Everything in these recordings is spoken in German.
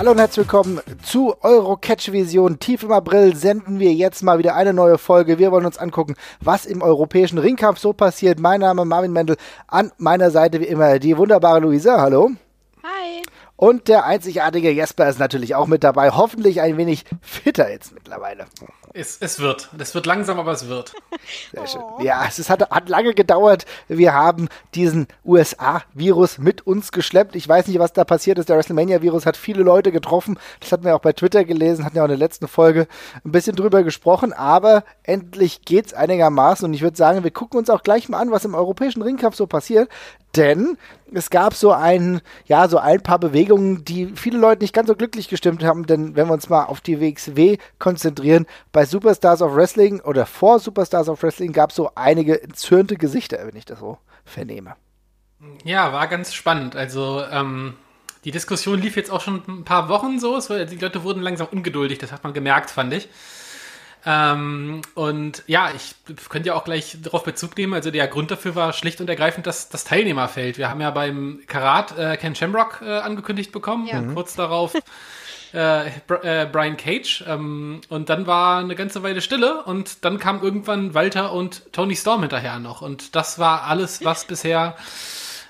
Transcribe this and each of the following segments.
Hallo und herzlich willkommen zu Eurocatch Vision. Tief im April senden wir jetzt mal wieder eine neue Folge. Wir wollen uns angucken, was im europäischen Ringkampf so passiert. Mein Name ist Marvin Mendel. An meiner Seite wie immer die wunderbare Luisa. Hallo. Hi. Und der einzigartige Jesper ist natürlich auch mit dabei. Hoffentlich ein wenig fitter jetzt mittlerweile. Es, es wird. Es wird langsam, aber es wird. Sehr schön. Ja, es ist, hat, hat lange gedauert. Wir haben diesen USA-Virus mit uns geschleppt. Ich weiß nicht, was da passiert ist. Der WrestleMania-Virus hat viele Leute getroffen. Das hatten wir auch bei Twitter gelesen, hatten ja auch in der letzten Folge ein bisschen drüber gesprochen. Aber endlich geht's einigermaßen. Und ich würde sagen, wir gucken uns auch gleich mal an, was im europäischen Ringkampf so passiert denn es gab so ein, ja, so ein paar Bewegungen, die viele Leute nicht ganz so glücklich gestimmt haben, denn wenn wir uns mal auf die WXW konzentrieren, bei Superstars of Wrestling oder vor Superstars of Wrestling gab es so einige entzürnte Gesichter, wenn ich das so vernehme. Ja, war ganz spannend. Also, ähm, die Diskussion lief jetzt auch schon ein paar Wochen so. Die Leute wurden langsam ungeduldig, das hat man gemerkt, fand ich. Ähm, und ja, ich könnte ja auch gleich darauf Bezug nehmen. Also der Grund dafür war schlicht und ergreifend das, das Teilnehmerfeld. Wir haben ja beim Karat äh, Ken Shamrock äh, angekündigt bekommen ja. und kurz darauf äh, äh, Brian Cage. Ähm, und dann war eine ganze Weile Stille und dann kam irgendwann Walter und Tony Storm hinterher noch. Und das war alles, was bisher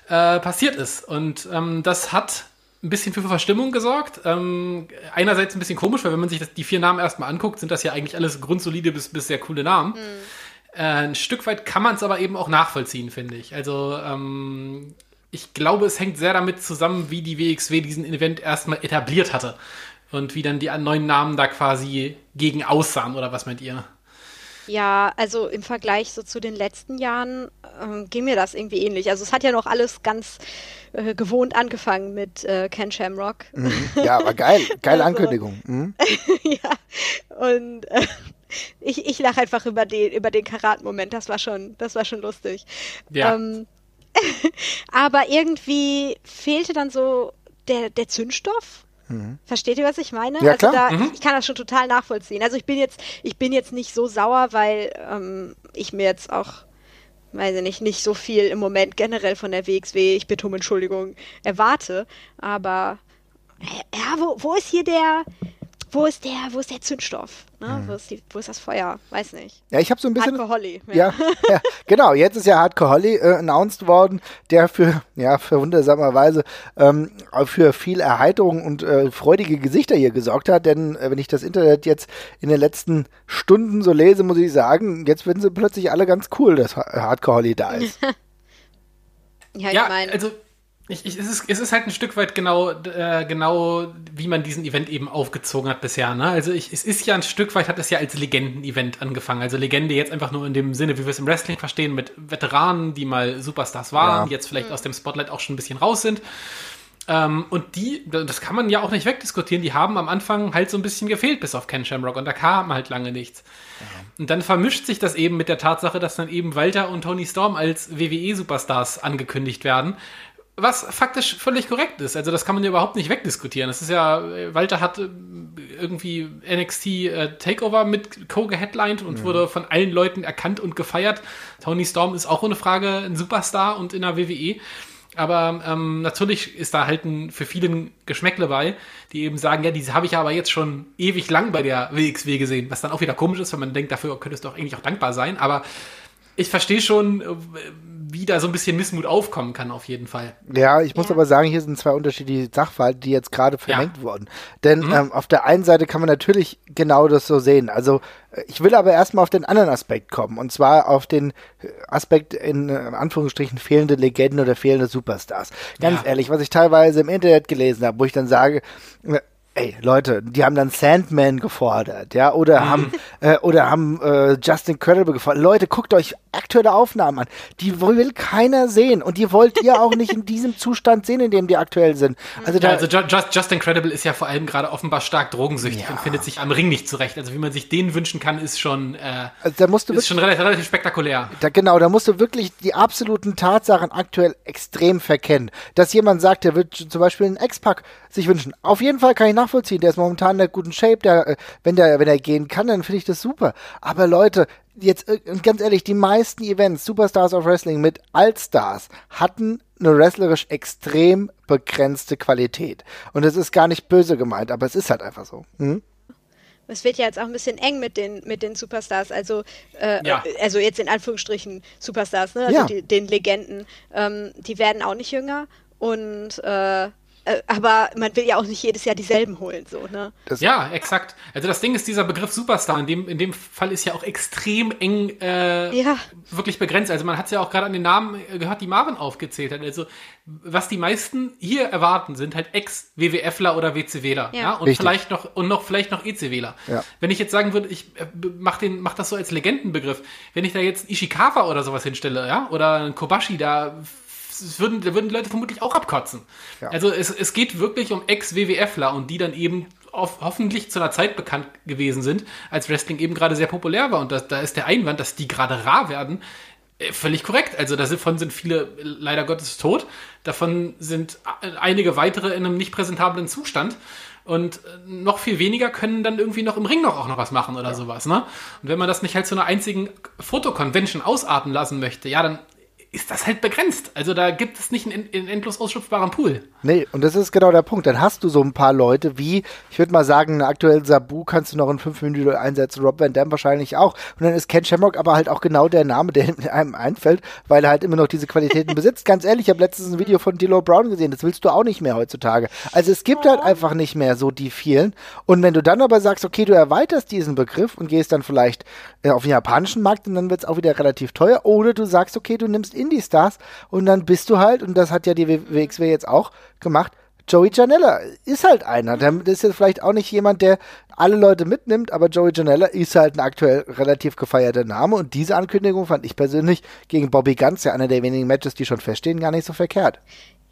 äh, passiert ist. Und ähm, das hat ein bisschen für Verstimmung gesorgt. Ähm, einerseits ein bisschen komisch, weil wenn man sich das, die vier Namen erstmal anguckt, sind das ja eigentlich alles grundsolide bis, bis sehr coole Namen. Mhm. Äh, ein Stück weit kann man es aber eben auch nachvollziehen, finde ich. Also ähm, ich glaube, es hängt sehr damit zusammen, wie die WXW diesen Event erstmal etabliert hatte. Und wie dann die neuen Namen da quasi gegen aussahen, oder was meint ihr? Ja, also im Vergleich so zu den letzten Jahren ähm, ging mir das irgendwie ähnlich. Also es hat ja noch alles ganz äh, gewohnt angefangen mit äh, Ken Shamrock. Mhm. Ja, aber geil, geile also, Ankündigung. Mhm. ja, und äh, ich, ich lache einfach über den, über den Karat-Moment. Das war schon, das war schon lustig. Ja. Ähm, aber irgendwie fehlte dann so der, der Zündstoff. Mhm. Versteht ihr, was ich meine? Ja, also klar. Da, mhm. ich kann das schon total nachvollziehen. Also ich bin jetzt, ich bin jetzt nicht so sauer, weil ähm, ich mir jetzt auch, weiß ich nicht, nicht so viel im Moment generell von der WXW, ich bitte um Entschuldigung, erwarte. Aber äh, ja, wo, wo ist hier der, wo ist der, wo ist der Zündstoff? Ne? Mhm. Wo, ist die, wo ist das Feuer? Weiß nicht. Ja, ich habe so ein bisschen. Hardcore Holly. Ja, ja, ja genau. Jetzt ist ja Hardcore Holly äh, announced worden, der für, ja, für wundersamerweise ähm, für viel Erheiterung und äh, freudige Gesichter hier gesorgt hat. Denn äh, wenn ich das Internet jetzt in den letzten Stunden so lese, muss ich sagen, jetzt werden sie plötzlich alle ganz cool, dass Hardcore Holly da ist. ja, ich meine. Also ich, ich, es, ist, es ist halt ein Stück weit genau, äh, genau, wie man diesen Event eben aufgezogen hat bisher. Ne? Also ich, es ist ja ein Stück weit, hat es ja als Legenden-Event angefangen. Also Legende jetzt einfach nur in dem Sinne, wie wir es im Wrestling verstehen, mit Veteranen, die mal Superstars waren, ja. die jetzt vielleicht mhm. aus dem Spotlight auch schon ein bisschen raus sind. Ähm, und die, das kann man ja auch nicht wegdiskutieren, die haben am Anfang halt so ein bisschen gefehlt, bis auf Ken Shamrock. Und da kam halt lange nichts. Ja. Und dann vermischt sich das eben mit der Tatsache, dass dann eben Walter und Tony Storm als WWE-Superstars angekündigt werden was faktisch völlig korrekt ist. Also das kann man ja überhaupt nicht wegdiskutieren. Das ist ja, Walter hat äh, irgendwie NXT äh, Takeover mit co-geheadlined und mhm. wurde von allen Leuten erkannt und gefeiert. Tony Storm ist auch ohne Frage ein Superstar und in der WWE. Aber ähm, natürlich ist da halt ein, für viele ein Geschmäckle bei, die eben sagen, ja, diese habe ich aber jetzt schon ewig lang bei der WXW gesehen, was dann auch wieder komisch ist, weil man denkt, dafür könntest du auch eigentlich auch dankbar sein. Aber ich verstehe schon, äh, wie da so ein bisschen Missmut aufkommen kann, auf jeden Fall. Ja, ich muss ja. aber sagen, hier sind zwei unterschiedliche Sachverhalte, die jetzt gerade vermengt ja. wurden. Denn mhm. ähm, auf der einen Seite kann man natürlich genau das so sehen. Also äh, ich will aber erstmal auf den anderen Aspekt kommen. Und zwar auf den äh, Aspekt in, in Anführungsstrichen fehlende Legenden oder fehlende Superstars. Ganz ja. ehrlich, was ich teilweise im Internet gelesen habe, wo ich dann sage, Ey, Leute, die haben dann Sandman gefordert, ja, oder mhm. haben äh, oder haben äh, Justin Credible gefordert. Leute, guckt euch aktuelle Aufnahmen an. Die will keiner sehen und die wollt ihr auch nicht in diesem Zustand sehen, in dem die aktuell sind. Also, ja, also Just, Justin Credible ist ja vor allem gerade offenbar stark drogensüchtig ja. und findet sich am Ring nicht zurecht. Also wie man sich den wünschen kann, ist schon äh, also da musst du ist schon relativ, relativ spektakulär. Da, genau, da musst du wirklich die absoluten Tatsachen aktuell extrem verkennen. Dass jemand sagt, der wird zum Beispiel einen Ex-Pack sich wünschen. Auf jeden Fall kann ich nachvollziehen. Der ist momentan in der guten Shape. Der, äh, wenn der, wenn er gehen kann, dann finde ich das super. Aber Leute, jetzt äh, ganz ehrlich, die meisten Events, Superstars of Wrestling mit Allstars, hatten eine wrestlerisch extrem begrenzte Qualität. Und es ist gar nicht böse gemeint, aber es ist halt einfach so. Hm? es wird ja jetzt auch ein bisschen eng mit den, mit den Superstars, also, äh, ja. also jetzt in Anführungsstrichen Superstars, ne? also ja. die, den Legenden, ähm, die werden auch nicht jünger und äh, aber man will ja auch nicht jedes Jahr dieselben holen, so, ne? Das ja, exakt. Also das Ding ist, dieser Begriff Superstar, in dem, in dem Fall ist ja auch extrem eng äh, ja. wirklich begrenzt. Also man hat es ja auch gerade an den Namen gehört, die Marvin aufgezählt hat. Also was die meisten hier erwarten, sind halt Ex-WWFler oder WCWler. Ja. ja? Und Richtig. vielleicht noch, und noch vielleicht noch ECWler. Ja. Wenn ich jetzt sagen würde, ich äh, mach, den, mach das so als Legendenbegriff, wenn ich da jetzt Ishikawa oder sowas hinstelle, ja, oder ein Kobashi, da würden, da würden die Leute vermutlich auch abkotzen. Ja. Also es, es geht wirklich um Ex-WWFler und die dann eben auf, hoffentlich zu einer Zeit bekannt gewesen sind, als Wrestling eben gerade sehr populär war. Und das, da ist der Einwand, dass die gerade rar werden, äh, völlig korrekt. Also davon sind viele leider Gottes tot. Davon sind einige weitere in einem nicht präsentablen Zustand. Und äh, noch viel weniger können dann irgendwie noch im Ring noch auch noch was machen oder ja. sowas. Ne? Und wenn man das nicht halt zu einer einzigen Fotoconvention ausarten lassen möchte, ja, dann ist das halt begrenzt. Also da gibt es nicht einen, einen endlos ausschöpfbaren Pool. Nee, und das ist genau der Punkt. Dann hast du so ein paar Leute wie, ich würde mal sagen, aktuell Sabu kannst du noch in fünf Minuten einsetzen, Rob Van Dam wahrscheinlich auch. Und dann ist Ken Shamrock aber halt auch genau der Name, der einem einfällt, weil er halt immer noch diese Qualitäten besitzt. Ganz ehrlich, ich habe letztens ein Video von D'Lo Brown gesehen, das willst du auch nicht mehr heutzutage. Also es gibt halt einfach nicht mehr so die vielen. Und wenn du dann aber sagst, okay, du erweiterst diesen Begriff und gehst dann vielleicht äh, auf den japanischen Markt und dann wird es auch wieder relativ teuer. Oder du sagst, okay, du nimmst Indie-Stars und dann bist du halt, und das hat ja die WXW jetzt auch gemacht, Joey Janella ist halt einer. Der ist jetzt vielleicht auch nicht jemand, der alle Leute mitnimmt, aber Joey Janella ist halt ein aktuell relativ gefeierter Name und diese Ankündigung fand ich persönlich gegen Bobby Ganz, ja einer der wenigen Matches, die schon feststehen, gar nicht so verkehrt.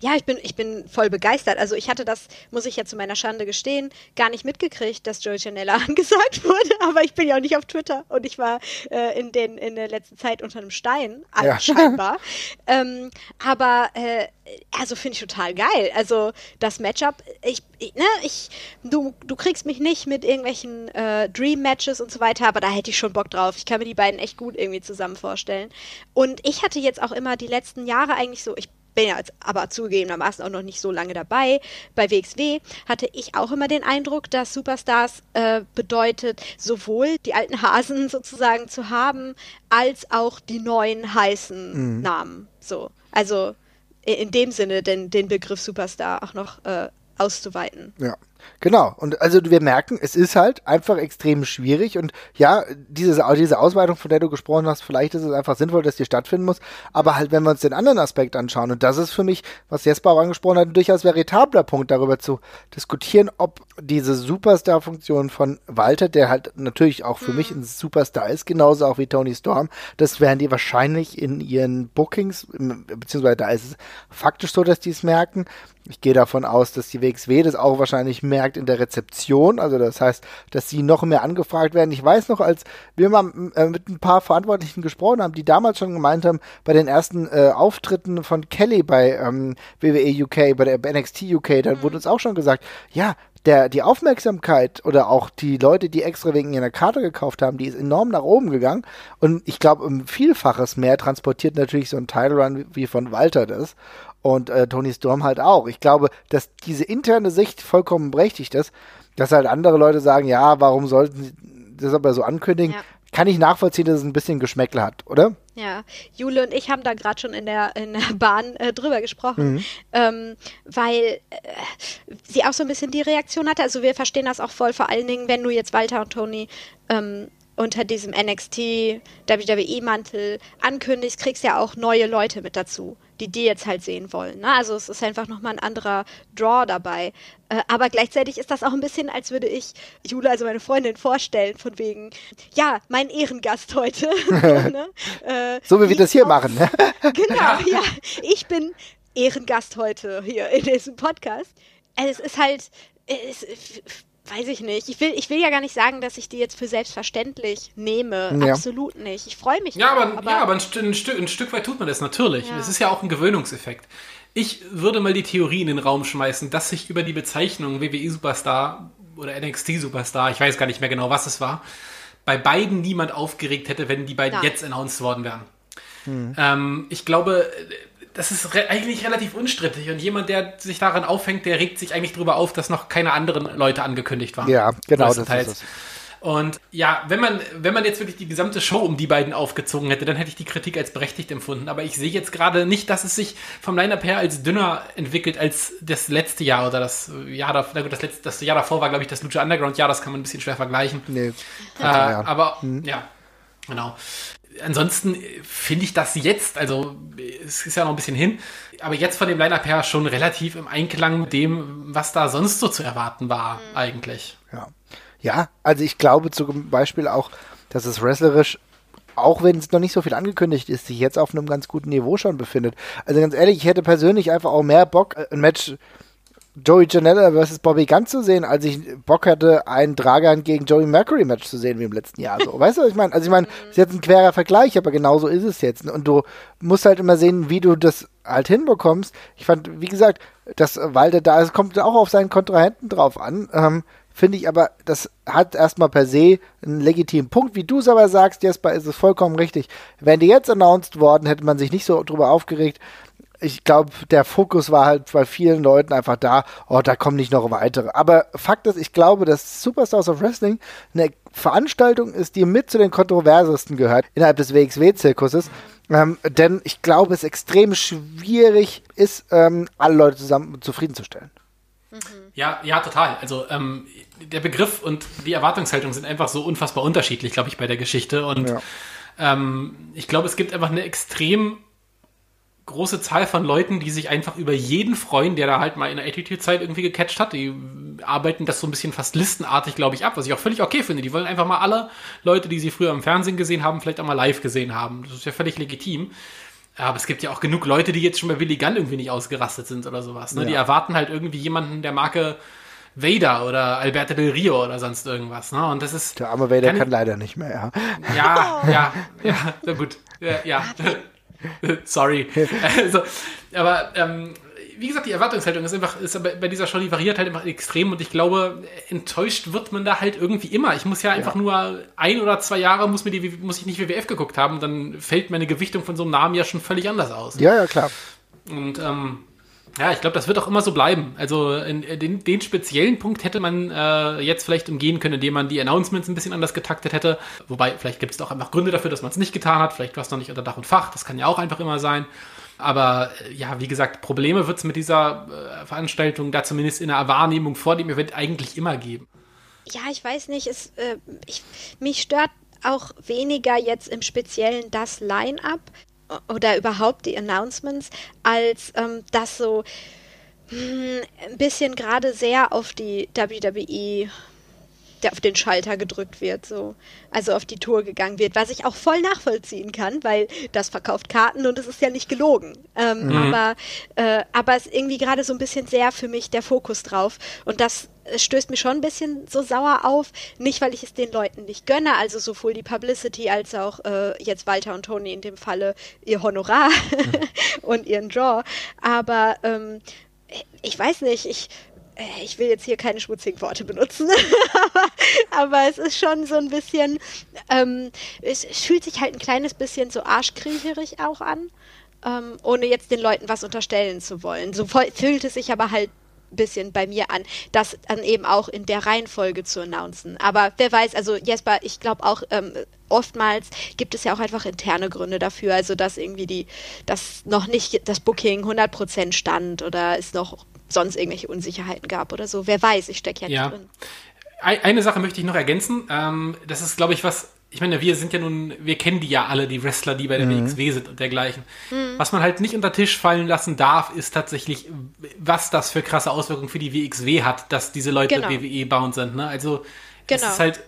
Ja, ich bin, ich bin voll begeistert. Also ich hatte das, muss ich ja zu meiner Schande gestehen, gar nicht mitgekriegt, dass Joey Janella angesagt wurde, aber ich bin ja auch nicht auf Twitter und ich war äh, in, den, in der letzten Zeit unter einem Stein, ja. scheinbar. ähm, aber äh, also finde ich total geil. Also das Matchup, ich, ich, ne, ich, du, du kriegst mich nicht mit irgendwelchen äh, Dream-Matches und so weiter, aber da hätte ich schon Bock drauf. Ich kann mir die beiden echt gut irgendwie zusammen vorstellen. Und ich hatte jetzt auch immer die letzten Jahre eigentlich so, ich bin ja jetzt aber zugegebenermaßen auch noch nicht so lange dabei. Bei WXW hatte ich auch immer den Eindruck, dass Superstars äh, bedeutet, sowohl die alten Hasen sozusagen zu haben, als auch die neuen heißen mhm. Namen. So. Also in dem Sinne den, den Begriff Superstar auch noch äh, auszuweiten. Ja. Genau. Und also wir merken, es ist halt einfach extrem schwierig. Und ja, diese, diese Ausweitung, von der du gesprochen hast, vielleicht ist es einfach sinnvoll, dass die stattfinden muss. Aber halt, wenn wir uns den anderen Aspekt anschauen, und das ist für mich, was Jesper auch angesprochen hat, ein durchaus veritabler Punkt, darüber zu diskutieren, ob diese Superstar-Funktion von Walter, der halt natürlich auch für mhm. mich ein Superstar ist, genauso auch wie Tony Storm, das werden die wahrscheinlich in ihren Bookings, beziehungsweise da ist es faktisch so, dass die es merken, ich gehe davon aus, dass die WXW das auch wahrscheinlich merkt in der Rezeption. Also das heißt, dass sie noch mehr angefragt werden. Ich weiß noch, als wir mal äh, mit ein paar Verantwortlichen gesprochen haben, die damals schon gemeint haben, bei den ersten äh, Auftritten von Kelly bei ähm, WWE UK, bei der NXT UK, da mhm. wurde uns auch schon gesagt, ja, der, die Aufmerksamkeit oder auch die Leute, die extra wegen ihrer Karte gekauft haben, die ist enorm nach oben gegangen. Und ich glaube, um Vielfaches mehr transportiert natürlich so ein Title Run wie von Walter das und äh, Tony Storm halt auch. Ich glaube, dass diese interne Sicht vollkommen berechtigt ist, dass halt andere Leute sagen, ja, warum sollten sie das aber so ankündigen? Ja. Kann ich nachvollziehen, dass es ein bisschen Geschmäckle hat, oder? Ja, Jule und ich haben da gerade schon in der, in der Bahn äh, drüber gesprochen, mhm. ähm, weil äh, sie auch so ein bisschen die Reaktion hatte. Also wir verstehen das auch voll, vor allen Dingen, wenn du jetzt Walter und Tony ähm, unter diesem NXT WWE-Mantel ankündigst, kriegst ja auch neue Leute mit dazu, die die jetzt halt sehen wollen. Ne? Also es ist einfach nochmal ein anderer Draw dabei. Äh, aber gleichzeitig ist das auch ein bisschen, als würde ich Jule, also meine Freundin, vorstellen, von wegen, ja, mein Ehrengast heute. so, ne? äh, so wie wir das hier auf, machen. Ne? genau, ja. Ich bin Ehrengast heute hier in diesem Podcast. Es ist halt, es, weiß ich nicht. Ich will, ich will ja gar nicht sagen, dass ich die jetzt für selbstverständlich nehme. Ja. Absolut nicht. Ich freue mich. Ja, aber, aber, ja, aber ein, ein, Stück, ein Stück weit tut man das natürlich. Es ja. ist ja auch ein Gewöhnungseffekt. Ich würde mal die Theorie in den Raum schmeißen, dass sich über die Bezeichnung WWE Superstar oder NXT Superstar, ich weiß gar nicht mehr genau, was es war, bei beiden niemand aufgeregt hätte, wenn die beiden Nein. jetzt announced worden wären. Hm. Ähm, ich glaube, das ist re eigentlich relativ unstrittig. Und jemand, der sich daran aufhängt, der regt sich eigentlich darüber auf, dass noch keine anderen Leute angekündigt waren. Ja, genau, das ist es. Und ja, wenn man, wenn man jetzt wirklich die gesamte Show um die beiden aufgezogen hätte, dann hätte ich die Kritik als berechtigt empfunden. Aber ich sehe jetzt gerade nicht, dass es sich vom Line-Up her als dünner entwickelt als das letzte Jahr oder das Jahr davor. Das, letzte, das Jahr davor war, glaube ich, das Lucha Underground Jahr. Das kann man ein bisschen schwer vergleichen. Nee. Äh, aber hm. ja, genau ansonsten finde ich das jetzt, also es ist ja noch ein bisschen hin, aber jetzt von dem Line-Up her schon relativ im Einklang mit dem, was da sonst so zu erwarten war, mhm. eigentlich. Ja. Ja, also ich glaube zum Beispiel auch, dass es wrestlerisch, auch wenn es noch nicht so viel angekündigt ist, sich jetzt auf einem ganz guten Niveau schon befindet. Also ganz ehrlich, ich hätte persönlich einfach auch mehr Bock, äh, ein Match Joey Janella versus Bobby Gunn zu sehen, als ich Bock hatte, einen Dragan gegen Joey Mercury Match zu sehen wie im letzten Jahr. So, weißt du, was ich meine? Also ich meine, ist jetzt ein querer Vergleich, aber genauso ist es jetzt. Und du musst halt immer sehen, wie du das halt hinbekommst. Ich fand, wie gesagt, dass Walter da ist, kommt auch auf seinen Kontrahenten drauf an. Ähm, Finde ich aber, das hat erstmal per se einen legitimen Punkt. Wie du es aber sagst, Jesper, ist es vollkommen richtig. Wenn die jetzt announced worden, hätte man sich nicht so drüber aufgeregt ich glaube, der Fokus war halt bei vielen Leuten einfach da, oh, da kommen nicht noch weitere. Aber Fakt ist, ich glaube, dass Superstars of Wrestling eine Veranstaltung ist, die mit zu den kontroversesten gehört innerhalb des WXW-Zirkuses. Ähm, denn ich glaube, es extrem schwierig ist, ähm, alle Leute zusammen zufriedenzustellen. Ja, ja, total. Also ähm, der Begriff und die Erwartungshaltung sind einfach so unfassbar unterschiedlich, glaube ich, bei der Geschichte. Und ja. ähm, ich glaube, es gibt einfach eine extrem große Zahl von Leuten, die sich einfach über jeden freuen, der da halt mal in der Attitude-Zeit irgendwie gecatcht hat. Die arbeiten das so ein bisschen fast listenartig, glaube ich, ab, was ich auch völlig okay finde. Die wollen einfach mal alle Leute, die sie früher im Fernsehen gesehen haben, vielleicht auch mal live gesehen haben. Das ist ja völlig legitim. Aber es gibt ja auch genug Leute, die jetzt schon bei Willy Gunn irgendwie nicht ausgerastet sind oder sowas. Ne? Ja. Die erwarten halt irgendwie jemanden der Marke Vader oder Alberto Del Rio oder sonst irgendwas. Ne? Und das ist. Der arme Vader kann leider nicht mehr, ja. Ja, ja, ja, na gut. Ja, ja. Sorry. also, aber ähm, wie gesagt, die Erwartungshaltung ist einfach, ist bei dieser Show, die variiert halt immer extrem und ich glaube, enttäuscht wird man da halt irgendwie immer. Ich muss ja einfach ja. nur ein oder zwei Jahre muss, mir die, muss ich nicht WWF geguckt haben, dann fällt meine Gewichtung von so einem Namen ja schon völlig anders aus. Ja, ja, klar. Und ähm, ja, ich glaube, das wird auch immer so bleiben. Also in, den, den speziellen Punkt hätte man äh, jetzt vielleicht umgehen können, indem man die Announcements ein bisschen anders getaktet hätte. Wobei, vielleicht gibt es auch einfach Gründe dafür, dass man es nicht getan hat. Vielleicht war es noch nicht unter Dach und Fach. Das kann ja auch einfach immer sein. Aber äh, ja, wie gesagt, Probleme wird es mit dieser äh, Veranstaltung da zumindest in der Wahrnehmung vor dem Event eigentlich immer geben. Ja, ich weiß nicht. Es, äh, ich, mich stört auch weniger jetzt im Speziellen das Line-up, oder überhaupt die Announcements, als ähm, das so mh, hm, ein bisschen gerade sehr auf die WWE der auf den Schalter gedrückt wird, so. Also auf die Tour gegangen wird, was ich auch voll nachvollziehen kann, weil das verkauft Karten und es ist ja nicht gelogen. Ähm, mhm. Aber, äh, aber es ist irgendwie gerade so ein bisschen sehr für mich der Fokus drauf. Und das es stößt mich schon ein bisschen so sauer auf. Nicht, weil ich es den Leuten nicht gönne, also sowohl die Publicity als auch äh, jetzt Walter und Tony in dem Falle ihr Honorar und ihren Draw. Aber ähm, ich weiß nicht, ich, äh, ich will jetzt hier keine schmutzigen Worte benutzen, aber, aber, es ist schon so ein bisschen, ähm, es, fühlt sich halt ein kleines bisschen so arschkriecherig auch an. Ähm, ohne jetzt den Leuten was unterstellen zu wollen. So fühlt es sich aber halt bisschen bei mir an, das dann eben auch in der Reihenfolge zu announcen. Aber wer weiß, also Jesper, ich glaube auch, ähm, oftmals gibt es ja auch einfach interne Gründe dafür, also dass irgendwie die, dass noch nicht das Booking 100% stand oder es noch sonst irgendwelche Unsicherheiten gab oder so. Wer weiß, ich stecke ja, ja, nicht drin. Eine Sache möchte ich noch ergänzen. Ähm, das ist, glaube ich, was ich meine, wir sind ja nun, wir kennen die ja alle, die Wrestler, die bei der mhm. WXW sind und dergleichen. Mhm. Was man halt nicht unter Tisch fallen lassen darf, ist tatsächlich, was das für krasse Auswirkungen für die WXW hat, dass diese Leute genau. WWE-bound sind. Ne? Also, genau. es ist halt,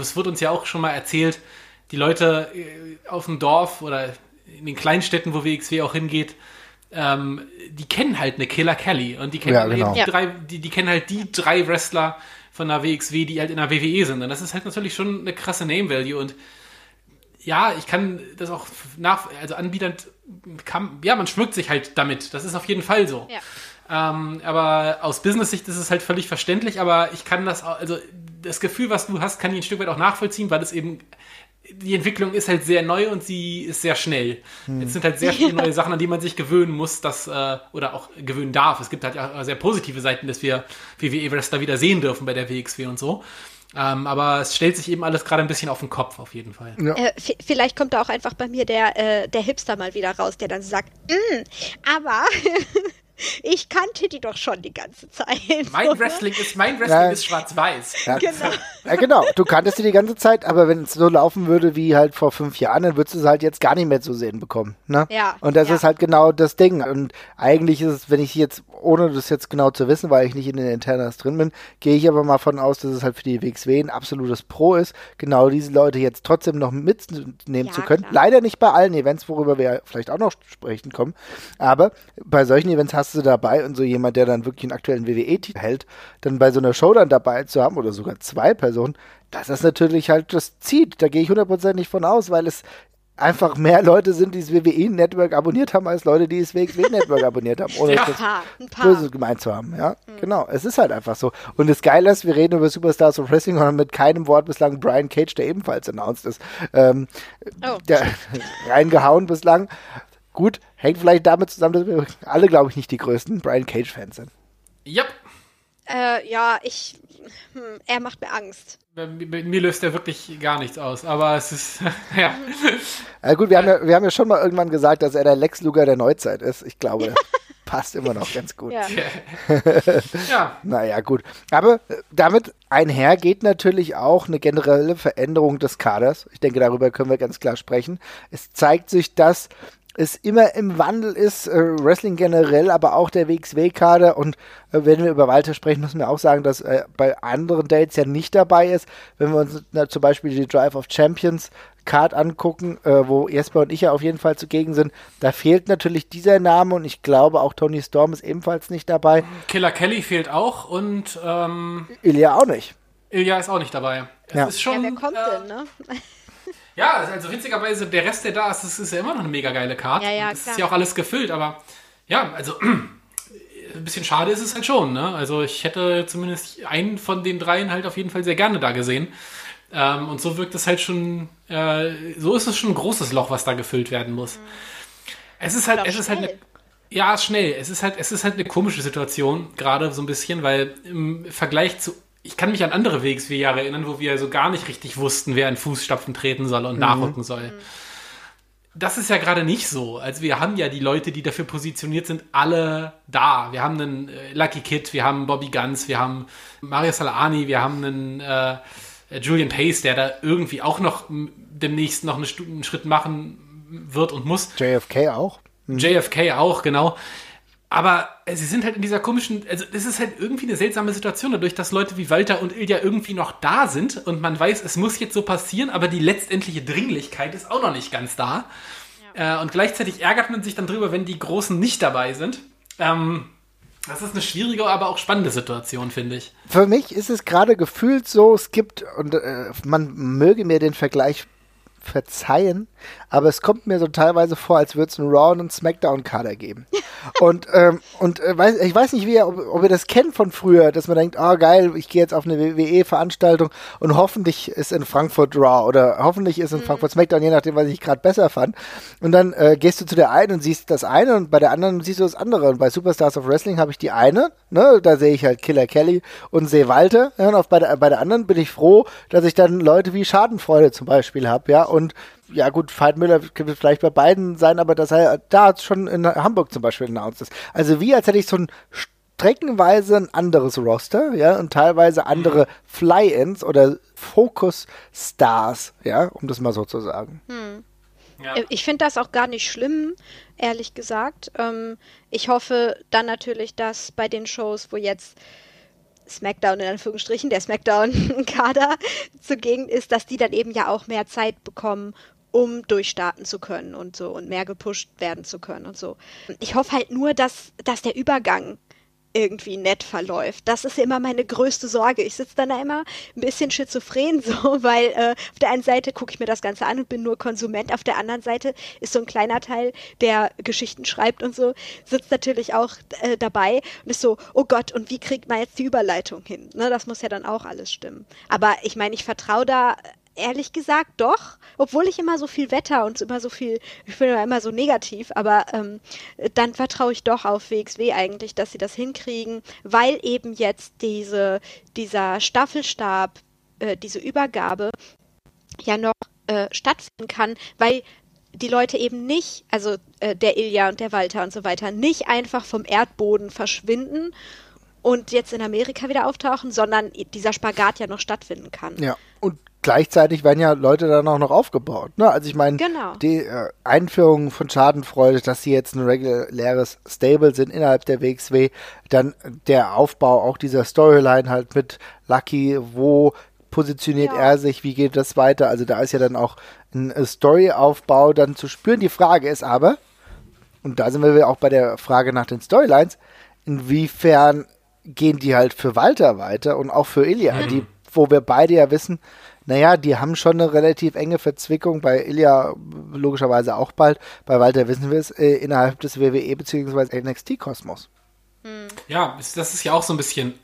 es wird uns ja auch schon mal erzählt, die Leute äh, auf dem Dorf oder in den Kleinstädten, wo WXW auch hingeht, ähm, die kennen halt eine Killer Kelly und die kennen, ja, genau. die, drei, die, die kennen halt die drei Wrestler, von der WXW, die halt in der WWE sind. Und das ist halt natürlich schon eine krasse Name Value. Und ja, ich kann das auch nach, also Anbietern, kann, ja, man schmückt sich halt damit. Das ist auf jeden Fall so. Ja. Ähm, aber aus Business-Sicht ist es halt völlig verständlich, aber ich kann das, auch, also das Gefühl, was du hast, kann ich ein Stück weit auch nachvollziehen, weil es eben die Entwicklung ist halt sehr neu und sie ist sehr schnell. Hm. Es sind halt sehr viele neue Sachen, an die man sich gewöhnen muss, dass, äh, oder auch gewöhnen darf. Es gibt halt auch sehr positive Seiten, dass wir WWE-Wrestler wieder sehen dürfen bei der WXW und so. Ähm, aber es stellt sich eben alles gerade ein bisschen auf den Kopf, auf jeden Fall. Ja. Äh, vielleicht kommt da auch einfach bei mir der, äh, der Hipster mal wieder raus, der dann sagt, mm, aber ich kannte die doch schon die ganze Zeit. Mein Wrestling ist, mein Wrestling ja. ist schwarz-weiß. Ja. Genau. Ja, genau. Du kanntest sie die ganze Zeit, aber wenn es so laufen würde wie halt vor fünf Jahren, dann würdest du es halt jetzt gar nicht mehr zu sehen bekommen. Ne? Ja. Und das ist halt genau das Ding. Und eigentlich ist es, wenn ich jetzt, ohne das jetzt genau zu wissen, weil ich nicht in den Internas drin bin, gehe ich aber mal von aus, dass es halt für die WXW ein absolutes Pro ist, genau diese Leute jetzt trotzdem noch mitnehmen zu können. Klar. Leider nicht bei allen Events, worüber wir vielleicht auch noch sprechen kommen. Aber bei solchen Events hast hast du dabei und so jemand, der dann wirklich einen aktuellen WWE-Titel hält, dann bei so einer Show dann dabei zu haben oder sogar zwei Personen, das ist natürlich halt das zieht. Da gehe ich hundertprozentig von aus, weil es einfach mehr Leute sind, die das WWE-Network abonniert haben, als Leute, die das WXW-Network abonniert haben, ohne ja, das Böses gemeint zu haben. Ja, mhm. genau. Es ist halt einfach so. Und das Geile ist, wir reden über Superstars of Wrestling und mit keinem Wort bislang Brian Cage, der ebenfalls announced ist, ähm, oh. der, reingehauen bislang. Gut, hängt vielleicht damit zusammen, dass wir alle, glaube ich, nicht die größten Brian Cage-Fans sind. Yep. Äh, ja, ich. Hm, er macht mir Angst. Mir löst er wirklich gar nichts aus, aber es ist. ja. ja. Gut, wir haben ja, wir haben ja schon mal irgendwann gesagt, dass er der Lex Luger der Neuzeit ist. Ich glaube. passt immer noch ganz gut. Ja. ja. Naja, gut. Aber äh, damit einher geht natürlich auch eine generelle Veränderung des Kaders. Ich denke, darüber können wir ganz klar sprechen. Es zeigt sich, dass es immer im Wandel ist, äh, Wrestling generell, aber auch der WXW-Kader. Und äh, wenn wir über Walter sprechen, müssen wir auch sagen, dass äh, bei anderen Dates ja nicht dabei ist. Wenn wir uns na, zum Beispiel die Drive of Champions Card angucken, äh, wo Jesper und ich ja auf jeden Fall zugegen sind, da fehlt natürlich dieser Name und ich glaube auch Tony Storm ist ebenfalls nicht dabei. Killer Kelly fehlt auch und ähm, Ilya auch nicht. Ilya ist auch nicht dabei. Es ja. ist schon, ja, wer kommt äh, denn, ne? Ja, also witzigerweise, der Rest, der da ist, das ist ja immer noch eine mega geile Karte. Ja, ja, das ist ja auch alles gefüllt, aber ja, also ein bisschen schade ist es halt schon. Ne? Also ich hätte zumindest einen von den dreien halt auf jeden Fall sehr gerne da gesehen. Ähm, und so wirkt es halt schon, äh, so ist es schon ein großes Loch, was da gefüllt werden muss. Mhm. Es ist halt, es ist halt eine, ja, schnell. Es ist halt, es ist halt eine komische Situation, gerade so ein bisschen, weil im Vergleich zu ich kann mich an andere WXW-Jahre erinnern, wo wir so gar nicht richtig wussten, wer in Fußstapfen treten soll und mhm. nachrücken soll. Mhm. Das ist ja gerade nicht so. Also wir haben ja die Leute, die dafür positioniert sind, alle da. Wir haben einen äh, Lucky Kid, wir haben Bobby Guns, wir haben Mario Salani, wir haben einen äh, Julian Pace, der da irgendwie auch noch demnächst noch einen Schritt machen wird und muss. JFK auch. Mhm. JFK auch, genau. Aber äh, sie sind halt in dieser komischen, also es ist halt irgendwie eine seltsame Situation, dadurch, dass Leute wie Walter und Ilja irgendwie noch da sind und man weiß, es muss jetzt so passieren, aber die letztendliche Dringlichkeit ist auch noch nicht ganz da. Ja. Äh, und gleichzeitig ärgert man sich dann drüber, wenn die Großen nicht dabei sind. Ähm, das ist eine schwierige, aber auch spannende Situation, finde ich. Für mich ist es gerade gefühlt so, es gibt, und äh, man möge mir den Vergleich verzeihen, aber es kommt mir so teilweise vor, als würde es einen Raw und einen Smackdown-Kader geben. und ähm, und äh, weiß, ich weiß nicht, wie ihr, ob, ob, ihr das kennt von früher, dass man denkt, oh geil, ich gehe jetzt auf eine WWE-Veranstaltung und hoffentlich ist in Frankfurt Raw oder hoffentlich ist in mhm. Frankfurt Smackdown, je nachdem, was ich gerade besser fand. Und dann äh, gehst du zu der einen und siehst das eine und bei der anderen siehst du das andere. Und bei Superstars of Wrestling habe ich die eine, ne, da sehe ich halt Killer Kelly und sehe Walter. Ja, und auf bei der, bei der anderen bin ich froh, dass ich dann Leute wie Schadenfreude zum Beispiel habe, ja, und ja gut, Veit Müller könnte vielleicht bei beiden sein, aber dass er da schon in Hamburg zum Beispiel announced ist. Also wie, als hätte ich so ein streckenweise ein anderes Roster, ja, und teilweise andere Fly-Ins oder Focus-Stars, ja, um das mal so zu sagen. Hm. Ja. Ich finde das auch gar nicht schlimm, ehrlich gesagt. Ähm, ich hoffe dann natürlich, dass bei den Shows, wo jetzt SmackDown in Anführungsstrichen, der SmackDown-Kader zugegen ist, dass die dann eben ja auch mehr Zeit bekommen, um durchstarten zu können und so und mehr gepusht werden zu können und so. Ich hoffe halt nur, dass, dass der Übergang irgendwie nett verläuft. Das ist immer meine größte Sorge. Ich sitze dann da immer ein bisschen schizophren so, weil äh, auf der einen Seite gucke ich mir das Ganze an und bin nur Konsument, auf der anderen Seite ist so ein kleiner Teil, der Geschichten schreibt und so, sitzt natürlich auch äh, dabei und ist so, oh Gott, und wie kriegt man jetzt die Überleitung hin? Ne, das muss ja dann auch alles stimmen. Aber ich meine, ich vertraue da ehrlich gesagt doch, obwohl ich immer so viel Wetter und immer so viel, ich bin immer so negativ, aber ähm, dann vertraue ich doch auf WXW eigentlich, dass sie das hinkriegen, weil eben jetzt diese, dieser Staffelstab, äh, diese Übergabe ja noch äh, stattfinden kann, weil die Leute eben nicht, also äh, der Ilja und der Walter und so weiter, nicht einfach vom Erdboden verschwinden und jetzt in Amerika wieder auftauchen, sondern dieser Spagat ja noch stattfinden kann. Ja, und gleichzeitig werden ja Leute dann auch noch aufgebaut. Ne? Also ich meine, genau. die äh, Einführung von Schadenfreude, dass sie jetzt ein reguläres Stable sind innerhalb der WXW, dann der Aufbau auch dieser Storyline halt mit Lucky, wo positioniert ja. er sich, wie geht das weiter? Also da ist ja dann auch ein Storyaufbau dann zu spüren. Die Frage ist aber, und da sind wir auch bei der Frage nach den Storylines, inwiefern gehen die halt für Walter weiter und auch für Ilya, mhm. die, wo wir beide ja wissen, naja, die haben schon eine relativ enge Verzwickung, bei Ilya logischerweise auch bald, bei Walter wissen wir es, äh, innerhalb des WWE bzw. NXT-Kosmos. Mhm. Ja, das ist ja auch so ein bisschen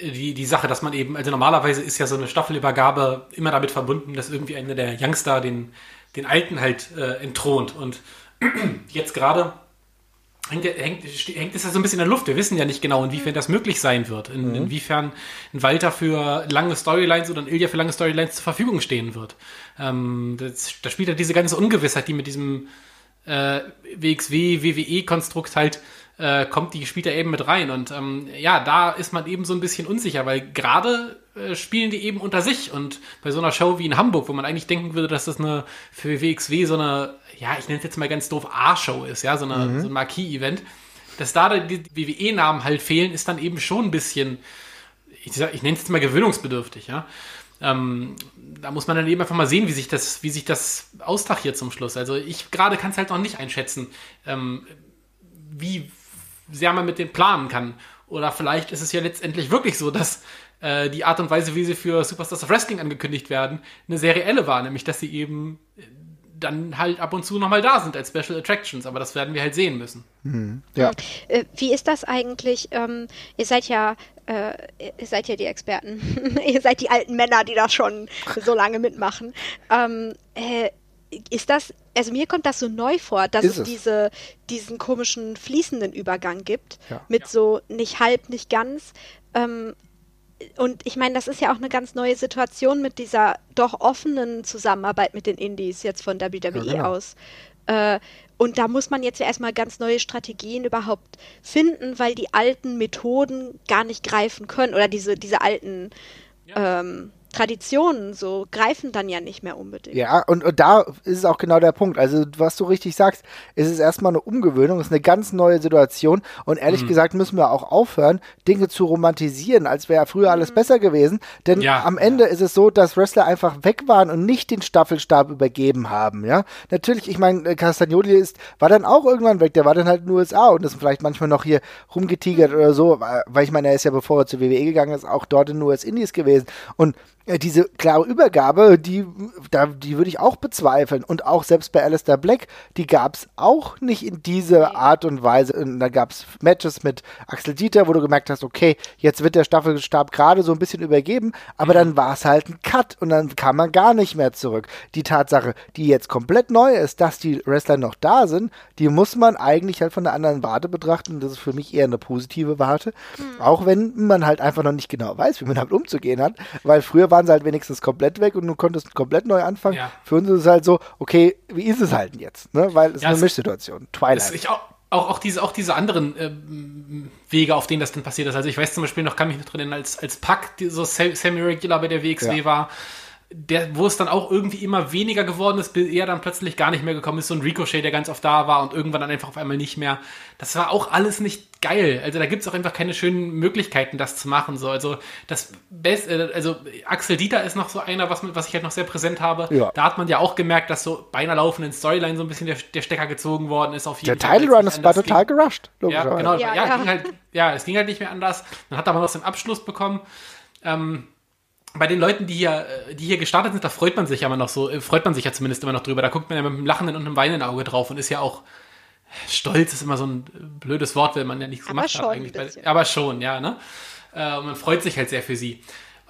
die, die Sache, dass man eben, also normalerweise ist ja so eine Staffelübergabe immer damit verbunden, dass irgendwie einer der Youngster den, den Alten halt äh, entthront. Und jetzt gerade hängt, hängt, hängt es ja so ein bisschen in der Luft. Wir wissen ja nicht genau, inwiefern das möglich sein wird. In, mhm. Inwiefern ein Walter für lange Storylines oder ein Ilya für lange Storylines zur Verfügung stehen wird. Ähm, da spielt ja diese ganze Ungewissheit, die mit diesem äh, WXW, WWE-Konstrukt halt äh, kommt die spielt da eben mit rein. Und ähm, ja, da ist man eben so ein bisschen unsicher, weil gerade äh, spielen die eben unter sich. Und bei so einer Show wie in Hamburg, wo man eigentlich denken würde, dass das eine für WXW so eine, ja, ich nenne es jetzt mal ganz doof, A-Show ist, ja, so, eine, mhm. so ein Marquis-Event, dass da die WWE-Namen halt fehlen, ist dann eben schon ein bisschen, ich, ich nenne es jetzt mal gewöhnungsbedürftig, ja. Ähm, da muss man dann eben einfach mal sehen, wie sich das, wie sich das austachiert zum Schluss. Also ich gerade kann es halt noch nicht einschätzen, ähm, wie sehr man mit denen planen kann. Oder vielleicht ist es ja letztendlich wirklich so, dass äh, die Art und Weise, wie sie für Superstars of Wrestling angekündigt werden, eine sehr reelle war, nämlich dass sie eben dann halt ab und zu nochmal da sind als Special Attractions, aber das werden wir halt sehen müssen. Mhm. Ja. Äh, wie ist das eigentlich? Ähm, ihr seid ja äh, ihr seid ja die Experten. ihr seid die alten Männer, die das schon so lange mitmachen. Ähm, äh, ist das, also mir kommt das so neu vor, dass es, es, diese, diesen komischen fließenden Übergang gibt, ja. mit so nicht halb, nicht ganz. Ähm, und ich meine, das ist ja auch eine ganz neue Situation mit dieser doch offenen Zusammenarbeit mit den Indies jetzt von WWE ja, genau. aus. Äh, und da muss man jetzt ja erstmal ganz neue Strategien überhaupt finden, weil die alten Methoden gar nicht greifen können oder diese, diese alten ja. ähm, Traditionen so greifen dann ja nicht mehr unbedingt. Ja, und, und da ist es auch genau der Punkt. Also, was du richtig sagst, ist es erstmal eine Umgewöhnung, es ist eine ganz neue Situation. Und ehrlich mhm. gesagt müssen wir auch aufhören, Dinge zu romantisieren, als wäre früher alles mhm. besser gewesen. Denn ja, am Ende ja. ist es so, dass Wrestler einfach weg waren und nicht den Staffelstab übergeben haben. Ja, natürlich, ich meine, äh, Castagnoli ist, war dann auch irgendwann weg, der war dann halt in den USA und ist vielleicht manchmal noch hier rumgetigert mhm. oder so, weil ich meine, er ist ja bevor er zur WWE gegangen ist, auch dort in den US Indies gewesen. Und äh, diese klare Übergabe, die, da, die würde ich auch bezweifeln. Und auch selbst bei Alistair Black, die gab es auch nicht in dieser Art und Weise. Und da gab es Matches mit Axel Dieter, wo du gemerkt hast, okay, jetzt wird der Staffelstab gerade so ein bisschen übergeben, aber mhm. dann war es halt ein Cut und dann kam man gar nicht mehr zurück. Die Tatsache, die jetzt komplett neu ist, dass die Wrestler noch da sind, die muss man eigentlich halt von der anderen Warte betrachten. Das ist für mich eher eine positive Warte. Mhm. Auch wenn man halt einfach noch nicht genau weiß, wie man damit umzugehen hat, weil früher waren sie halt wenigstens komplett weg und du konntest komplett neu anfangen. Ja. Für uns ist es halt so, okay, wie ist es halt jetzt? Ne? Weil es ja, ist eine Mischsituation. Twilight. Ich auch, auch, auch, diese, auch diese anderen äh, Wege, auf denen das dann passiert ist. Also ich weiß zum Beispiel noch, kann mich noch drin als, als Pack, so semi-regular bei der WXW ja. war, der, wo es dann auch irgendwie immer weniger geworden ist, bis er dann plötzlich gar nicht mehr gekommen ist. So ein Ricochet, der ganz oft da war und irgendwann dann einfach auf einmal nicht mehr. Das war auch alles nicht geil. Also da gibt es auch einfach keine schönen Möglichkeiten, das zu machen. So, also das Beste, äh, also Axel Dieter ist noch so einer, was, was ich halt noch sehr präsent habe. Ja. Da hat man ja auch gemerkt, dass so bei einer laufenden Storyline so ein bisschen der, der Stecker gezogen worden ist. Auf jeden der Title Run war total gerusht. Ja, genau. Ja, ja, ja. Ging halt, ja, es ging halt nicht mehr anders. Dann hat er aber noch den Abschluss bekommen. Ähm, bei den Leuten, die hier, äh, die hier gestartet sind, da freut man sich ja immer noch so, äh, freut man sich ja zumindest immer noch drüber. Da guckt man ja mit einem lachenden und einem weinenden Auge drauf und ist ja auch stolz, ist immer so ein blödes Wort, wenn man ja nichts gemacht hat eigentlich. Bei, aber schon, ja, ne? Äh, und man freut sich halt sehr für sie.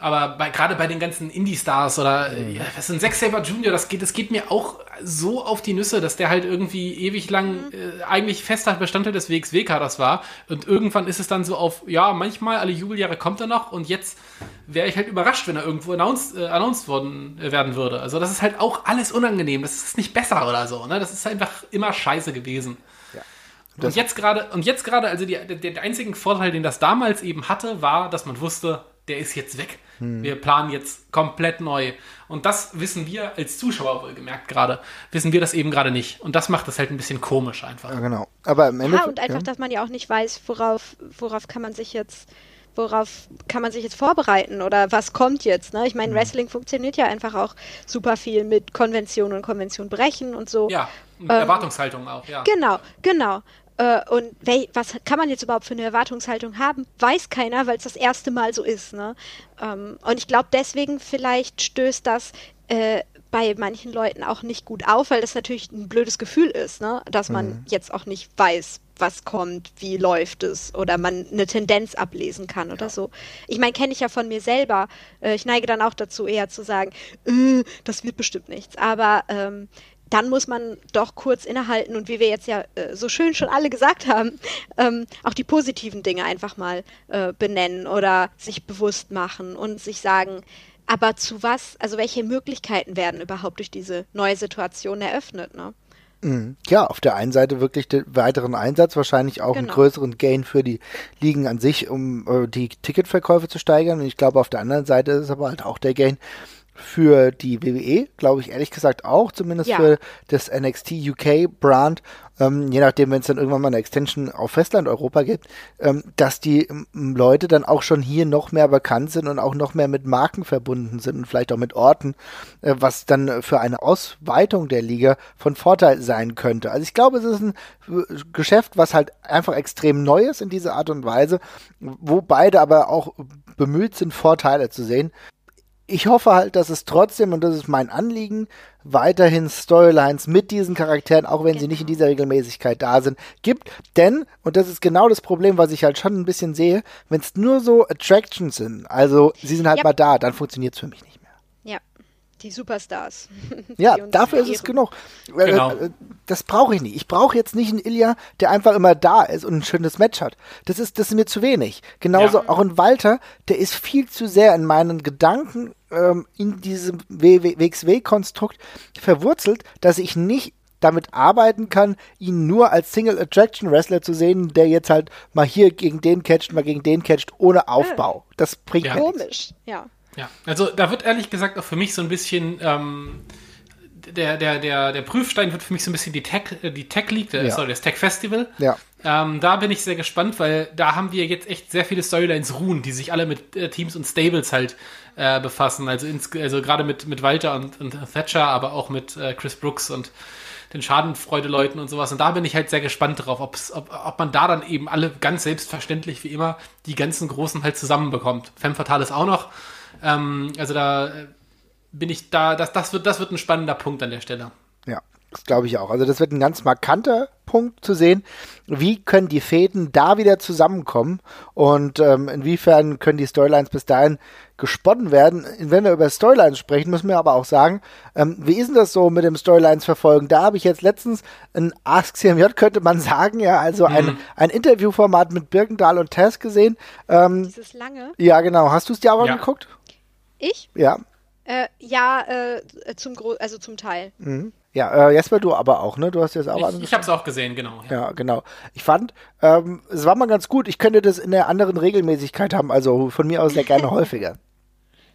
Aber bei, gerade bei den ganzen Indie-Stars oder mhm. ja, was ist ein Zack Saber Junior, das geht, das geht mir auch so auf die Nüsse, dass der halt irgendwie ewig lang mhm. äh, eigentlich fester Bestandteil des WXW-Kaders war. Und irgendwann ist es dann so auf, ja, manchmal alle Jubeljahre kommt er noch und jetzt wäre ich halt überrascht, wenn er irgendwo announced, äh, announced worden äh, werden würde. Also das ist halt auch alles unangenehm. Das ist nicht besser oder so. Ne? Das ist einfach immer scheiße gewesen. Ja. Und jetzt gerade, und jetzt gerade, also die, der, der einzige Vorteil, den das damals eben hatte, war, dass man wusste, der ist jetzt weg. Hm. Wir planen jetzt komplett neu. Und das wissen wir als Zuschauer wohlgemerkt gerade, wissen wir das eben gerade nicht. Und das macht das halt ein bisschen komisch einfach. Ja, genau. Aber im Endeffekt, ja, und einfach, ja. dass man ja auch nicht weiß, worauf, worauf kann man sich jetzt worauf kann man sich jetzt vorbereiten oder was kommt jetzt? Ne? Ich meine, mhm. Wrestling funktioniert ja einfach auch super viel mit Konvention und Konvention brechen und so. Ja, und ähm, Erwartungshaltung auch, ja. Genau, genau. Äh, und was kann man jetzt überhaupt für eine Erwartungshaltung haben? Weiß keiner, weil es das erste Mal so ist. Ne? Ähm, und ich glaube, deswegen vielleicht stößt das äh, bei manchen Leuten auch nicht gut auf, weil das natürlich ein blödes Gefühl ist, ne? dass man mhm. jetzt auch nicht weiß, was kommt, wie läuft es oder man eine Tendenz ablesen kann oder ja. so. Ich meine, kenne ich ja von mir selber. Äh, ich neige dann auch dazu, eher zu sagen, äh, das wird bestimmt nichts. Aber ähm, dann muss man doch kurz innehalten und wie wir jetzt ja äh, so schön schon alle gesagt haben, ähm, auch die positiven Dinge einfach mal äh, benennen oder sich bewusst machen und sich sagen, aber zu was, also welche Möglichkeiten werden überhaupt durch diese neue Situation eröffnet, ne? Mhm. Ja, auf der einen Seite wirklich den weiteren Einsatz, wahrscheinlich auch genau. einen größeren Gain für die Ligen an sich, um äh, die Ticketverkäufe zu steigern. Und ich glaube, auf der anderen Seite ist aber halt auch der Gain, für die WWE, glaube ich ehrlich gesagt auch, zumindest ja. für das NXT UK Brand, ähm, je nachdem, wenn es dann irgendwann mal eine Extension auf Festland Europa gibt, ähm, dass die ähm, Leute dann auch schon hier noch mehr bekannt sind und auch noch mehr mit Marken verbunden sind und vielleicht auch mit Orten, äh, was dann für eine Ausweitung der Liga von Vorteil sein könnte. Also ich glaube, es ist ein äh, Geschäft, was halt einfach extrem neu ist in dieser Art und Weise, wo beide aber auch bemüht sind, Vorteile zu sehen ich hoffe halt, dass es trotzdem, und das ist mein Anliegen, weiterhin Storylines mit diesen Charakteren, auch wenn genau. sie nicht in dieser Regelmäßigkeit da sind, gibt. Denn, und das ist genau das Problem, was ich halt schon ein bisschen sehe, wenn es nur so Attractions sind, also sie sind halt ja. mal da, dann funktioniert es für mich nicht die Superstars. Ja, dafür ist es genug. Äh, genau. Äh, das brauche ich nicht. Ich brauche jetzt nicht einen Ilya, der einfach immer da ist und ein schönes Match hat. Das ist, das ist mir zu wenig. Genauso ja. auch ein Walter, der ist viel zu sehr in meinen Gedanken ähm, in diesem WXW-Konstrukt verwurzelt, dass ich nicht damit arbeiten kann, ihn nur als Single Attraction Wrestler zu sehen, der jetzt halt mal hier gegen den catcht, mal gegen den catcht, ohne Aufbau. Das bringt ja. komisch, ja. Ja, also da wird ehrlich gesagt auch für mich so ein bisschen ähm, der, der, der, der Prüfstein wird für mich so ein bisschen die Tech, äh, die Tech League, ja. sorry, das Tech Festival. Ja. Ähm, da bin ich sehr gespannt, weil da haben wir jetzt echt sehr viele Storylines ruhen, die sich alle mit äh, Teams und Stables halt äh, befassen. Also, ins, also gerade mit, mit Walter und, und Thatcher, aber auch mit äh, Chris Brooks und den Schadenfreude-Leuten und sowas. Und da bin ich halt sehr gespannt drauf, ob, ob man da dann eben alle ganz selbstverständlich wie immer die ganzen Großen halt zusammenbekommt. Femme Fatale ist auch noch. Ähm, also da äh, bin ich da, das, das, wird, das wird ein spannender Punkt an der Stelle. Ja, das glaube ich auch. Also das wird ein ganz markanter Punkt zu sehen, wie können die Fäden da wieder zusammenkommen und ähm, inwiefern können die Storylines bis dahin gesponnen werden. Wenn wir über Storylines sprechen, müssen wir aber auch sagen, ähm, wie ist denn das so mit dem Storylines verfolgen? Da habe ich jetzt letztens ein Ask CMJ, könnte man sagen, ja, also mhm. ein, ein Interviewformat mit Birkendahl und Tess gesehen. Ähm, Dieses lange? Ja, genau. Hast du es dir aber ja. geguckt? Ich? Ja. Äh, ja, äh, zum Gro also zum Teil. Mhm. Ja, äh, Jesper, du aber auch, ne? Du hast das auch Ich, ich habe es auch gesehen, genau. Ja, ja genau. Ich fand, ähm, es war mal ganz gut. Ich könnte das in der anderen Regelmäßigkeit haben, also von mir aus sehr gerne häufiger.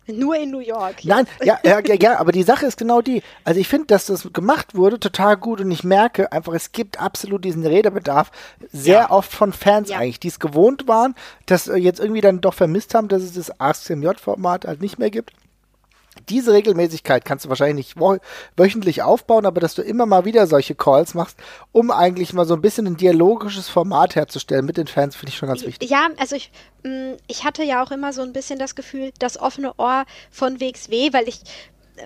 Nur in New York. Nein, ja, ja, ja, ja, aber die Sache ist genau die. Also ich finde, dass das gemacht wurde total gut und ich merke einfach, es gibt absolut diesen Redebedarf sehr ja. oft von Fans ja. eigentlich, die es gewohnt waren, dass äh, jetzt irgendwie dann doch vermisst haben, dass es das AskMJ-Format halt nicht mehr gibt diese Regelmäßigkeit kannst du wahrscheinlich nicht wöchentlich aufbauen, aber dass du immer mal wieder solche Calls machst, um eigentlich mal so ein bisschen ein dialogisches Format herzustellen mit den Fans, finde ich schon ganz wichtig. Ja, also ich, mm, ich hatte ja auch immer so ein bisschen das Gefühl, das offene Ohr von WXW, weil ich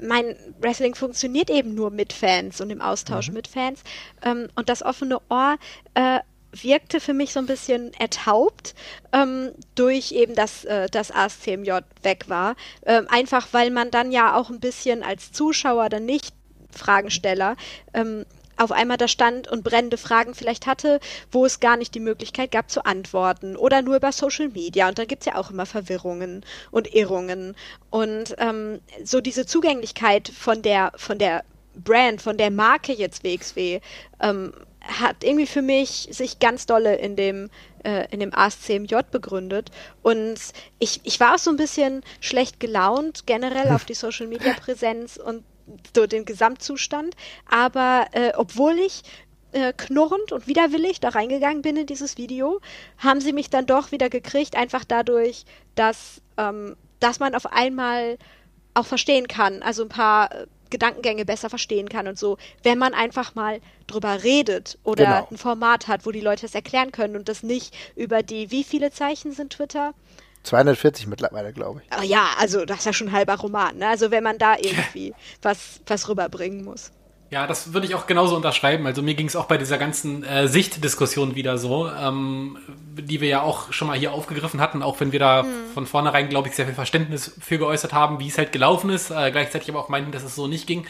mein Wrestling funktioniert eben nur mit Fans und im Austausch mhm. mit Fans. Ähm, und das offene Ohr äh, wirkte für mich so ein bisschen ertaubt ähm, durch eben, dass äh, das ASCMJ weg war. Ähm, einfach weil man dann ja auch ein bisschen als Zuschauer, dann nicht Fragensteller, ähm, auf einmal da stand und brennende Fragen vielleicht hatte, wo es gar nicht die Möglichkeit gab zu antworten oder nur über Social Media. Und dann gibt es ja auch immer Verwirrungen und Irrungen. Und ähm, so diese Zugänglichkeit von der, von der Brand, von der Marke jetzt WXW, ähm, hat irgendwie für mich sich ganz dolle in dem äh, in dem ASCMJ begründet. Und ich, ich war auch so ein bisschen schlecht gelaunt generell auf die Social Media Präsenz und so den Gesamtzustand, aber äh, obwohl ich äh, knurrend und widerwillig da reingegangen bin in dieses Video, haben sie mich dann doch wieder gekriegt, einfach dadurch, dass, ähm, dass man auf einmal auch verstehen kann, also ein paar äh, Gedankengänge besser verstehen kann und so, wenn man einfach mal drüber redet oder genau. ein Format hat, wo die Leute es erklären können und das nicht über die, wie viele Zeichen sind Twitter? 240 mittlerweile, glaube ich. Oh ja, also das ist ja schon ein halber Roman, ne? Also wenn man da irgendwie was, was rüberbringen muss. Ja, das würde ich auch genauso unterschreiben. Also mir ging es auch bei dieser ganzen äh, Sichtdiskussion wieder so, ähm, die wir ja auch schon mal hier aufgegriffen hatten, auch wenn wir da hm. von vornherein, glaube ich, sehr viel Verständnis für geäußert haben, wie es halt gelaufen ist, äh, gleichzeitig aber auch meinten, dass es so nicht ging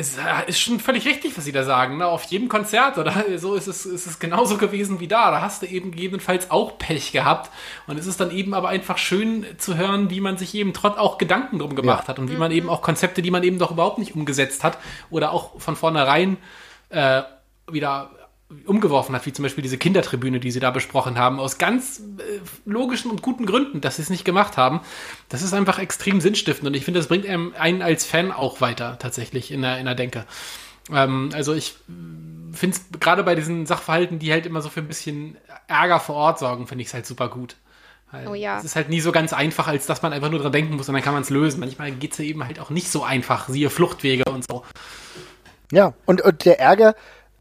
ist, äh, ist schon völlig richtig, was sie da sagen. Ne? Auf jedem Konzert oder so ist es, ist es genauso gewesen wie da. Da hast du eben gegebenenfalls auch Pech gehabt. Und es ist dann eben aber einfach schön zu hören, wie man sich eben trotz auch Gedanken drum gemacht ja. hat und wie man eben auch Konzepte, die man eben doch überhaupt nicht umgesetzt hat oder auch von vornherein äh, wieder umgeworfen hat, wie zum Beispiel diese Kindertribüne, die sie da besprochen haben, aus ganz äh, logischen und guten Gründen, dass sie es nicht gemacht haben. Das ist einfach extrem sinnstiftend und ich finde, das bringt einem, einen als Fan auch weiter, tatsächlich, in der, in der Denke. Ähm, also ich finde es gerade bei diesen Sachverhalten, die halt immer so für ein bisschen Ärger vor Ort sorgen, finde ich es halt super gut. Weil oh ja. Es ist halt nie so ganz einfach, als dass man einfach nur dran denken muss und dann kann man es lösen. Manchmal geht es ja eben halt auch nicht so einfach, siehe Fluchtwege und so. Ja, und, und der Ärger,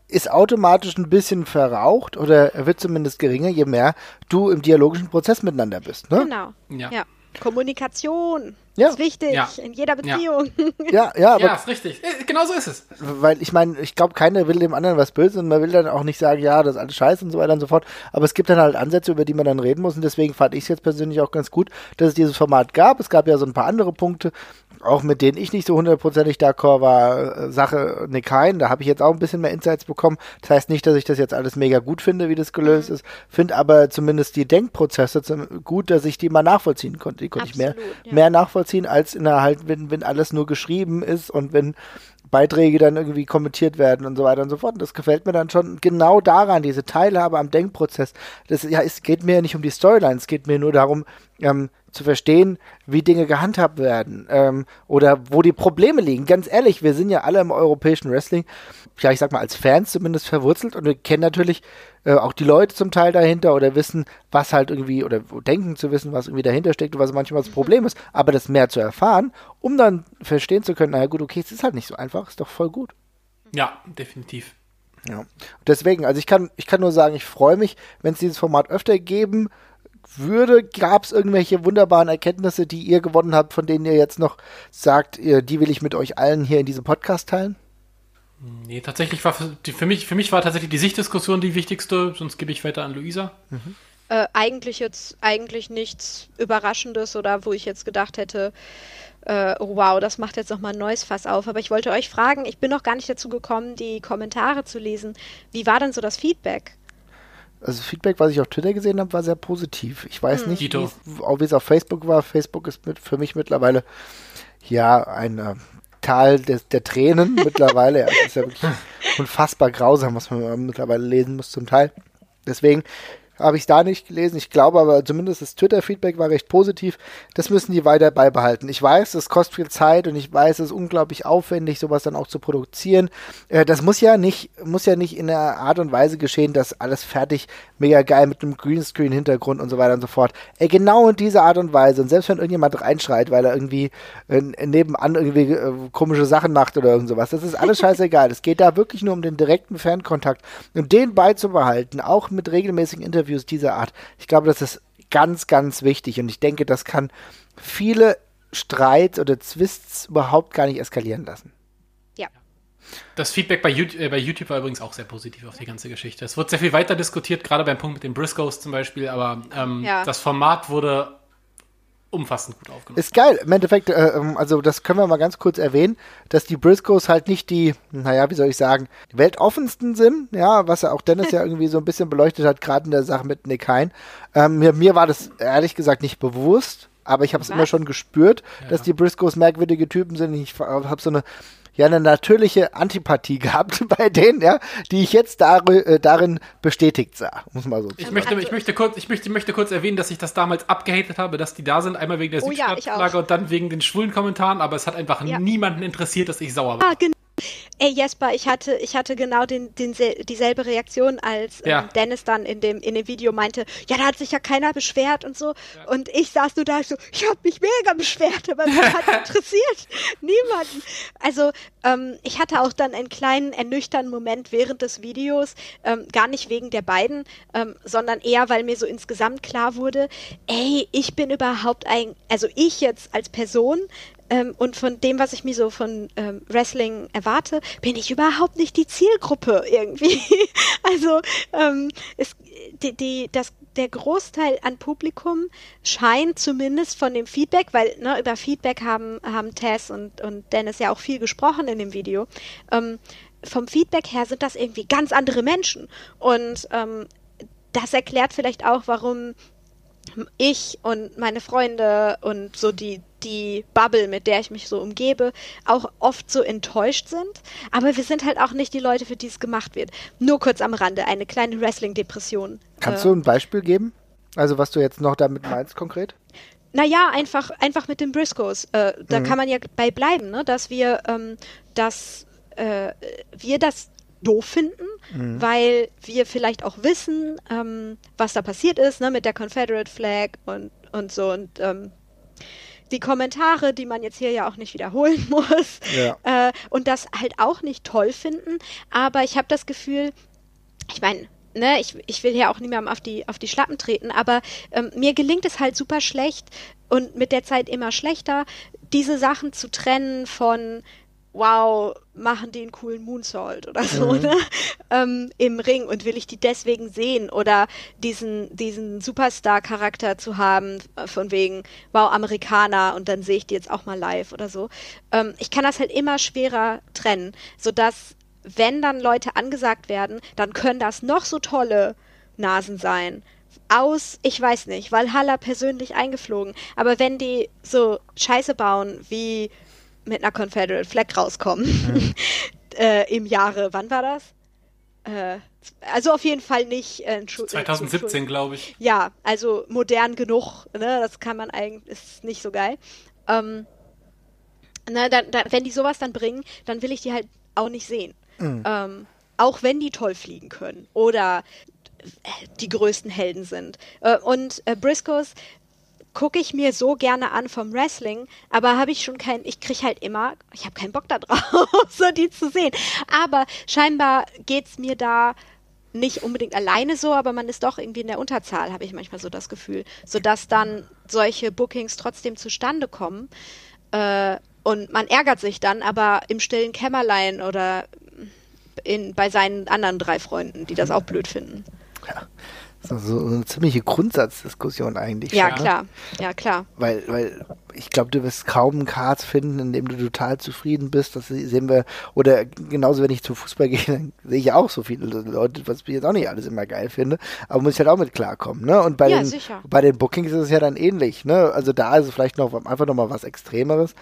ist automatisch ein bisschen verraucht oder wird zumindest geringer, je mehr du im dialogischen Prozess miteinander bist. Ne? Genau. Ja. ja. Kommunikation ja. ist wichtig ja. in jeder Beziehung. Ja, ja, aber ja, ist richtig. Äh, genau so ist es. Weil ich meine, ich glaube, keiner will dem anderen was Böses und man will dann auch nicht sagen, ja, das ist alles scheiße und so weiter und so fort. Aber es gibt dann halt Ansätze, über die man dann reden muss und deswegen fand ich es jetzt persönlich auch ganz gut, dass es dieses Format gab. Es gab ja so ein paar andere Punkte, auch mit denen ich nicht so hundertprozentig d'accord war, äh, Sache Nick Hein, da habe ich jetzt auch ein bisschen mehr Insights bekommen. Das heißt nicht, dass ich das jetzt alles mega gut finde, wie das gelöst mhm. ist, finde aber zumindest die Denkprozesse gut, dass ich die mal nachvollziehen konnte. Die konnte Absolut, ich mehr, ja. mehr nachvollziehen, als in der halt, wenn, wenn alles nur geschrieben ist und wenn Beiträge dann irgendwie kommentiert werden und so weiter und so fort. Und das gefällt mir dann schon genau daran, diese Teilhabe am Denkprozess. Das, ja, es geht mir ja nicht um die Storyline, es geht mir nur darum, ähm, zu verstehen, wie Dinge gehandhabt werden ähm, oder wo die Probleme liegen. Ganz ehrlich, wir sind ja alle im europäischen Wrestling, ja, ich sag mal, als Fans zumindest verwurzelt und wir kennen natürlich äh, auch die Leute zum Teil dahinter oder wissen, was halt irgendwie oder denken zu wissen, was irgendwie dahinter steckt und was manchmal das Problem ist. Aber das mehr zu erfahren, um dann verstehen zu können, naja gut, okay, es ist halt nicht so einfach, ist doch voll gut. Ja, definitiv. Ja. Deswegen, also ich kann, ich kann nur sagen, ich freue mich, wenn es dieses Format öfter geben würde, gab es irgendwelche wunderbaren Erkenntnisse, die ihr gewonnen habt, von denen ihr jetzt noch sagt, die will ich mit euch allen hier in diesem Podcast teilen? Nee, tatsächlich war für, für, mich, für mich war tatsächlich die Sichtdiskussion die wichtigste, sonst gebe ich weiter an Luisa. Mhm. Äh, eigentlich jetzt eigentlich nichts Überraschendes oder wo ich jetzt gedacht hätte, äh, oh wow, das macht jetzt nochmal ein neues Fass auf. Aber ich wollte euch fragen, ich bin noch gar nicht dazu gekommen, die Kommentare zu lesen. Wie war denn so das Feedback? Also Feedback, was ich auf Twitter gesehen habe, war sehr positiv. Ich weiß hm. nicht, wie es auf Facebook war. Facebook ist mit, für mich mittlerweile ja ein äh, Tal des, der Tränen mittlerweile. Das ist ja wirklich unfassbar grausam, was man mittlerweile lesen muss zum Teil. Deswegen habe ich da nicht gelesen. Ich glaube aber zumindest das Twitter-Feedback war recht positiv. Das müssen die weiter beibehalten. Ich weiß, es kostet viel Zeit und ich weiß, es ist unglaublich aufwendig, sowas dann auch zu produzieren. Äh, das muss ja nicht, muss ja nicht in der Art und Weise geschehen, dass alles fertig, mega geil mit einem Greenscreen-Hintergrund und so weiter und so fort. Äh, genau in dieser Art und Weise. Und selbst wenn irgendjemand reinschreit, weil er irgendwie äh, nebenan irgendwie äh, komische Sachen macht oder irgend sowas, das ist alles scheißegal. es geht da wirklich nur um den direkten Fankontakt und den beizubehalten, auch mit regelmäßigen Interviews dieser Art. Ich glaube, das ist ganz, ganz wichtig und ich denke, das kann viele Streits oder Twists überhaupt gar nicht eskalieren lassen. Das Feedback bei YouTube, äh, bei YouTube war übrigens auch sehr positiv auf die ganze Geschichte. Es wurde sehr viel weiter diskutiert, gerade beim Punkt mit den Briscoes zum Beispiel, aber ähm, ja. das Format wurde umfassend gut aufgenommen. Ist geil. Im Endeffekt, äh, ähm, also das können wir mal ganz kurz erwähnen, dass die Briscoes halt nicht die, naja, wie soll ich sagen, weltoffensten sind, ja, was ja auch Dennis ja irgendwie so ein bisschen beleuchtet hat, gerade in der Sache mit Nick Hein. Ähm, mir, mir war das ehrlich gesagt nicht bewusst, aber ich habe es immer schon gespürt, ja. dass die Briscoes merkwürdige Typen sind. Ich habe so eine ja eine natürliche Antipathie gehabt bei denen, ja, die ich jetzt dar äh, darin bestätigt sah, muss man so sagen. Ich möchte, ich möchte kurz, ich möchte, möchte kurz erwähnen, dass ich das damals abgehatet habe, dass die da sind, einmal wegen der oh, ja, und dann wegen den schwulen Kommentaren, aber es hat einfach ja. niemanden interessiert, dass ich sauer war. Ah, genau. Ey, Jesper, ich hatte, ich hatte genau den, den, dieselbe Reaktion, als ähm, ja. Dennis dann in dem, in dem Video meinte, ja, da hat sich ja keiner beschwert und so. Ja. Und ich saß nur da so, ich habe mich mega beschwert, aber mich hat interessiert. Niemanden. Also, ähm, ich hatte auch dann einen kleinen ernüchternden Moment während des Videos, ähm, gar nicht wegen der beiden, ähm, sondern eher, weil mir so insgesamt klar wurde, ey, ich bin überhaupt ein, also ich jetzt als Person ähm, und von dem, was ich mir so von ähm, Wrestling erwarte, bin ich überhaupt nicht die Zielgruppe irgendwie. also ähm, es, die, die, das, der Großteil an Publikum scheint zumindest von dem Feedback, weil ne, über Feedback haben, haben Tess und, und Dennis ja auch viel gesprochen in dem Video. Ähm, vom Feedback her sind das irgendwie ganz andere Menschen. Und ähm, das erklärt vielleicht auch, warum ich und meine Freunde und so die, die Bubble, mit der ich mich so umgebe, auch oft so enttäuscht sind. Aber wir sind halt auch nicht die Leute, für die es gemacht wird. Nur kurz am Rande, eine kleine Wrestling-Depression. Kannst äh, du ein Beispiel geben? Also was du jetzt noch damit meinst konkret? Naja, einfach, einfach mit den Briscoes. Äh, da mhm. kann man ja bei bleiben, ne? dass wir, ähm, dass äh, wir das doof finden, mhm. weil wir vielleicht auch wissen, ähm, was da passiert ist, ne, mit der Confederate Flag und, und so. Und ähm, die Kommentare, die man jetzt hier ja auch nicht wiederholen muss ja. äh, und das halt auch nicht toll finden. Aber ich habe das Gefühl, ich meine, ne, ich, ich will hier auch niemandem auf die, auf die Schlappen treten, aber ähm, mir gelingt es halt super schlecht und mit der Zeit immer schlechter, diese Sachen zu trennen von wow, machen die einen coolen Moonsault oder so, mhm. ne? Ähm, im Ring und will ich die deswegen sehen oder diesen, diesen Superstar-Charakter zu haben, von wegen, wow, Amerikaner und dann sehe ich die jetzt auch mal live oder so. Ähm, ich kann das halt immer schwerer trennen, sodass, wenn dann Leute angesagt werden, dann können das noch so tolle Nasen sein aus, ich weiß nicht, Valhalla persönlich eingeflogen. Aber wenn die so Scheiße bauen wie mit einer Confederate Flag rauskommen. Mhm. äh, Im Jahre, wann war das? Äh, also auf jeden Fall nicht. Äh, 2017, glaube ich. Ja, also modern genug. Ne? Das kann man eigentlich, ist nicht so geil. Ähm, na, dann, dann, wenn die sowas dann bringen, dann will ich die halt auch nicht sehen. Mhm. Ähm, auch wenn die toll fliegen können oder äh, die größten Helden sind. Äh, und äh, Briscoes gucke ich mir so gerne an vom Wrestling, aber habe ich schon kein, ich kriege halt immer, ich habe keinen Bock da drauf, so die zu sehen. Aber scheinbar geht es mir da nicht unbedingt alleine so, aber man ist doch irgendwie in der Unterzahl, habe ich manchmal so das Gefühl, sodass dann solche Bookings trotzdem zustande kommen. Äh, und man ärgert sich dann, aber im stillen Kämmerlein oder in, bei seinen anderen drei Freunden, die das auch blöd finden. Ja. So, so eine ziemliche Grundsatzdiskussion eigentlich. Ja, schon, ne? klar. Ja, klar. Weil, weil ich glaube, du wirst kaum einen Card finden, in dem du total zufrieden bist. Das sehen wir. Oder genauso, wenn ich zum Fußball gehe, dann sehe ich auch so viele Leute, was ich jetzt auch nicht alles immer geil finde. Aber muss ich halt auch mit klarkommen. Ne? Und bei, ja, den, sicher. bei den Bookings ist es ja dann ähnlich. Ne? Also da ist es vielleicht noch einfach noch mal was Extremeres.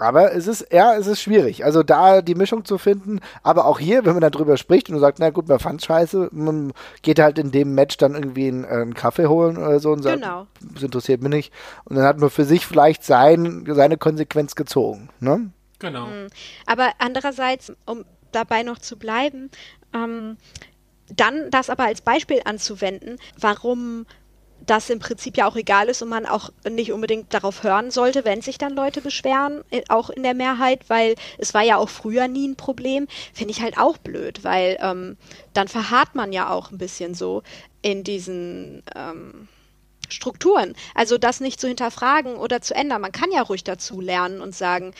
Aber es ist, ja, es ist schwierig. Also da die Mischung zu finden. Aber auch hier, wenn man darüber spricht und sagt, na gut, man fand scheiße, man geht halt in dem Match dann irgendwie einen, äh, einen Kaffee holen oder so und sagt, genau. das interessiert mich nicht. Und dann hat man für sich vielleicht sein, seine Konsequenz gezogen. Ne? Genau. Mhm. Aber andererseits, um dabei noch zu bleiben, ähm, dann das aber als Beispiel anzuwenden, warum das im Prinzip ja auch egal ist und man auch nicht unbedingt darauf hören sollte, wenn sich dann Leute beschweren, äh, auch in der Mehrheit, weil es war ja auch früher nie ein Problem, finde ich halt auch blöd, weil ähm, dann verharrt man ja auch ein bisschen so in diesen ähm, Strukturen. Also das nicht zu hinterfragen oder zu ändern. Man kann ja ruhig dazu lernen und sagen,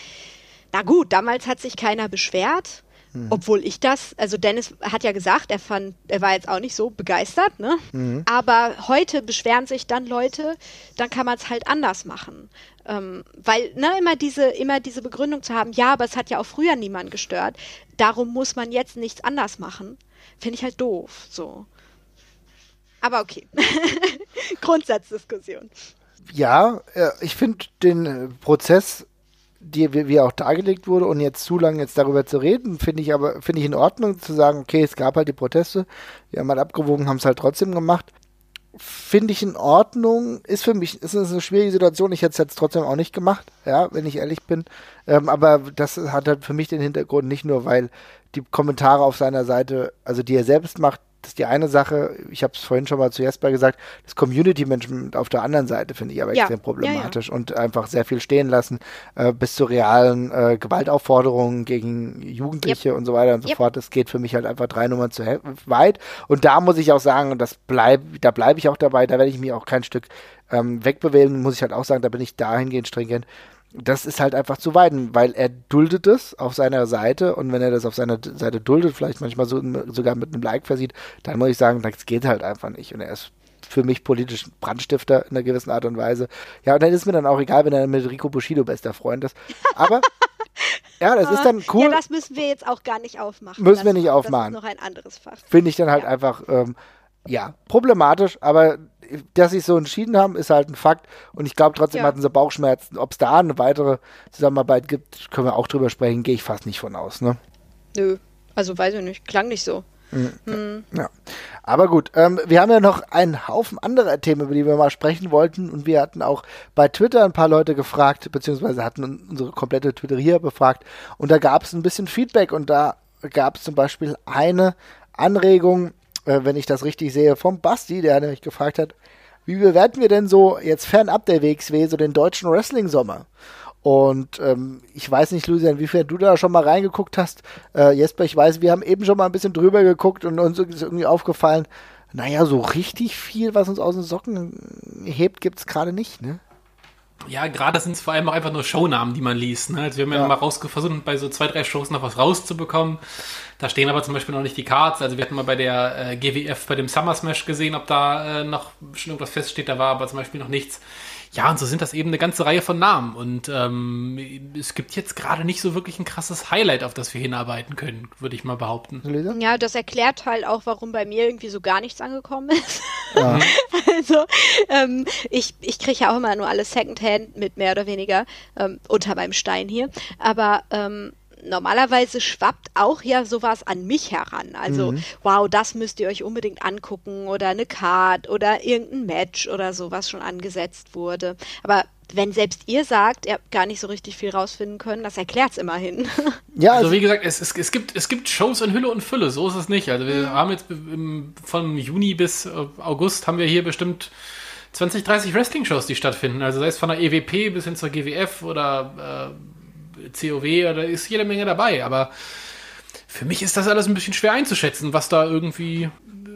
na gut, damals hat sich keiner beschwert, Mhm. Obwohl ich das, also Dennis hat ja gesagt, er fand, er war jetzt auch nicht so begeistert, ne? Mhm. Aber heute beschweren sich dann Leute, dann kann man es halt anders machen. Ähm, weil, ne, immer diese, immer diese Begründung zu haben, ja, aber es hat ja auch früher niemand gestört, darum muss man jetzt nichts anders machen, finde ich halt doof, so. Aber okay. Grundsatzdiskussion. Ja, äh, ich finde den äh, Prozess die, wie, wie auch dargelegt wurde und jetzt zu lange jetzt darüber zu reden, finde ich aber, finde ich in Ordnung zu sagen, okay, es gab halt die Proteste, wir haben halt abgewogen, haben es halt trotzdem gemacht. Finde ich in Ordnung, ist für mich, ist eine schwierige Situation, ich hätte es jetzt trotzdem auch nicht gemacht, ja, wenn ich ehrlich bin. Ähm, aber das hat halt für mich den Hintergrund nicht nur, weil die Kommentare auf seiner Seite, also die er selbst macht, das ist die eine Sache. Ich habe es vorhin schon mal zu Jesper gesagt. Das Community-Management auf der anderen Seite finde ich aber ja. extrem problematisch ja, ja. und einfach sehr viel stehen lassen äh, bis zu realen äh, Gewaltaufforderungen gegen Jugendliche yep. und so weiter und so yep. fort. Das geht für mich halt einfach drei Nummern zu weit. Und da muss ich auch sagen, und das bleib, da bleibe ich auch dabei, da werde ich mich auch kein Stück ähm, wegbewegen, muss ich halt auch sagen, da bin ich dahingehend stringent das ist halt einfach zu weit, weil er duldet es auf seiner Seite und wenn er das auf seiner Seite duldet, vielleicht manchmal so, sogar mit einem Like versieht, dann muss ich sagen, das geht halt einfach nicht. Und er ist für mich politisch Brandstifter in einer gewissen Art und Weise. Ja, und dann ist mir dann auch egal, wenn er mit Rico Bushido bester Freund ist. Aber ja, das ist dann cool. Ja, das müssen wir jetzt auch gar nicht aufmachen. Müssen das wir nicht aufmachen. Das ist noch ein anderes Fach. Finde ich dann halt ja. einfach, ähm, ja, problematisch, aber dass sie so entschieden haben, ist halt ein Fakt. Und ich glaube, trotzdem ja. hatten sie Bauchschmerzen. Ob es da eine weitere Zusammenarbeit gibt, können wir auch drüber sprechen, gehe ich fast nicht von aus. Ne? Nö, also weiß ich nicht, klang nicht so. Mhm. Mhm. Ja. Aber gut, ähm, wir haben ja noch einen Haufen anderer Themen, über die wir mal sprechen wollten. Und wir hatten auch bei Twitter ein paar Leute gefragt, beziehungsweise hatten unsere komplette Twitter hier befragt. Und da gab es ein bisschen Feedback und da gab es zum Beispiel eine Anregung, äh, wenn ich das richtig sehe, vom Basti, der nämlich gefragt hat, wie bewerten wir denn so jetzt fernab der WXW so den deutschen Wrestling-Sommer? Und ähm, ich weiß nicht, Lucian, inwiefern du da schon mal reingeguckt hast. Äh, Jesper, ich weiß, wir haben eben schon mal ein bisschen drüber geguckt und uns ist irgendwie aufgefallen, naja, so richtig viel, was uns aus den Socken hebt, gibt es gerade nicht, ne? Ja, gerade sind es vor allem auch einfach nur Shownamen, die man liest. Ne? Also wir haben ja, ja mal versucht, bei so zwei, drei Shows noch was rauszubekommen. Da stehen aber zum Beispiel noch nicht die Cards. Also wir hatten mal bei der äh, GWF, bei dem Summer Smash gesehen, ob da äh, noch schon irgendwas feststeht. Da war aber zum Beispiel noch nichts. Ja, und so sind das eben eine ganze Reihe von Namen. Und ähm, es gibt jetzt gerade nicht so wirklich ein krasses Highlight, auf das wir hinarbeiten können, würde ich mal behaupten. Ja, das erklärt halt auch, warum bei mir irgendwie so gar nichts angekommen ist. Ja. also, ähm, ich, ich kriege ja auch immer nur alles Secondhand mit, mehr oder weniger, ähm, unter meinem Stein hier. Aber ähm, normalerweise schwappt auch ja sowas an mich heran. Also, mhm. wow, das müsst ihr euch unbedingt angucken oder eine Card oder irgendein Match oder so, was schon angesetzt wurde. Aber wenn selbst ihr sagt, ihr habt gar nicht so richtig viel rausfinden können, das erklärt es immerhin. Ja, also, also wie gesagt, es, es, es, gibt, es gibt Shows in Hülle und Fülle, so ist es nicht. Also wir mhm. haben jetzt im, von Juni bis äh, August haben wir hier bestimmt 20, 30 Wrestling-Shows, die stattfinden. Also sei es von der EWP bis hin zur GWF oder äh, COW, da ist jede Menge dabei, aber für mich ist das alles ein bisschen schwer einzuschätzen, was da irgendwie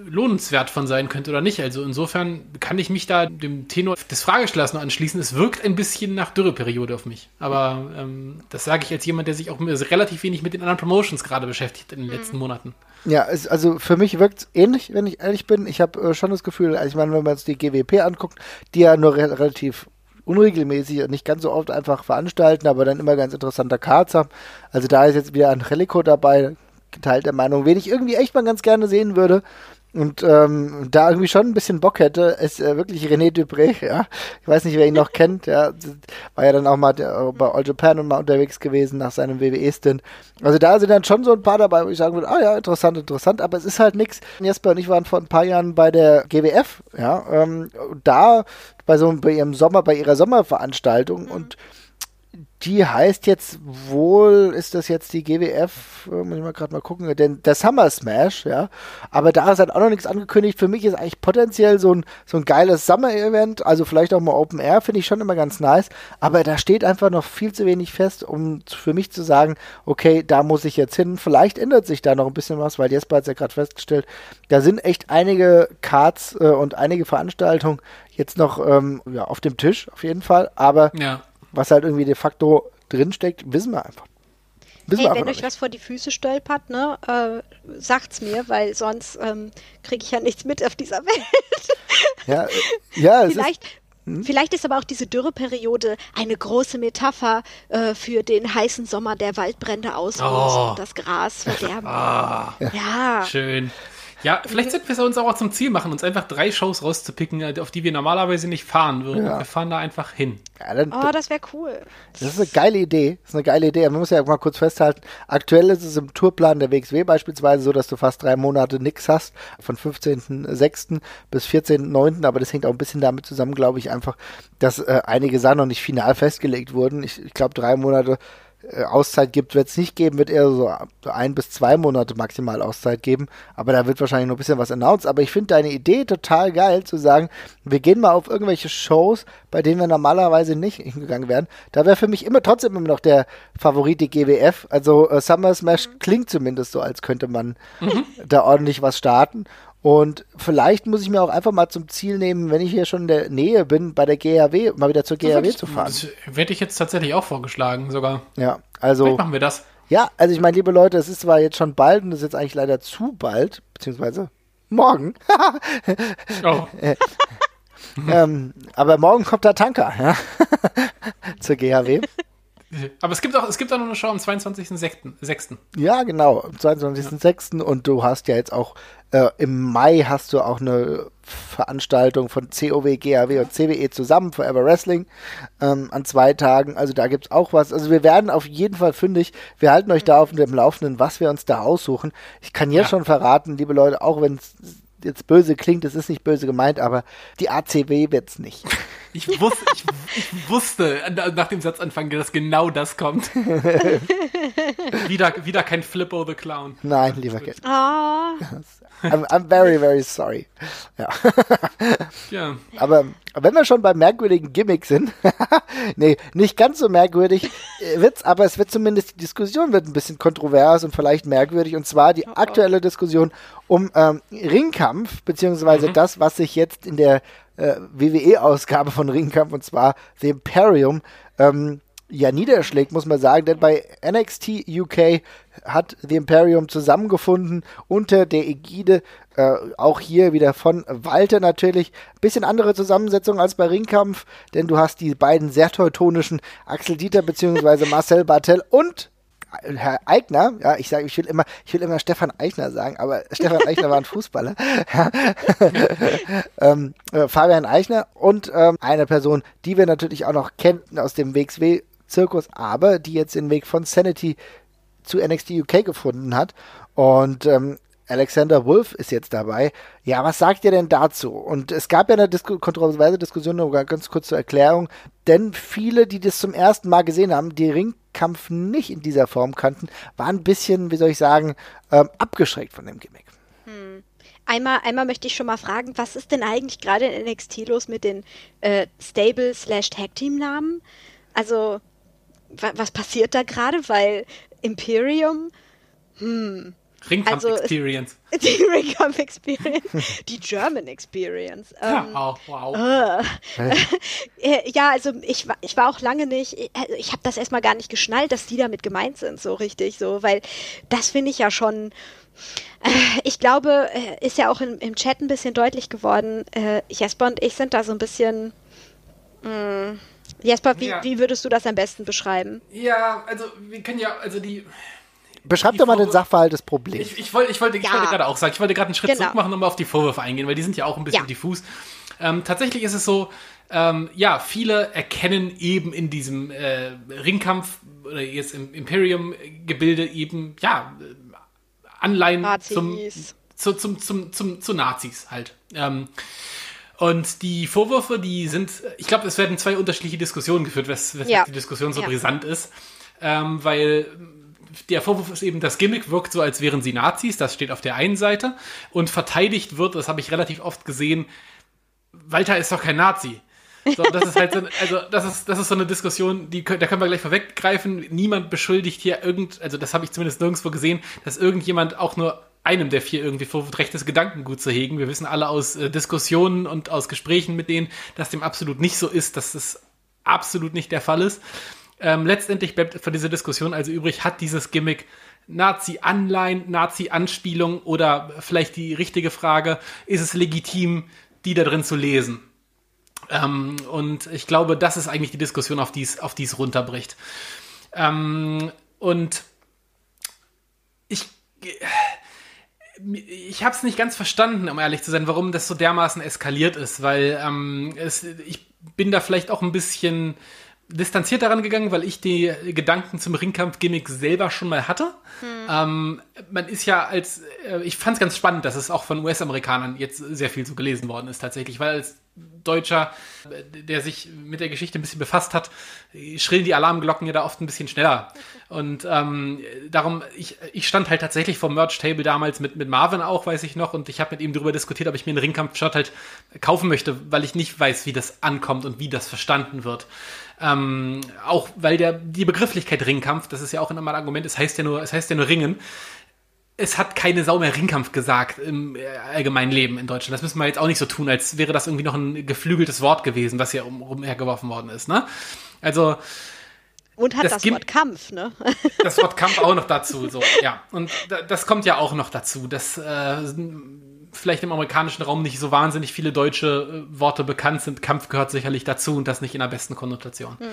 lohnenswert von sein könnte oder nicht. Also insofern kann ich mich da dem Tenor des Fragestellers noch anschließen. Es wirkt ein bisschen nach Dürreperiode auf mich. Aber ähm, das sage ich als jemand, der sich auch relativ wenig mit den anderen Promotions gerade beschäftigt in den mhm. letzten Monaten. Ja, es, also für mich wirkt es ähnlich, wenn ich ehrlich bin. Ich habe äh, schon das Gefühl, also ich meine, wenn man uns die GWP anguckt, die ja nur re relativ unregelmäßig und nicht ganz so oft einfach veranstalten, aber dann immer ganz interessanter Cards haben. Also da ist jetzt wieder Angelico dabei, geteilte Meinung, wen ich irgendwie echt mal ganz gerne sehen würde und ähm, da irgendwie schon ein bisschen Bock hätte, ist äh, wirklich René Dupré, ja. Ich weiß nicht, wer ihn noch kennt, ja. War ja dann auch mal der, bei All Japan und mal unterwegs gewesen nach seinem WWE-Stint. Also da sind dann schon so ein paar dabei, wo ich sagen würde, ah ja, interessant, interessant, aber es ist halt nichts. Jesper und ich waren vor ein paar Jahren bei der GWF, ja, ähm, da bei so bei ihrem Sommer, bei ihrer Sommerveranstaltung mhm. und die heißt jetzt wohl, ist das jetzt die GWF, äh, muss ich mal gerade mal gucken, denn der Summer Smash, ja. Aber da ist halt auch noch nichts angekündigt. Für mich ist eigentlich potenziell so ein, so ein geiles Summer-Event, also vielleicht auch mal Open Air, finde ich schon immer ganz nice. Aber da steht einfach noch viel zu wenig fest, um für mich zu sagen, okay, da muss ich jetzt hin. Vielleicht ändert sich da noch ein bisschen was, weil Jesper hat es ja gerade festgestellt, da sind echt einige Cards äh, und einige Veranstaltungen jetzt noch ähm, ja, auf dem Tisch, auf jeden Fall. Aber ja was halt irgendwie de facto drinsteckt, wissen wir einfach. hey, wenn euch was vor die Füße stolpert, ne, äh, sagt's mir, weil sonst ähm, kriege ich ja nichts mit auf dieser Welt. ja, äh, ja Vielleicht, hm? Vielleicht ist aber auch diese Dürreperiode eine große Metapher äh, für den heißen Sommer, der Waldbrände auslöst oh. und das Gras verderben. Ah. Ja. Schön. Ja, vielleicht sollten wir es uns auch zum Ziel machen, uns einfach drei Shows rauszupicken, äh, auf die wir normalerweise nicht fahren würden. Ja. Wir fahren da einfach hin. Ja, dann, oh, das wäre cool. Das ist eine geile Idee. Das ist eine geile Idee. Man muss ja mal kurz festhalten, aktuell ist es im Tourplan der WXW beispielsweise so, dass du fast drei Monate nichts hast, von 15.06. bis 14.09. Aber das hängt auch ein bisschen damit zusammen, glaube ich, einfach, dass äh, einige Sachen noch nicht final festgelegt wurden. Ich, ich glaube, drei Monate Auszeit gibt, wird es nicht geben, wird eher so ein bis zwei Monate maximal Auszeit geben. Aber da wird wahrscheinlich noch ein bisschen was announced. Aber ich finde deine Idee total geil, zu sagen, wir gehen mal auf irgendwelche Shows, bei denen wir normalerweise nicht hingegangen wären. Da wäre für mich immer trotzdem immer noch der Favorit die GWF. Also äh, Summer Smash klingt zumindest so, als könnte man mhm. da ordentlich was starten. Und vielleicht muss ich mir auch einfach mal zum Ziel nehmen, wenn ich hier schon in der Nähe bin, bei der GHW, mal wieder zur GHW zu fahren. Das werde ich jetzt tatsächlich auch vorgeschlagen, sogar. Ja, also. Vielleicht machen wir das. Ja, also ich meine, liebe Leute, es ist zwar jetzt schon bald und es ist jetzt eigentlich leider zu bald, beziehungsweise morgen. oh. ähm, aber morgen kommt der Tanker, ja, zur GHW. Aber es gibt auch, es gibt auch noch eine Show am 22.06. Ja, genau, am 22.06. Ja. Und du hast ja jetzt auch äh, im Mai hast du auch eine Veranstaltung von COW, GAW und CWE zusammen, Forever Wrestling, ähm, an zwei Tagen. Also da gibt es auch was. Also wir werden auf jeden Fall fündig. Wir halten euch da auf dem Laufenden, was wir uns da aussuchen. Ich kann jetzt ja. schon verraten, liebe Leute, auch wenn es jetzt böse klingt, es ist nicht böse gemeint, aber die ACW wird es nicht. Ich wusste, ich, ich, wusste nach dem Satzanfang, dass genau das kommt. wieder, wieder kein Flippo the Clown. Nein, lieber Kind. Oh. I'm, I'm very, very sorry. Ja. ja. Aber wenn wir schon beim merkwürdigen Gimmick sind, nee, nicht ganz so merkwürdig äh, wird's, aber es wird zumindest die Diskussion wird ein bisschen kontrovers und vielleicht merkwürdig und zwar die aktuelle Diskussion um ähm, Ringkampf beziehungsweise mhm. das, was sich jetzt in der äh, WWE-Ausgabe von Ringkampf und zwar The Imperium ähm, ja niederschlägt, muss man sagen, denn bei NXT UK hat The Imperium zusammengefunden unter der Ägide, äh, auch hier wieder von Walter natürlich. Bisschen andere Zusammensetzung als bei Ringkampf, denn du hast die beiden sehr teutonischen Axel Dieter bzw. Marcel Bartel und Herr Eigner, ja, ich sage, ich will immer, ich will immer Stefan Eichner sagen, aber Stefan Eichner war ein Fußballer. ähm, äh, Fabian Eichner und ähm, eine Person, die wir natürlich auch noch kennen aus dem WXW Zirkus, aber die jetzt den Weg von Sanity zu NXT UK gefunden hat. Und ähm, Alexander Wolf ist jetzt dabei. Ja, was sagt ihr denn dazu? Und es gab ja eine Disku kontroverse Diskussion, nur ganz kurz zur Erklärung, denn viele, die das zum ersten Mal gesehen haben, die Ringkampf nicht in dieser Form kannten, waren ein bisschen, wie soll ich sagen, ähm, abgeschreckt von dem Gimmick. Hm. Einmal, einmal möchte ich schon mal fragen, was ist denn eigentlich gerade in NXT los mit den äh, Stable-Slash-Tag-Team-Namen? Also, was passiert da gerade? Weil Imperium, hm. Ringkampf also, Experience. Die Ringkampf Experience. Die German Experience. ja, ähm, oh, wow. Äh, ja, also ich, ich war auch lange nicht, ich, ich habe das erstmal gar nicht geschnallt, dass die damit gemeint sind, so richtig, so, weil das finde ich ja schon. Äh, ich glaube, äh, ist ja auch im, im Chat ein bisschen deutlich geworden. Äh, Jesper und ich sind da so ein bisschen. Mh, mm, Jesper, wie, ja. wie würdest du das am besten beschreiben? Ja, also wir können ja, also die. Beschreib doch mal den Sachverhalt des Problems. Ich, ich wollte, ich wollte, ja. wollte gerade auch sagen, ich wollte gerade einen Schritt genau. zurück machen und mal auf die Vorwürfe eingehen, weil die sind ja auch ein bisschen ja. diffus. Ähm, tatsächlich ist es so, ähm, ja, viele erkennen eben in diesem äh, Ringkampf oder jetzt im Imperium-Gebilde eben, ja, Anleihen zum, zu, zum, zum, zum, zu Nazis halt. Ähm, und die Vorwürfe, die sind, ich glaube, es werden zwei unterschiedliche Diskussionen geführt, weshalb ja. die Diskussion so ja. brisant ist. Ähm, weil der Vorwurf ist eben, das Gimmick wirkt so, als wären sie Nazis, das steht auf der einen Seite. Und verteidigt wird, das habe ich relativ oft gesehen, Walter ist doch kein Nazi. So, das ist halt so, also das ist, das ist so eine Diskussion, die da können wir gleich vorweggreifen. Niemand beschuldigt hier irgend, also das habe ich zumindest nirgendwo gesehen, dass irgendjemand auch nur einem der vier irgendwie versucht, rechtes Gedankengut zu hegen. Wir wissen alle aus äh, Diskussionen und aus Gesprächen mit denen, dass dem absolut nicht so ist, dass das absolut nicht der Fall ist. Ähm, letztendlich bleibt für diese Diskussion also übrig, hat dieses Gimmick Nazi-Anleihen, Nazi-Anspielung oder vielleicht die richtige Frage, ist es legitim, die da drin zu lesen? Ähm, und ich glaube, das ist eigentlich die Diskussion, auf die es auf die's runterbricht. Ähm, und ich ich habe es nicht ganz verstanden, um ehrlich zu sein, warum das so dermaßen eskaliert ist, weil ähm, es, ich bin da vielleicht auch ein bisschen distanziert daran gegangen, weil ich die Gedanken zum Ringkampf-Gimmick selber schon mal hatte. Hm. Ähm, man ist ja als, äh, ich fand es ganz spannend, dass es auch von US-Amerikanern jetzt sehr viel so gelesen worden ist tatsächlich, weil als Deutscher, der sich mit der Geschichte ein bisschen befasst hat, schrillen die Alarmglocken ja da oft ein bisschen schneller. Und ähm, darum, ich, ich stand halt tatsächlich vom Merch-Table damals mit, mit Marvin auch, weiß ich noch, und ich habe mit ihm darüber diskutiert, ob ich mir einen Ringkampf-Shirt halt kaufen möchte, weil ich nicht weiß, wie das ankommt und wie das verstanden wird. Ähm, auch weil der, die Begrifflichkeit Ringkampf, das ist ja auch immer ein Argument, es heißt ja nur, es heißt ja nur Ringen es hat keine Sau mehr Ringkampf gesagt im äh, allgemeinen Leben in Deutschland. Das müssen wir jetzt auch nicht so tun, als wäre das irgendwie noch ein geflügeltes Wort gewesen, was hier um, umhergeworfen worden ist. Ne? Also und hat das, das Wort Kampf, ne? Das Wort Kampf auch noch dazu, so, ja. Und das kommt ja auch noch dazu, dass äh, vielleicht im amerikanischen Raum nicht so wahnsinnig viele deutsche äh, Worte bekannt sind. Kampf gehört sicherlich dazu und das nicht in der besten Konnotation. Mhm.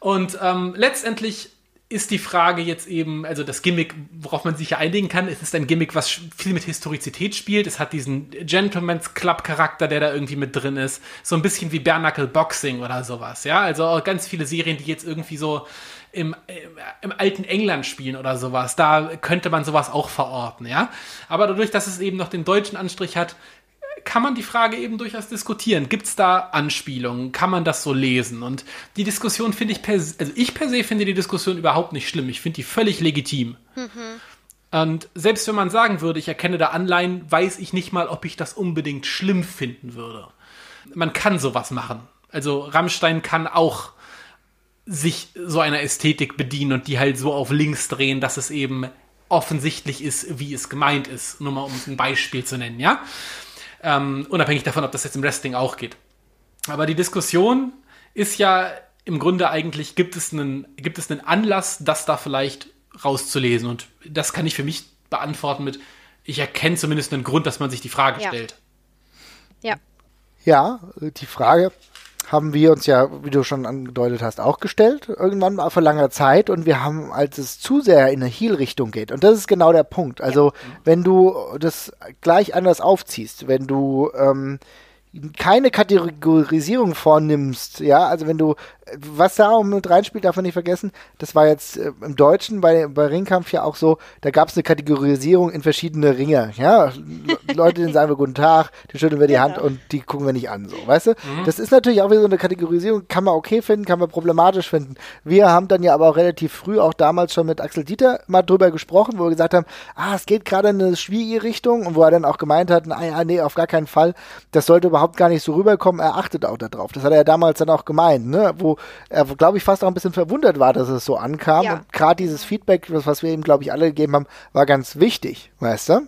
Und ähm, letztendlich ist die Frage jetzt eben, also das Gimmick, worauf man sich ja einigen kann, es ist ein Gimmick, was viel mit Historizität spielt. Es hat diesen Gentleman's Club Charakter, der da irgendwie mit drin ist. So ein bisschen wie Bernacle Boxing oder sowas, ja. Also auch ganz viele Serien, die jetzt irgendwie so im, im, im, alten England spielen oder sowas. Da könnte man sowas auch verorten, ja. Aber dadurch, dass es eben noch den deutschen Anstrich hat, kann man die Frage eben durchaus diskutieren. Gibt es da Anspielungen? Kann man das so lesen? Und die Diskussion finde ich per se, also ich per se finde die Diskussion überhaupt nicht schlimm. Ich finde die völlig legitim. Mhm. Und selbst wenn man sagen würde, ich erkenne da Anleihen, weiß ich nicht mal, ob ich das unbedingt schlimm finden würde. Man kann sowas machen. Also Rammstein kann auch sich so einer Ästhetik bedienen und die halt so auf links drehen, dass es eben offensichtlich ist, wie es gemeint ist. Nur mal um ein Beispiel zu nennen, ja. Ähm, unabhängig davon, ob das jetzt im Wrestling auch geht. Aber die Diskussion ist ja im Grunde eigentlich, gibt es einen, gibt es einen Anlass, das da vielleicht rauszulesen? Und das kann ich für mich beantworten mit, ich erkenne zumindest einen Grund, dass man sich die Frage ja. stellt. Ja. Ja, die Frage haben wir uns ja, wie du schon angedeutet hast, auch gestellt, irgendwann mal vor langer Zeit. Und wir haben, als es zu sehr in eine Heal-Richtung geht, und das ist genau der Punkt. Also, ja. wenn du das gleich anders aufziehst, wenn du ähm, keine Kategorisierung vornimmst, ja, also wenn du, was da auch mit reinspielt, darf man nicht vergessen, das war jetzt äh, im Deutschen bei, bei Ringkampf ja auch so, da gab es eine Kategorisierung in verschiedene Ringe, ja, Leute, denen sagen wir guten Tag, die schütteln wir die Hand und die gucken wir nicht an, so, weißt du? Mhm. Das ist natürlich auch wieder so eine Kategorisierung, kann man okay finden, kann man problematisch finden. Wir haben dann ja aber auch relativ früh, auch damals schon mit Axel Dieter mal drüber gesprochen, wo wir gesagt haben, ah, es geht gerade in eine schwierige Richtung und wo er dann auch gemeint hat, naja, nee, auf gar keinen Fall, das sollte überhaupt überhaupt gar nicht so rüberkommen. Er achtet auch darauf. Das hat er ja damals dann auch gemeint, ne? Wo er, glaube ich, fast auch ein bisschen verwundert war, dass es so ankam. Ja. Und gerade dieses Feedback, was wir ihm, glaube ich, alle gegeben haben, war ganz wichtig, weißt du?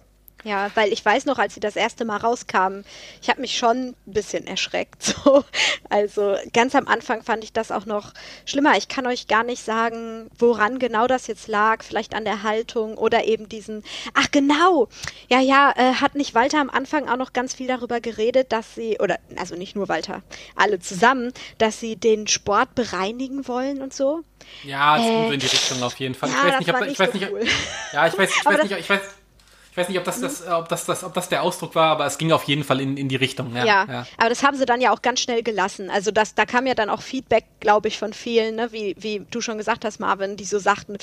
Ja, weil ich weiß noch, als sie das erste Mal rauskamen, ich habe mich schon ein bisschen erschreckt. So. Also ganz am Anfang fand ich das auch noch schlimmer. Ich kann euch gar nicht sagen, woran genau das jetzt lag. Vielleicht an der Haltung oder eben diesen. Ach genau. Ja, ja, äh, hat nicht Walter am Anfang auch noch ganz viel darüber geredet, dass sie oder also nicht nur Walter, alle zusammen, dass sie den Sport bereinigen wollen und so. Ja, es äh, in die Richtung auf jeden Fall. Ja, ich weiß nicht, ob, ich weiß so nicht, cool. ja, ich weiß, ich weiß nicht, ich weiß ich weiß nicht, ob das, das, ob, das, das, ob das der Ausdruck war, aber es ging auf jeden Fall in, in die Richtung. Ja, ja, ja. aber das haben sie dann ja auch ganz schnell gelassen. Also das, da kam ja dann auch Feedback, glaube ich, von vielen, ne? wie, wie du schon gesagt hast, Marvin, die so sagten,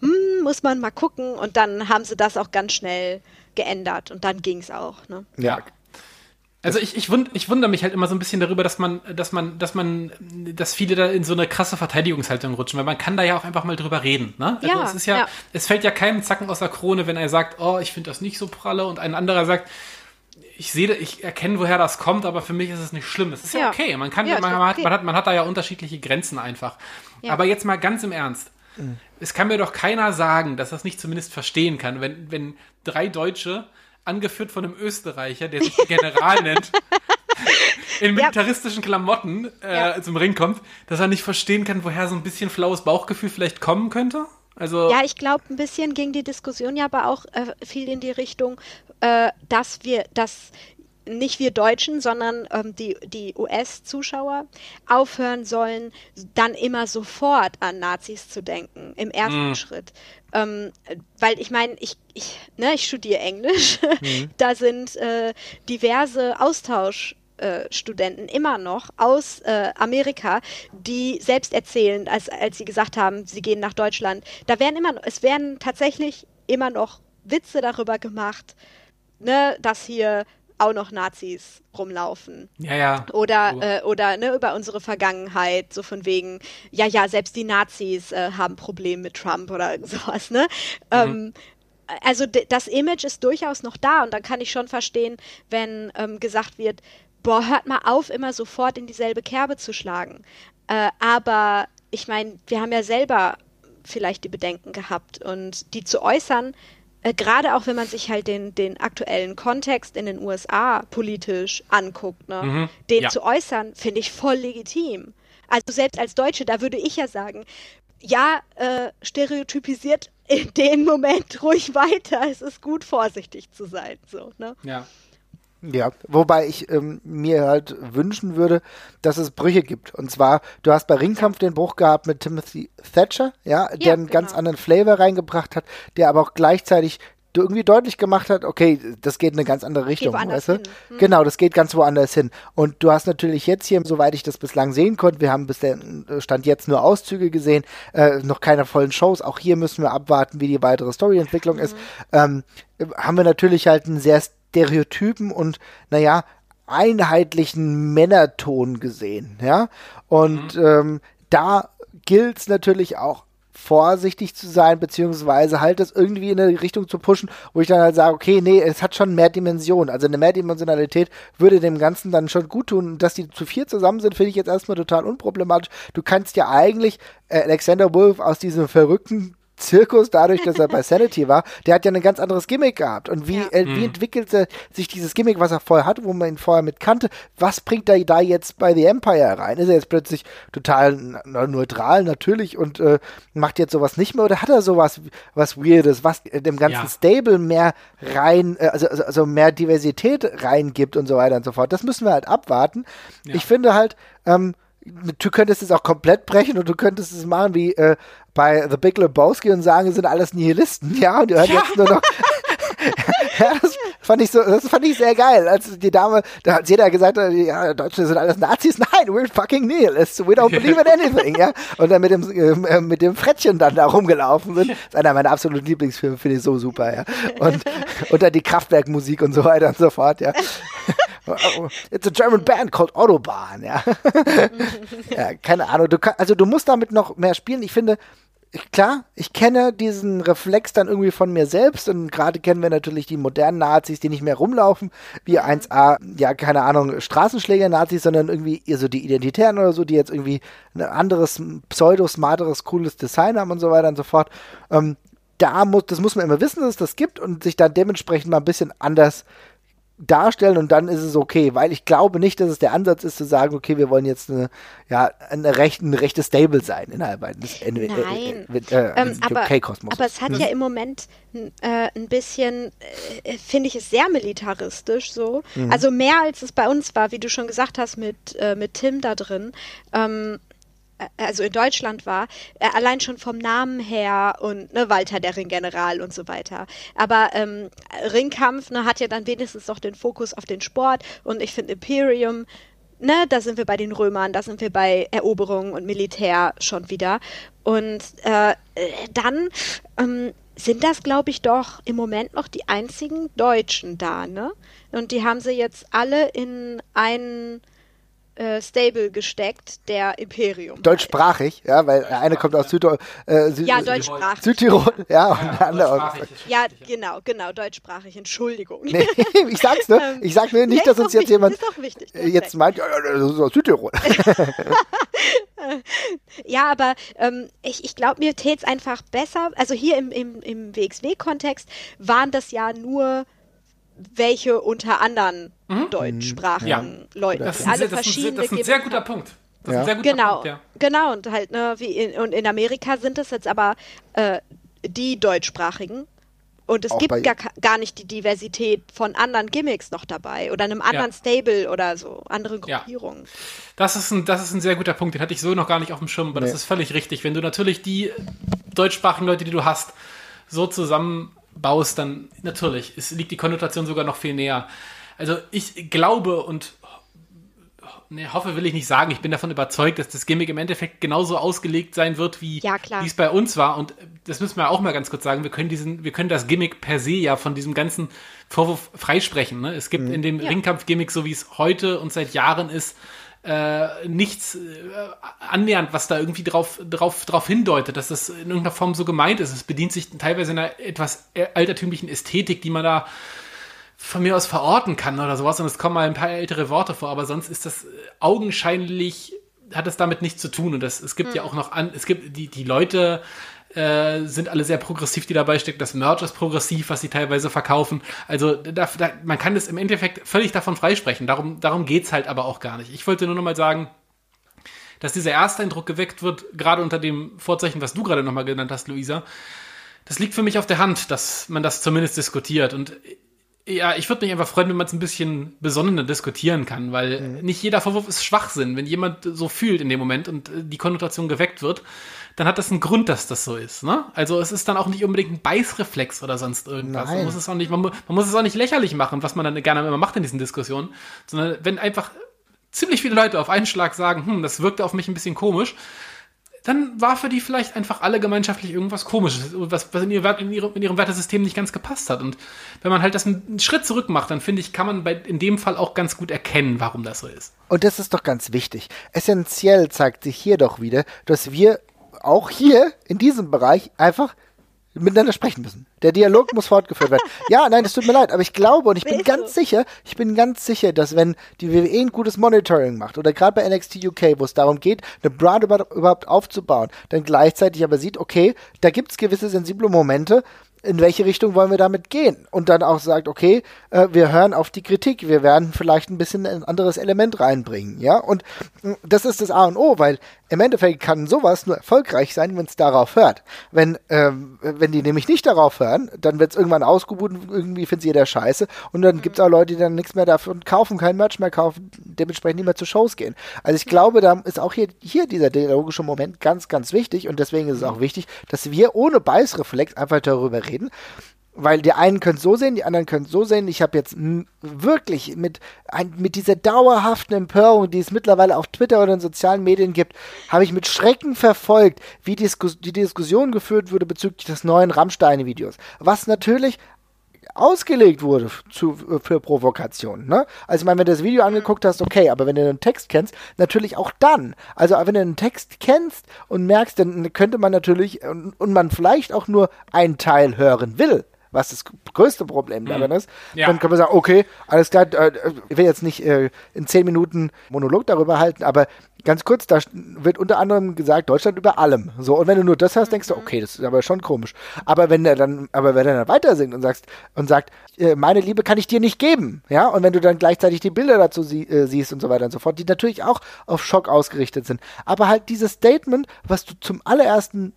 hm, muss man mal gucken. Und dann haben sie das auch ganz schnell geändert und dann ging es auch. Ne? Ja, also ich, ich, wund, ich wundere mich halt immer so ein bisschen darüber, dass man, dass man, dass man, dass viele da in so eine krasse Verteidigungshaltung rutschen, weil man kann da ja auch einfach mal drüber reden. Ne? Also ja, es ist ja, ja, es fällt ja keinem Zacken aus der Krone, wenn er sagt, oh, ich finde das nicht so pralle, und ein anderer sagt, ich sehe, ich erkenne, woher das kommt, aber für mich ist es nicht schlimm. Das ist ja, ja okay. Man kann, ja, man, man, hat, man, hat, man hat da ja unterschiedliche Grenzen einfach. Aber jetzt mal ganz im Ernst. Mhm. Es kann mir doch keiner sagen, dass das nicht zumindest verstehen kann, wenn, wenn drei Deutsche angeführt von einem Österreicher, der sich General nennt, in militaristischen Klamotten äh, ja. zum Ring kommt, dass er nicht verstehen kann, woher so ein bisschen flaues Bauchgefühl vielleicht kommen könnte? Also ja, ich glaube, ein bisschen ging die Diskussion ja aber auch äh, viel in die Richtung, äh, dass wir, dass nicht wir Deutschen, sondern ähm, die, die US-Zuschauer aufhören sollen, dann immer sofort an Nazis zu denken, im ersten mm. Schritt. Ähm, weil ich meine, ich, ich, ne, ich studiere Englisch, mm. da sind äh, diverse Austausch- äh, Studenten immer noch aus äh, Amerika, die selbst erzählen, als, als sie gesagt haben, sie gehen nach Deutschland, da werden immer noch, es werden tatsächlich immer noch Witze darüber gemacht, ne, dass hier auch noch Nazis rumlaufen. Ja, ja. Oder, äh, oder ne, über unsere Vergangenheit, so von wegen, ja, ja, selbst die Nazis äh, haben Probleme mit Trump oder sowas, ne? Mhm. Ähm, also das Image ist durchaus noch da und dann kann ich schon verstehen, wenn ähm, gesagt wird, boah, hört mal auf, immer sofort in dieselbe Kerbe zu schlagen. Äh, aber ich meine, wir haben ja selber vielleicht die Bedenken gehabt und die zu äußern, äh, gerade auch wenn man sich halt den, den aktuellen Kontext in den USA politisch anguckt, ne, mhm, den ja. zu äußern, finde ich voll legitim. Also selbst als Deutsche, da würde ich ja sagen, ja, äh, stereotypisiert in dem Moment ruhig weiter. Es ist gut, vorsichtig zu sein. So, ne? Ja. Ja, wobei ich ähm, mir halt wünschen würde, dass es Brüche gibt. Und zwar, du hast bei Ringkampf den Bruch gehabt mit Timothy Thatcher, ja, der ja, einen genau. ganz anderen Flavor reingebracht hat, der aber auch gleichzeitig irgendwie deutlich gemacht hat, okay, das geht in eine ganz andere Richtung, weißt du? Hm. Genau, das geht ganz woanders hin. Und du hast natürlich jetzt hier, soweit ich das bislang sehen konnte, wir haben bis der Stand jetzt nur Auszüge gesehen, äh, noch keine vollen Shows. Auch hier müssen wir abwarten, wie die weitere Storyentwicklung mhm. ist. Ähm, haben wir natürlich halt einen sehr Stereotypen und, naja, einheitlichen Männerton gesehen, ja. Und mhm. ähm, da gilt es natürlich auch vorsichtig zu sein, beziehungsweise halt das irgendwie in eine Richtung zu pushen, wo ich dann halt sage, okay, nee, es hat schon mehr Dimensionen. Also eine Mehrdimensionalität würde dem Ganzen dann schon gut tun. Dass die zu vier zusammen sind, finde ich jetzt erstmal total unproblematisch. Du kannst ja eigentlich äh, Alexander Wolf aus diesem verrückten Zirkus, dadurch, dass er bei Sanity war, der hat ja ein ganz anderes Gimmick gehabt. Und wie, ja. äh, wie mhm. entwickelt sich dieses Gimmick, was er vorher hatte, wo man ihn vorher mit kannte? Was bringt er da jetzt bei The Empire rein? Ist er jetzt plötzlich total neutral, natürlich und äh, macht jetzt sowas nicht mehr? Oder hat er sowas was Weirdes, was dem ganzen ja. Stable mehr rein, äh, also, also, also mehr Diversität reingibt und so weiter und so fort? Das müssen wir halt abwarten. Ja. Ich finde halt, ähm, du könntest es auch komplett brechen und du könntest es machen wie äh, bei The Big Lebowski und sagen, sind alles Nihilisten, ja, und du hörst ja. jetzt nur noch. ja, das fand ich so, das fand ich sehr geil. Als die Dame, da hat jeder gesagt, ja, Deutsche sind alles Nazis. Nein, we're fucking Nihilists. We don't believe in anything, ja. Und dann mit dem, äh, mit dem Frettchen dann da rumgelaufen sind. Das ist einer meiner absoluten Lieblingsfilme, finde ich so super, ja. Und, und dann die Kraftwerkmusik und so weiter und so fort, ja. It's a German band called Autobahn, ja. ja, keine Ahnung. Du kann, also du musst damit noch mehr spielen. Ich finde, klar, ich kenne diesen Reflex dann irgendwie von mir selbst und gerade kennen wir natürlich die modernen Nazis, die nicht mehr rumlaufen, wie 1A, ja, keine Ahnung, Straßenschläger-Nazis, sondern irgendwie eher so die Identitären oder so, die jetzt irgendwie ein anderes, pseudo-smarteres, cooles Design haben und so weiter und so fort. Ähm, da muss, das muss man immer wissen, dass es das gibt und sich dann dementsprechend mal ein bisschen anders darstellen und dann ist es okay, weil ich glaube nicht, dass es der Ansatz ist zu sagen, okay, wir wollen jetzt eine, ja, eine rechte, eine rechte Stable sein innerhalb des Nein. Äh, äh, ähm, aber, aber es hat mhm. ja im Moment äh, ein bisschen, äh, finde ich es sehr militaristisch so. Mhm. Also mehr als es bei uns war, wie du schon gesagt hast, mit, äh, mit Tim da drin. Ähm, äh, also in Deutschland war, äh, allein schon vom Namen her und ne, Walter der Ringgeneral und so weiter. Aber ähm, Ringkampf ne, hat ja dann wenigstens noch den Fokus auf den Sport und ich finde Imperium, ne, da sind wir bei den Römern, da sind wir bei Eroberung und Militär schon wieder. Und äh, dann ähm, sind das, glaube ich, doch im Moment noch die einzigen Deutschen da, ne? Und die haben sie jetzt alle in einen äh, Stable gesteckt, der Imperium. Deutschsprachig, ja, weil der eine kommt aus Südtirol. Äh, Süd ja, deutschsprachig. Südtirol, ja, und der andere aus. Ja, genau, genau, deutschsprachig, Entschuldigung. Nee, ich sag's nur, ähm, ich sag nur nicht, dass uns jetzt wichtig, jemand wichtig, jetzt meint, ja, das ist aus Südtirol. ja, aber ähm, ich, ich glaube, mir tät's einfach besser, also hier im, im, im WXW-Kontext waren das ja nur welche unter anderen mhm. deutschsprachigen ja. Leuten. Das ist, alle das verschiedene das ist ein sehr guter Punkt. Das ja. ist ein sehr guter genau, Punkt, ja. Genau, und halt, ne, wie in, und in Amerika sind es jetzt aber äh, die deutschsprachigen. Und es Auch gibt gar, gar nicht die Diversität von anderen Gimmicks noch dabei oder einem anderen ja. Stable oder so, andere Gruppierungen. Ja. Das, ist ein, das ist ein sehr guter Punkt, den hatte ich so noch gar nicht auf dem Schirm, aber nee. das ist völlig richtig. Wenn du natürlich die deutschsprachigen Leute, die du hast, so zusammenbaust, dann natürlich, es liegt die Konnotation sogar noch viel näher. Also ich glaube und nee, hoffe will ich nicht sagen. Ich bin davon überzeugt, dass das Gimmick im Endeffekt genauso ausgelegt sein wird, wie ja, es bei uns war. Und das müssen wir auch mal ganz kurz sagen. Wir können diesen, wir können das Gimmick per se ja von diesem ganzen Vorwurf freisprechen. Ne? Es gibt mhm. in dem ja. Ringkampf-Gimmick, so wie es heute und seit Jahren ist, äh, nichts äh, annähernd, was da irgendwie drauf, drauf, drauf hindeutet, dass das in irgendeiner Form so gemeint ist. Es bedient sich teilweise einer etwas altertümlichen Ästhetik, die man da von mir aus verorten kann oder sowas und es kommen mal ein paar ältere Worte vor, aber sonst ist das augenscheinlich, hat es damit nichts zu tun und das, es gibt hm. ja auch noch an, es gibt die, die Leute, äh, sind alle sehr progressiv, die dabei stecken. Das Merch ist progressiv, was sie teilweise verkaufen. Also da, da, man kann das im Endeffekt völlig davon freisprechen. Darum, darum geht es halt aber auch gar nicht. Ich wollte nur noch mal sagen, dass dieser Ersteindruck geweckt wird, gerade unter dem Vorzeichen, was du gerade noch mal genannt hast, Luisa. Das liegt für mich auf der Hand, dass man das zumindest diskutiert. Und ja, ich würde mich einfach freuen, wenn man es ein bisschen besonnener diskutieren kann, weil mhm. nicht jeder Vorwurf ist Schwachsinn. Wenn jemand so fühlt in dem Moment und äh, die Konnotation geweckt wird, dann hat das einen Grund, dass das so ist. Ne? Also es ist dann auch nicht unbedingt ein Beißreflex oder sonst irgendwas. Man muss, es auch nicht, man, man muss es auch nicht lächerlich machen, was man dann gerne immer macht in diesen Diskussionen, sondern wenn einfach ziemlich viele Leute auf einen Schlag sagen, hm, das wirkte auf mich ein bisschen komisch, dann war für die vielleicht einfach alle gemeinschaftlich irgendwas Komisches, was, was in, ihr, in, ihrem, in ihrem Wertesystem nicht ganz gepasst hat. Und wenn man halt das einen Schritt zurück macht, dann finde ich, kann man bei, in dem Fall auch ganz gut erkennen, warum das so ist. Und das ist doch ganz wichtig. Essentiell zeigt sich hier doch wieder, dass wir auch hier in diesem Bereich einfach miteinander sprechen müssen. Der Dialog muss fortgeführt werden. Ja, nein, es tut mir leid, aber ich glaube und ich bin ganz sicher, ich bin ganz sicher, dass wenn die WWE ein gutes Monitoring macht oder gerade bei NXT UK, wo es darum geht, eine Brand überhaupt aufzubauen, dann gleichzeitig aber sieht, okay, da gibt es gewisse sensible Momente, in welche Richtung wollen wir damit gehen? Und dann auch sagt, okay, äh, wir hören auf die Kritik, wir werden vielleicht ein bisschen ein anderes Element reinbringen, ja? Und äh, das ist das A und O, weil im Endeffekt kann sowas nur erfolgreich sein, wenn es darauf hört. Wenn, ähm, wenn die nämlich nicht darauf hören, dann wird es irgendwann ausgebucht und irgendwie findet jeder scheiße. Und dann mhm. gibt es auch Leute, die dann nichts mehr dafür kaufen, kein Merch mehr kaufen, dementsprechend nicht mehr zu Shows gehen. Also ich glaube, da ist auch hier, hier dieser dialogische Moment ganz, ganz wichtig und deswegen ist es auch wichtig, dass wir ohne Beißreflex einfach darüber reden weil die einen können es so sehen, die anderen können es so sehen. Ich habe jetzt wirklich mit, ein, mit dieser dauerhaften Empörung, die es mittlerweile auf Twitter oder in sozialen Medien gibt, habe ich mit Schrecken verfolgt, wie Diskus die Diskussion geführt wurde bezüglich des neuen Rammsteine-Videos. Was natürlich ausgelegt wurde zu, für Provokation. Ne? Also ich meine, wenn du das Video angeguckt hast, okay, aber wenn du den Text kennst, natürlich auch dann. Also wenn du den Text kennst und merkst, dann könnte man natürlich und, und man vielleicht auch nur einen Teil hören will, was das größte Problem daran mhm. ist, ja. dann kann man sagen, okay, alles klar, äh, ich will jetzt nicht äh, in zehn Minuten Monolog darüber halten, aber ganz kurz, da wird unter anderem gesagt, Deutschland über allem. So, und wenn du nur das hast, denkst du, okay, das ist aber schon komisch. Aber wenn er dann, aber wenn er dann weiter singt und sagst und sagt, äh, meine Liebe kann ich dir nicht geben, ja, und wenn du dann gleichzeitig die Bilder dazu sie, äh, siehst und so weiter und so fort, die natürlich auch auf Schock ausgerichtet sind. Aber halt dieses Statement, was du zum allerersten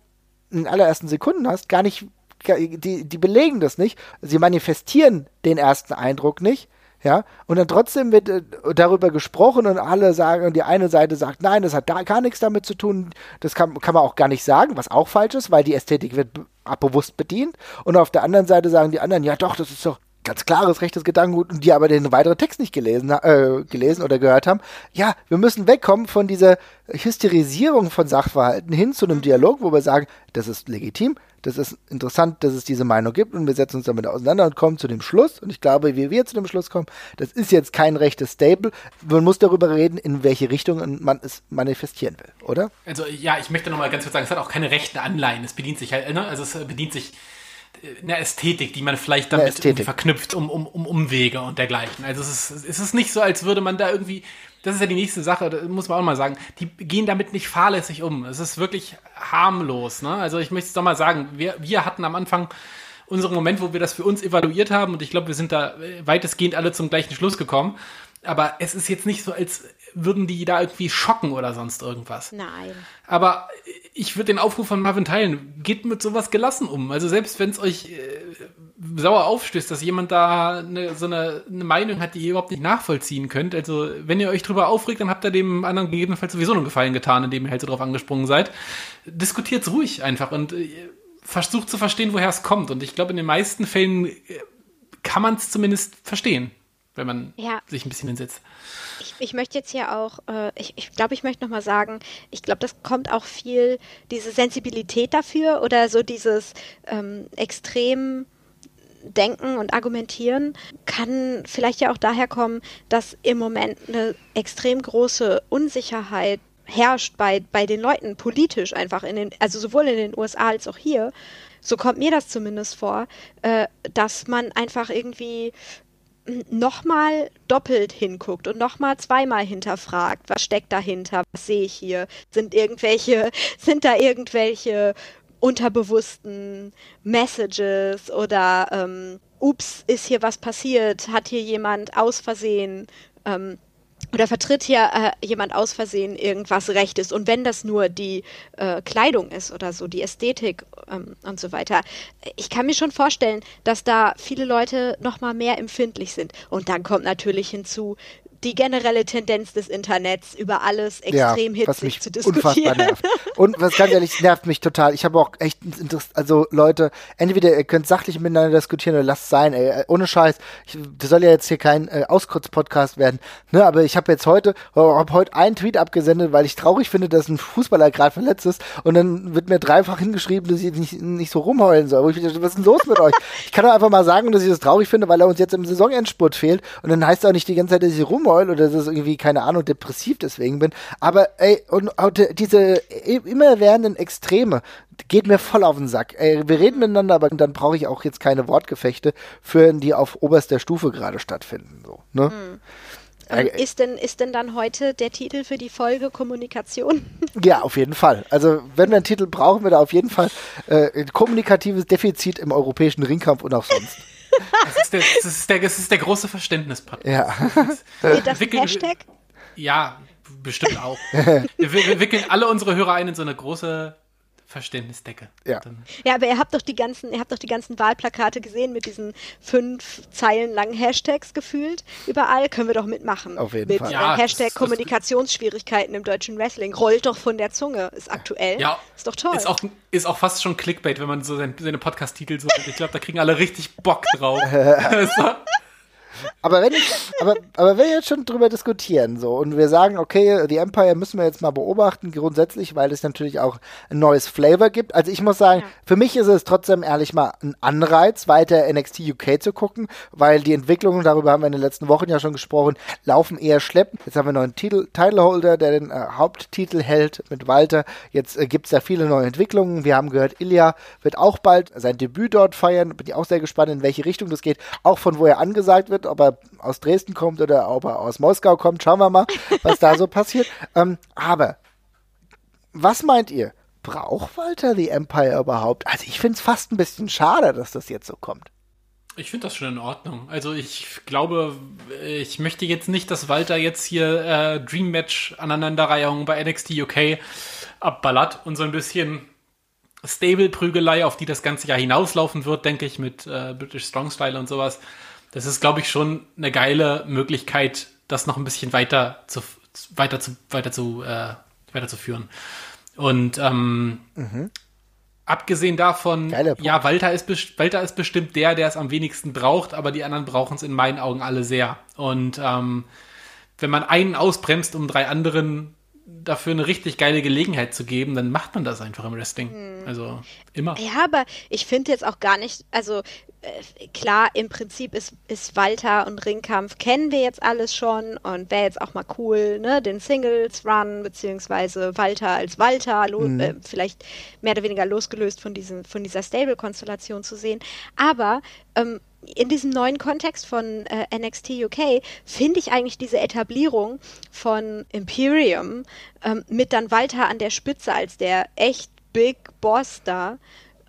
in allerersten Sekunden hast, gar nicht die, die belegen das nicht. Sie manifestieren den ersten Eindruck nicht. Ja, und dann trotzdem wird äh, darüber gesprochen und alle sagen, und die eine Seite sagt, nein, das hat da gar nichts damit zu tun, das kann, kann man auch gar nicht sagen, was auch falsch ist, weil die Ästhetik wird bewusst bedient. Und auf der anderen Seite sagen die anderen, ja doch, das ist doch ganz klares rechtes Gedankengut und die aber den weiteren Text nicht gelesen, äh, gelesen oder gehört haben. Ja, wir müssen wegkommen von dieser Hysterisierung von Sachverhalten hin zu einem Dialog, wo wir sagen, das ist legitim, das ist interessant, dass es diese Meinung gibt und wir setzen uns damit auseinander und kommen zu dem Schluss. Und ich glaube, wie wir zu dem Schluss kommen, das ist jetzt kein rechtes Stable. Man muss darüber reden, in welche Richtung man es manifestieren will, oder? Also ja, ich möchte nochmal ganz kurz sagen, es hat auch keine rechten Anleihen. Es bedient sich halt, ne? also es bedient sich äh, eine Ästhetik, die man vielleicht damit verknüpft um, um, um Umwege und dergleichen. Also es ist, es ist nicht so, als würde man da irgendwie das ist ja die nächste Sache, das muss man auch mal sagen. Die gehen damit nicht fahrlässig um. Es ist wirklich harmlos. Ne? Also ich möchte es doch mal sagen, wir, wir hatten am Anfang unseren Moment, wo wir das für uns evaluiert haben und ich glaube, wir sind da äh, weitestgehend alle zum gleichen Schluss gekommen. Aber es ist jetzt nicht so, als würden die da irgendwie schocken oder sonst irgendwas. Nein. Aber ich würde den Aufruf von Marvin teilen. Geht mit sowas gelassen um. Also selbst wenn es euch äh, sauer aufstößt, dass jemand da eine, so eine, eine, Meinung hat, die ihr überhaupt nicht nachvollziehen könnt. Also wenn ihr euch drüber aufregt, dann habt ihr dem anderen gegebenenfalls sowieso einen Gefallen getan, indem ihr halt so drauf angesprungen seid. Diskutiert's ruhig einfach und äh, versucht zu verstehen, woher es kommt. Und ich glaube, in den meisten Fällen äh, kann man es zumindest verstehen wenn man ja. sich ein bisschen hinsetzt. Ich, ich möchte jetzt hier auch, äh, ich, ich glaube, ich möchte nochmal sagen, ich glaube, das kommt auch viel, diese Sensibilität dafür oder so dieses ähm, extrem Denken und Argumentieren kann vielleicht ja auch daher kommen, dass im Moment eine extrem große Unsicherheit herrscht bei, bei den Leuten politisch einfach in den, also sowohl in den USA als auch hier. So kommt mir das zumindest vor, äh, dass man einfach irgendwie nochmal doppelt hinguckt und nochmal zweimal hinterfragt, was steckt dahinter, was sehe ich hier, sind irgendwelche, sind da irgendwelche unterbewussten Messages oder ähm, ups, ist hier was passiert, hat hier jemand aus Versehen ähm, oder vertritt hier äh, jemand aus Versehen irgendwas Rechtes und wenn das nur die äh, Kleidung ist oder so, die Ästhetik ähm, und so weiter. Ich kann mir schon vorstellen, dass da viele Leute noch mal mehr empfindlich sind. Und dann kommt natürlich hinzu, die generelle Tendenz des Internets über alles extrem ja, hitzig zu diskutieren. Nervt. Und was ganz ehrlich nervt mich total. Ich habe auch echt Interesse, also Leute, entweder ihr könnt sachlich miteinander diskutieren oder lasst sein, ey. Ohne Scheiß. Ich, das soll ja jetzt hier kein äh, Auskotz-Podcast werden, ne? Aber ich habe jetzt heute, habe heute einen Tweet abgesendet, weil ich traurig finde, dass ein Fußballer gerade verletzt ist und dann wird mir dreifach hingeschrieben, dass ich nicht, nicht so rumheulen soll. Ich, was ist denn los mit euch? Ich kann doch einfach mal sagen, dass ich das traurig finde, weil er uns jetzt im Saisonendspurt fehlt und dann heißt es auch nicht die ganze Zeit, dass ich rumheule rumheule oder dass ich irgendwie, keine Ahnung, depressiv deswegen bin. Aber ey, und diese immerwährenden Extreme, geht mir voll auf den Sack. Ey, wir reden miteinander, aber dann brauche ich auch jetzt keine Wortgefechte führen, die auf oberster Stufe gerade stattfinden. So, ne? Mhm. Ähm, ist, denn, ist denn dann heute der Titel für die Folge Kommunikation? Ja, auf jeden Fall. Also wenn wir einen Titel brauchen, wir da auf jeden Fall äh, kommunikatives Defizit im europäischen Ringkampf und auch sonst. Das ist der, das ist der, das ist der große Verständnispart. Ja. Ist das ein Hashtag? Ja, bestimmt auch. wir, wir wickeln alle unsere Hörer ein in so eine große Verständnisdecke. Ja. ja, aber ihr habt doch die ganzen, ihr habt doch die ganzen Wahlplakate gesehen mit diesen fünf Zeilen langen Hashtags gefühlt. Überall können wir doch mitmachen. Auf jeden mit, Fall. Äh, ja, Hashtag das, Kommunikationsschwierigkeiten im deutschen Wrestling. Rollt doch von der Zunge. Ist aktuell. Ja. Ist doch toll. Ist auch, ist auch fast schon Clickbait, wenn man so seine, seine Podcast-Titel so. ich glaube, da kriegen alle richtig Bock drauf. Aber wenn ich, aber, aber wenn wir jetzt schon drüber diskutieren, so, und wir sagen, okay, die Empire müssen wir jetzt mal beobachten, grundsätzlich, weil es natürlich auch ein neues Flavor gibt. Also ich muss sagen, ja. für mich ist es trotzdem ehrlich mal ein Anreiz, weiter NXT UK zu gucken, weil die Entwicklungen, darüber haben wir in den letzten Wochen ja schon gesprochen, laufen eher schleppend. Jetzt haben wir einen neuen Titel, Titleholder, der den äh, Haupttitel hält mit Walter. Jetzt äh, gibt es da viele neue Entwicklungen. Wir haben gehört, Ilya wird auch bald sein Debüt dort feiern. Bin ich auch sehr gespannt, in welche Richtung das geht. Auch von wo er angesagt wird ob er aus Dresden kommt oder ob er aus Moskau kommt. Schauen wir mal, was da so passiert. Ähm, aber was meint ihr? Braucht Walter the Empire überhaupt? Also ich finde es fast ein bisschen schade, dass das jetzt so kommt. Ich finde das schon in Ordnung. Also ich glaube, ich möchte jetzt nicht, dass Walter jetzt hier äh, Dream Match Aneinanderreihung bei NXT UK abballert und so ein bisschen Stable-Prügelei, auf die das ganze Jahr hinauslaufen wird, denke ich, mit äh, British Strong Style und sowas das ist, glaube ich, schon eine geile Möglichkeit, das noch ein bisschen weiter zu, weiter zu, weiter zu, äh, weiterzuführen. Und ähm, mhm. abgesehen davon, ja, Walter ist, Walter ist bestimmt der, der es am wenigsten braucht, aber die anderen brauchen es in meinen Augen alle sehr. Und ähm, wenn man einen ausbremst, um drei anderen dafür eine richtig geile Gelegenheit zu geben, dann macht man das einfach im Wrestling. Hm. Also immer. Ja, aber ich finde jetzt auch gar nicht, also klar, im Prinzip ist, ist Walter und Ringkampf kennen wir jetzt alles schon und wäre jetzt auch mal cool, ne, den Singles Run beziehungsweise Walter als Walter, mhm. äh, vielleicht mehr oder weniger losgelöst von diesem, von dieser Stable-Konstellation zu sehen. Aber ähm, in diesem neuen Kontext von äh, NXT UK finde ich eigentlich diese Etablierung von Imperium ähm, mit dann Walter an der Spitze als der echt Big Boss da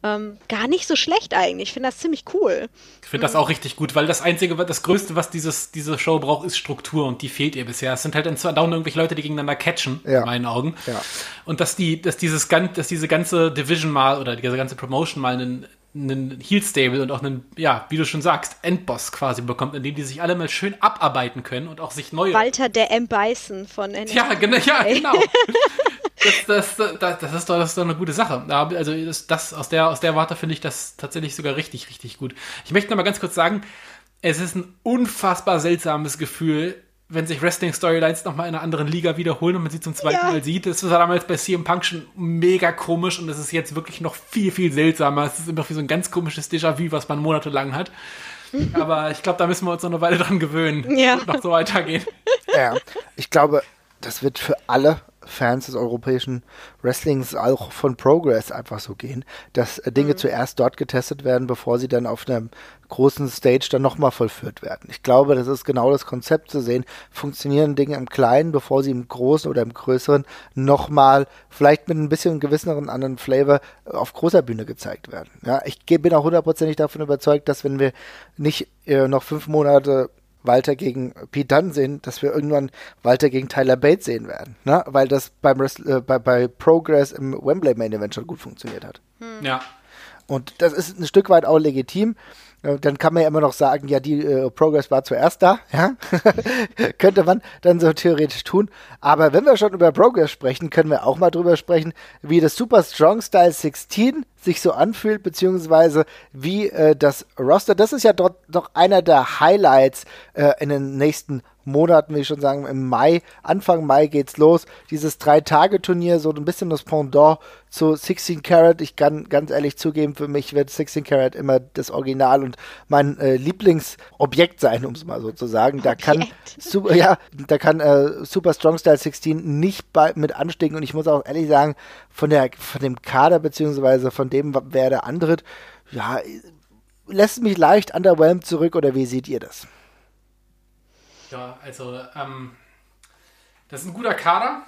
ähm, gar nicht so schlecht eigentlich. Ich finde das ziemlich cool. Ich finde das auch richtig gut, weil das Einzige, das Größte, was dieses, diese Show braucht, ist Struktur und die fehlt ihr bisher. Es sind halt dauernd irgendwelche Leute, die gegeneinander catchen, ja. in meinen Augen. Ja. Und dass die, dass dieses dass diese ganze Division mal oder diese ganze Promotion mal einen, einen Heal-Stable und auch einen, ja, wie du schon sagst, Endboss quasi bekommt, in dem die sich alle mal schön abarbeiten können und auch sich neue. Walter der M. Bison von NXT. Ja, genau, ja, genau. das, das, das, das, ist doch, das ist doch eine gute Sache. Also das, das aus, der, aus der Warte finde ich das tatsächlich sogar richtig, richtig gut. Ich möchte noch mal ganz kurz sagen, es ist ein unfassbar seltsames Gefühl, wenn sich Wrestling-Storylines nochmal in einer anderen Liga wiederholen und man sie zum zweiten ja. Mal sieht. Das war damals bei CM Punk schon mega komisch und es ist jetzt wirklich noch viel, viel seltsamer. Es ist immer wie so ein ganz komisches Déjà-vu, was man monatelang hat. Aber ich glaube, da müssen wir uns noch eine Weile dran gewöhnen ja. und noch so weitergehen. Ja, ich glaube, das wird für alle Fans des europäischen Wrestlings auch von Progress einfach so gehen, dass äh, Dinge mhm. zuerst dort getestet werden, bevor sie dann auf einem großen Stage dann nochmal vollführt werden. Ich glaube, das ist genau das Konzept zu sehen. Funktionieren Dinge im Kleinen, bevor sie im Großen oder im Größeren nochmal, vielleicht mit ein bisschen gewisseren anderen Flavor auf großer Bühne gezeigt werden. Ja, ich bin auch hundertprozentig davon überzeugt, dass wenn wir nicht äh, noch fünf Monate Walter gegen Pete Dunne sehen, dass wir irgendwann Walter gegen Tyler Bates sehen werden. Ne? Weil das beim äh, bei, bei Progress im Wembley Main Event schon gut funktioniert hat. Hm. Ja. Und das ist ein Stück weit auch legitim. Dann kann man ja immer noch sagen, ja, die äh, Progress war zuerst da, ja. Könnte man dann so theoretisch tun. Aber wenn wir schon über Progress sprechen, können wir auch mal drüber sprechen, wie das Super Strong Style 16 sich so anfühlt, beziehungsweise wie äh, das Roster, das ist ja dort doch einer der Highlights äh, in den nächsten Monaten, wie ich schon sagen, im Mai, Anfang Mai geht's los. Dieses Drei-Tage-Turnier, so ein bisschen das Pendant zu 16 Carat. Ich kann ganz ehrlich zugeben, für mich wird 16 Carat immer das Original und mein äh, Lieblingsobjekt sein, um es mal so zu sagen. Da kann, super, ja, da kann äh, Super Strong Style 16 nicht bei, mit anstecken und ich muss auch ehrlich sagen, von der, von dem Kader beziehungsweise von dem, wer der antritt, ja, lässt mich leicht underwhelmed zurück oder wie seht ihr das? Ja, also, ähm, das ist ein guter Kader.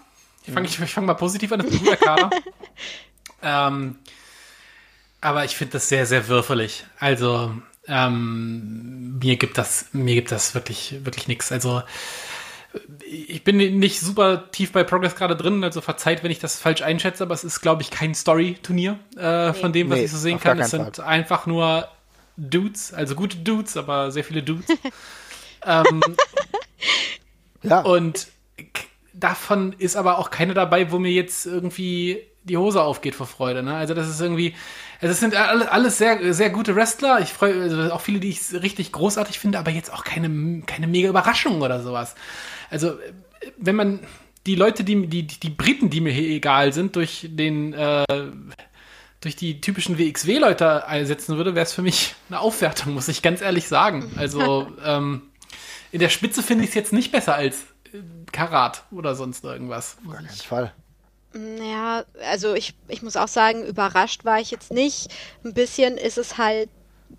Ich fange ich fang mal positiv an, das ist ein guter Kader. ähm, aber ich finde das sehr, sehr würfelig. Also, ähm, mir gibt das, mir gibt das wirklich, wirklich nichts. Also, ich bin nicht super tief bei Progress gerade drin, also verzeiht, wenn ich das falsch einschätze, aber es ist, glaube ich, kein Story-Turnier äh, von dem, was nee, ich so sehen kann. Es sind Fall. einfach nur Dudes, also gute Dudes, aber sehr viele Dudes. ähm, ja. Und davon ist aber auch keine dabei, wo mir jetzt irgendwie die Hose aufgeht vor Freude. Ne? Also das ist irgendwie, also es sind alles sehr, sehr gute Wrestler. Ich freue also auch viele, die ich richtig großartig finde, aber jetzt auch keine, keine mega Überraschung oder sowas. Also wenn man die Leute, die, die, die Briten, die mir hier egal sind, durch den äh, durch die typischen WXW-Leute einsetzen würde, wäre es für mich eine Aufwertung, muss ich ganz ehrlich sagen. Also ähm, in der Spitze finde ich es jetzt nicht besser als äh, Karat oder sonst irgendwas. Auf keinen Fall. Ja, also ich, ich muss auch sagen, überrascht war ich jetzt nicht. Ein bisschen ist es halt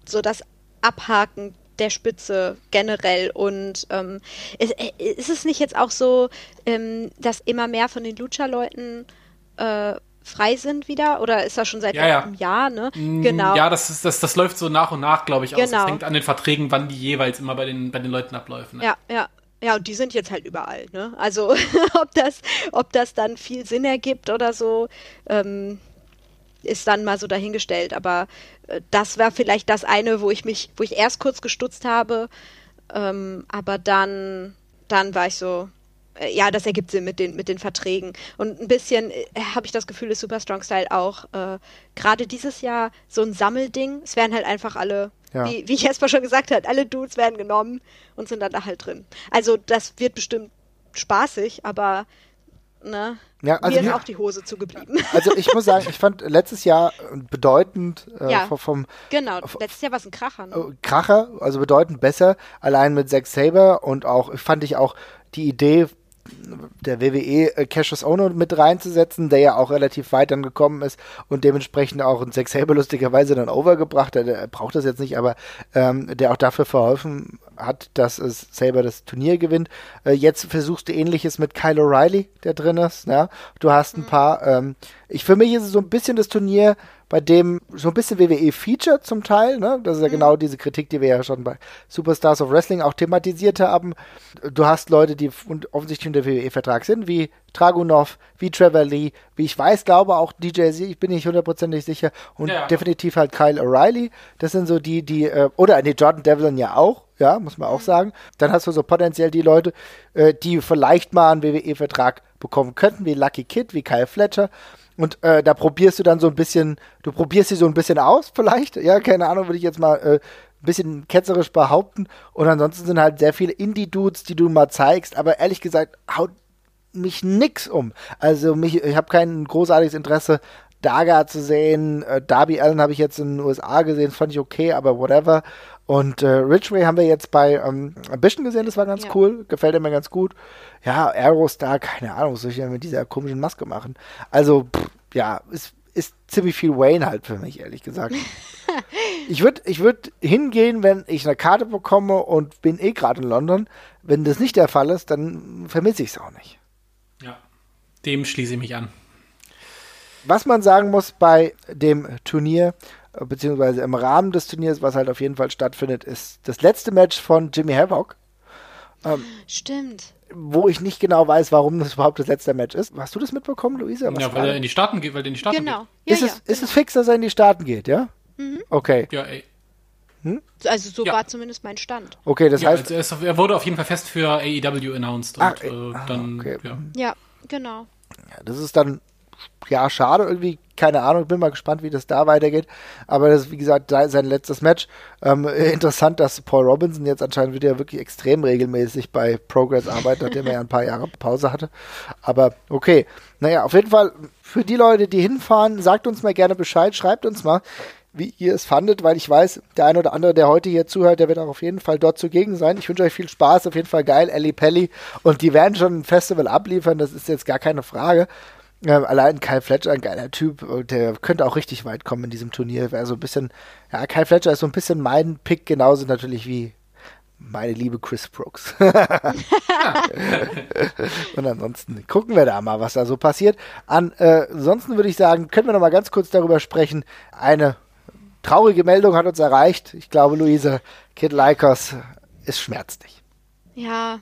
so das Abhaken der Spitze generell. Und ähm, ist, äh, ist, es nicht jetzt auch so, ähm, dass immer mehr von den Lucha-Leuten äh, frei sind wieder? Oder ist das schon seit ja, ja. einem Jahr, ne? Mm, genau. Ja, das, ist, das, das läuft so nach und nach, glaube ich, aus. Genau. Das hängt an den Verträgen, wann die jeweils immer bei den, bei den Leuten abläufen. Ne? Ja, ja. Ja, und die sind jetzt halt überall, ne? Also ob das, ob das dann viel Sinn ergibt oder so, ähm, ist dann mal so dahingestellt. Aber äh, das war vielleicht das eine, wo ich mich, wo ich erst kurz gestutzt habe, ähm, aber dann, dann war ich so, äh, ja, das ergibt Sinn mit den, mit den Verträgen. Und ein bisschen äh, habe ich das Gefühl, ist Super Strong Style auch äh, gerade dieses Jahr so ein Sammelding. Es werden halt einfach alle, ja. wie, wie mal schon gesagt habe, alle Dudes werden genommen und sind dann da halt drin. Also das wird bestimmt spaßig, aber ne, ja, also mir ist auch die Hose zugeblieben. Also ich muss sagen, ich fand letztes Jahr bedeutend äh, ja, vom, Genau, letztes Jahr war es ein Kracher. Ne? Äh, Kracher, also bedeutend besser, allein mit Zack Saber und auch fand ich auch die Idee der WWE äh, Cassius Ono mit reinzusetzen, der ja auch relativ weit dann gekommen ist und dementsprechend auch ein Sex Saber lustigerweise dann overgebracht hat. Er braucht das jetzt nicht, aber ähm, der auch dafür verholfen hat, dass es Saber das Turnier gewinnt. Äh, jetzt versuchst du ähnliches mit Kyle O'Reilly, der drin ist. Ja? Du hast ein mhm. paar, ähm, ich für mich ist es so ein bisschen das Turnier, bei dem so ein bisschen WWE featured zum Teil, ne? Das ist ja mhm. genau diese Kritik, die wir ja schon bei Superstars of Wrestling auch thematisiert haben. Du hast Leute, die offensichtlich unter WWE-Vertrag sind, wie Dragunov, wie Trevor Lee, wie ich weiß, glaube auch DJ Z, ich bin nicht hundertprozentig sicher, und ja. definitiv halt Kyle O'Reilly. Das sind so die, die, äh, oder nee, Jordan Devlin ja auch, ja, muss man auch mhm. sagen. Dann hast du so potenziell die Leute, äh, die vielleicht mal einen WWE-Vertrag bekommen könnten, wie Lucky Kid, wie Kyle Fletcher. Und äh, da probierst du dann so ein bisschen, du probierst sie so ein bisschen aus, vielleicht. Ja, keine Ahnung, würde ich jetzt mal äh, ein bisschen ketzerisch behaupten. Und ansonsten sind halt sehr viele Indie-Dudes, die du mal zeigst. Aber ehrlich gesagt, haut mich nix um. Also mich, ich habe kein großartiges Interesse, Daga zu sehen. Äh, Darby Allen habe ich jetzt in den USA gesehen, fand ich okay, aber whatever. Und äh, Ridgeway haben wir jetzt bei ähm, Ambition gesehen, das war ganz ja. cool, gefällt mir ganz gut. Ja, Aerostar, keine Ahnung, was soll ich denn mit dieser komischen Maske machen? Also, pff, ja, ist, ist ziemlich viel Wayne halt für mich, ehrlich gesagt. ich würde ich würd hingehen, wenn ich eine Karte bekomme und bin eh gerade in London. Wenn das nicht der Fall ist, dann vermisse ich es auch nicht. Ja, dem schließe ich mich an. Was man sagen muss bei dem Turnier, beziehungsweise im Rahmen des Turniers, was halt auf jeden Fall stattfindet, ist das letzte Match von Jimmy Havoc. Ähm, Stimmt. Wo ich nicht genau weiß, warum das überhaupt das letzte Match ist. Hast du das mitbekommen, Luisa? Was ja, weil er in die Staaten geht, weil er in die Staaten genau. geht. Ja, ist, es, genau. ist es fix, dass er in die Staaten geht, ja? Mhm. Okay. Ja, ey. Hm? Also so ja. war zumindest mein Stand. Okay, das ja, heißt. Also er, wurde auf jeden Fall fest für AEW announced. Und, Ach, äh, ah, dann, okay. ja. ja, genau. Ja, das ist dann ja, schade irgendwie, keine Ahnung, bin mal gespannt, wie das da weitergeht. Aber das ist, wie gesagt, sein letztes Match. Ähm, interessant, dass Paul Robinson jetzt anscheinend wieder wirklich extrem regelmäßig bei Progress arbeitet, nachdem er ja ein paar Jahre Pause hatte. Aber okay. Naja, auf jeden Fall, für die Leute, die hinfahren, sagt uns mal gerne Bescheid, schreibt uns mal, wie ihr es fandet, weil ich weiß, der ein oder andere, der heute hier zuhört, der wird auch auf jeden Fall dort zugegen sein. Ich wünsche euch viel Spaß, auf jeden Fall geil, Ellie Pelli. Und die werden schon ein Festival abliefern, das ist jetzt gar keine Frage. Ähm, allein Kyle Fletcher, ein geiler Typ, der könnte auch richtig weit kommen in diesem Turnier. Wäre so ein bisschen, ja, Kyle Fletcher ist so ein bisschen mein Pick, genauso natürlich wie meine liebe Chris Brooks. Und ansonsten gucken wir da mal, was da so passiert. An, äh, ansonsten würde ich sagen, können wir noch mal ganz kurz darüber sprechen. Eine traurige Meldung hat uns erreicht. Ich glaube, Luise, Kid Lycos, es schmerzt dich. Ja,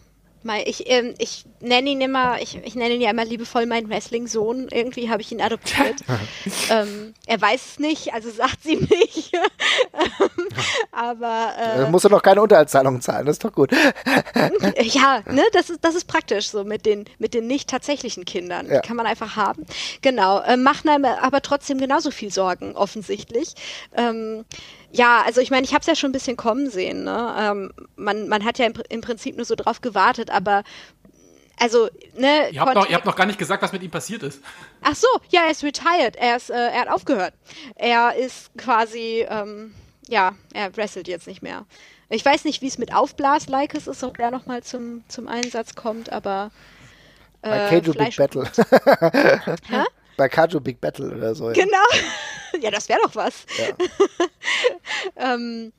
ich, ähm, ich nenne ihn immer, ich, ich nenne ihn ja immer liebevoll meinen Wrestling-Sohn. Irgendwie habe ich ihn adoptiert. ähm, er weiß es nicht, also sagt sie nicht. Aber äh, muss er noch keine Unterhaltszahlungen zahlen, das ist doch gut. ja, ne, das ist, das ist praktisch so mit den, mit den nicht tatsächlichen Kindern. Ja. Die kann man einfach haben. Genau. Äh, machen einem aber trotzdem genauso viel Sorgen, offensichtlich. Ähm, ja, also ich meine, ich habe es ja schon ein bisschen kommen sehen. Ne? Ähm, man, man hat ja im, im Prinzip nur so drauf gewartet, aber also, ne. Ihr habt, noch, ihr habt noch gar nicht gesagt, was mit ihm passiert ist. Ach so, ja, er ist retired. Er, ist, äh, er hat aufgehört. Er ist quasi, ähm, ja, er wrestelt jetzt nicht mehr. Ich weiß nicht, wie es mit Aufblas-Likes ist, ob er nochmal zum, zum Einsatz kommt, aber. Äh, Bei Keijo Big Battle. Hä? Bei Kaju Big Battle oder so. Ja. Genau. ja, das wäre doch was. Ja. ähm,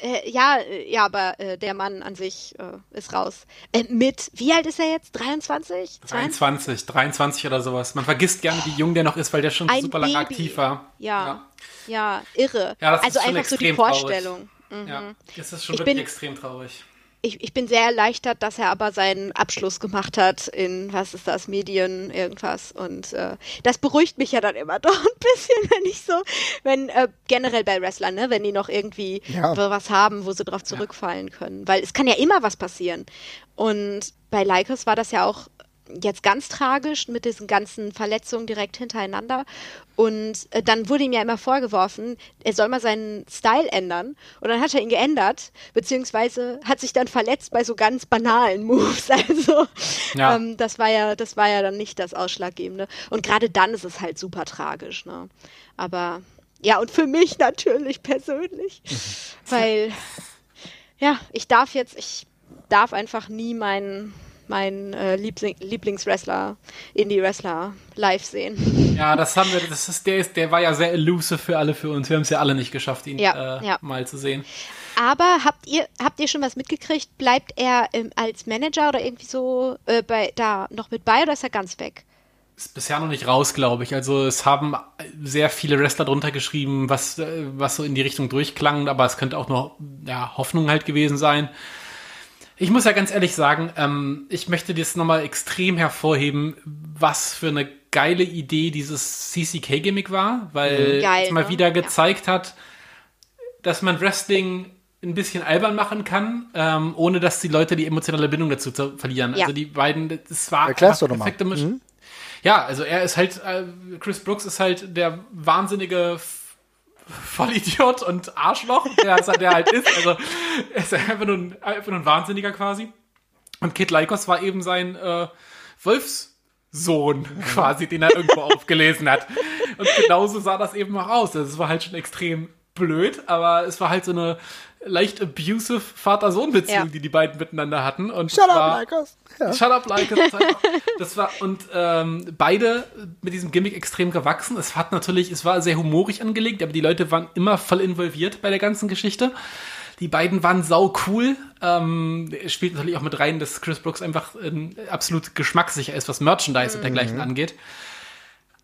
äh, ja, äh, ja, aber äh, der Mann an sich äh, ist raus. Äh, mit, wie alt ist er jetzt? 23? 23, 23 oder sowas. Man vergisst gerne, wie jung der noch ist, weil der schon super lange aktiv war. Ja, ja, ja irre. Ja, also einfach so die Vorstellung. Mhm. Ja, das ist schon ich wirklich bin, extrem traurig ich, ich bin sehr erleichtert, dass er aber seinen Abschluss gemacht hat in, was ist das, Medien, irgendwas. Und äh, das beruhigt mich ja dann immer doch ein bisschen, wenn ich so, wenn äh, generell bei Wrestlern, ne, wenn die noch irgendwie ja. was haben, wo sie drauf zurückfallen können. Weil es kann ja immer was passieren. Und bei Lycos war das ja auch jetzt ganz tragisch mit diesen ganzen Verletzungen direkt hintereinander. Und äh, dann wurde ihm ja immer vorgeworfen, er soll mal seinen Style ändern. Und dann hat er ihn geändert, beziehungsweise hat sich dann verletzt bei so ganz banalen Moves. Also ja. ähm, das war ja, das war ja dann nicht das Ausschlaggebende. Und gerade dann ist es halt super tragisch. Ne? Aber ja, und für mich natürlich persönlich, weil ja, ich darf jetzt, ich darf einfach nie meinen meinen äh, Liebling Lieblingswrestler, Indie-Wrestler live sehen. Ja, das haben wir, das ist, der ist, der war ja sehr elusive für alle für uns. Wir haben es ja alle nicht geschafft, ihn ja, äh, ja. mal zu sehen. Aber habt ihr, habt ihr schon was mitgekriegt? Bleibt er ähm, als Manager oder irgendwie so äh, bei, da noch mit bei oder ist er ganz weg? ist bisher noch nicht raus, glaube ich. Also es haben sehr viele Wrestler drunter geschrieben, was, was so in die Richtung durchklang, aber es könnte auch noch ja, Hoffnung halt gewesen sein. Ich muss ja ganz ehrlich sagen, ähm, ich möchte das nochmal extrem hervorheben, was für eine geile Idee dieses CCK-Gimmick war, weil Geil, es mal ne? wieder gezeigt ja. hat, dass man Wrestling ein bisschen albern machen kann, ähm, ohne dass die Leute die emotionale Bindung dazu verlieren. Ja. Also die beiden, das war Erklärst du perfekte Mischung. Mhm. Ja, also er ist halt, äh, Chris Brooks ist halt der wahnsinnige Vollidiot und Arschloch, der, der halt ist. Also er ist einfach nur, ein, einfach nur ein Wahnsinniger quasi. Und Kid Lycos war eben sein äh, Wolfssohn quasi, den er irgendwo aufgelesen hat. Und genauso sah das eben auch aus. Also es war halt schon extrem blöd, aber es war halt so eine leicht abusive Vater-Sohn-Beziehung, ja. die die beiden miteinander hatten. Und Shut up, Lycos. Ja. Shut up, Lycos. Das war, und ähm, beide mit diesem Gimmick extrem gewachsen. Es hat natürlich, es war sehr humorig angelegt, aber die Leute waren immer voll involviert bei der ganzen Geschichte. Die beiden waren sau cool. Ähm, spielt natürlich auch mit rein, dass Chris Brooks einfach ähm, absolut geschmackssicher ist, was Merchandise mhm. und dergleichen angeht.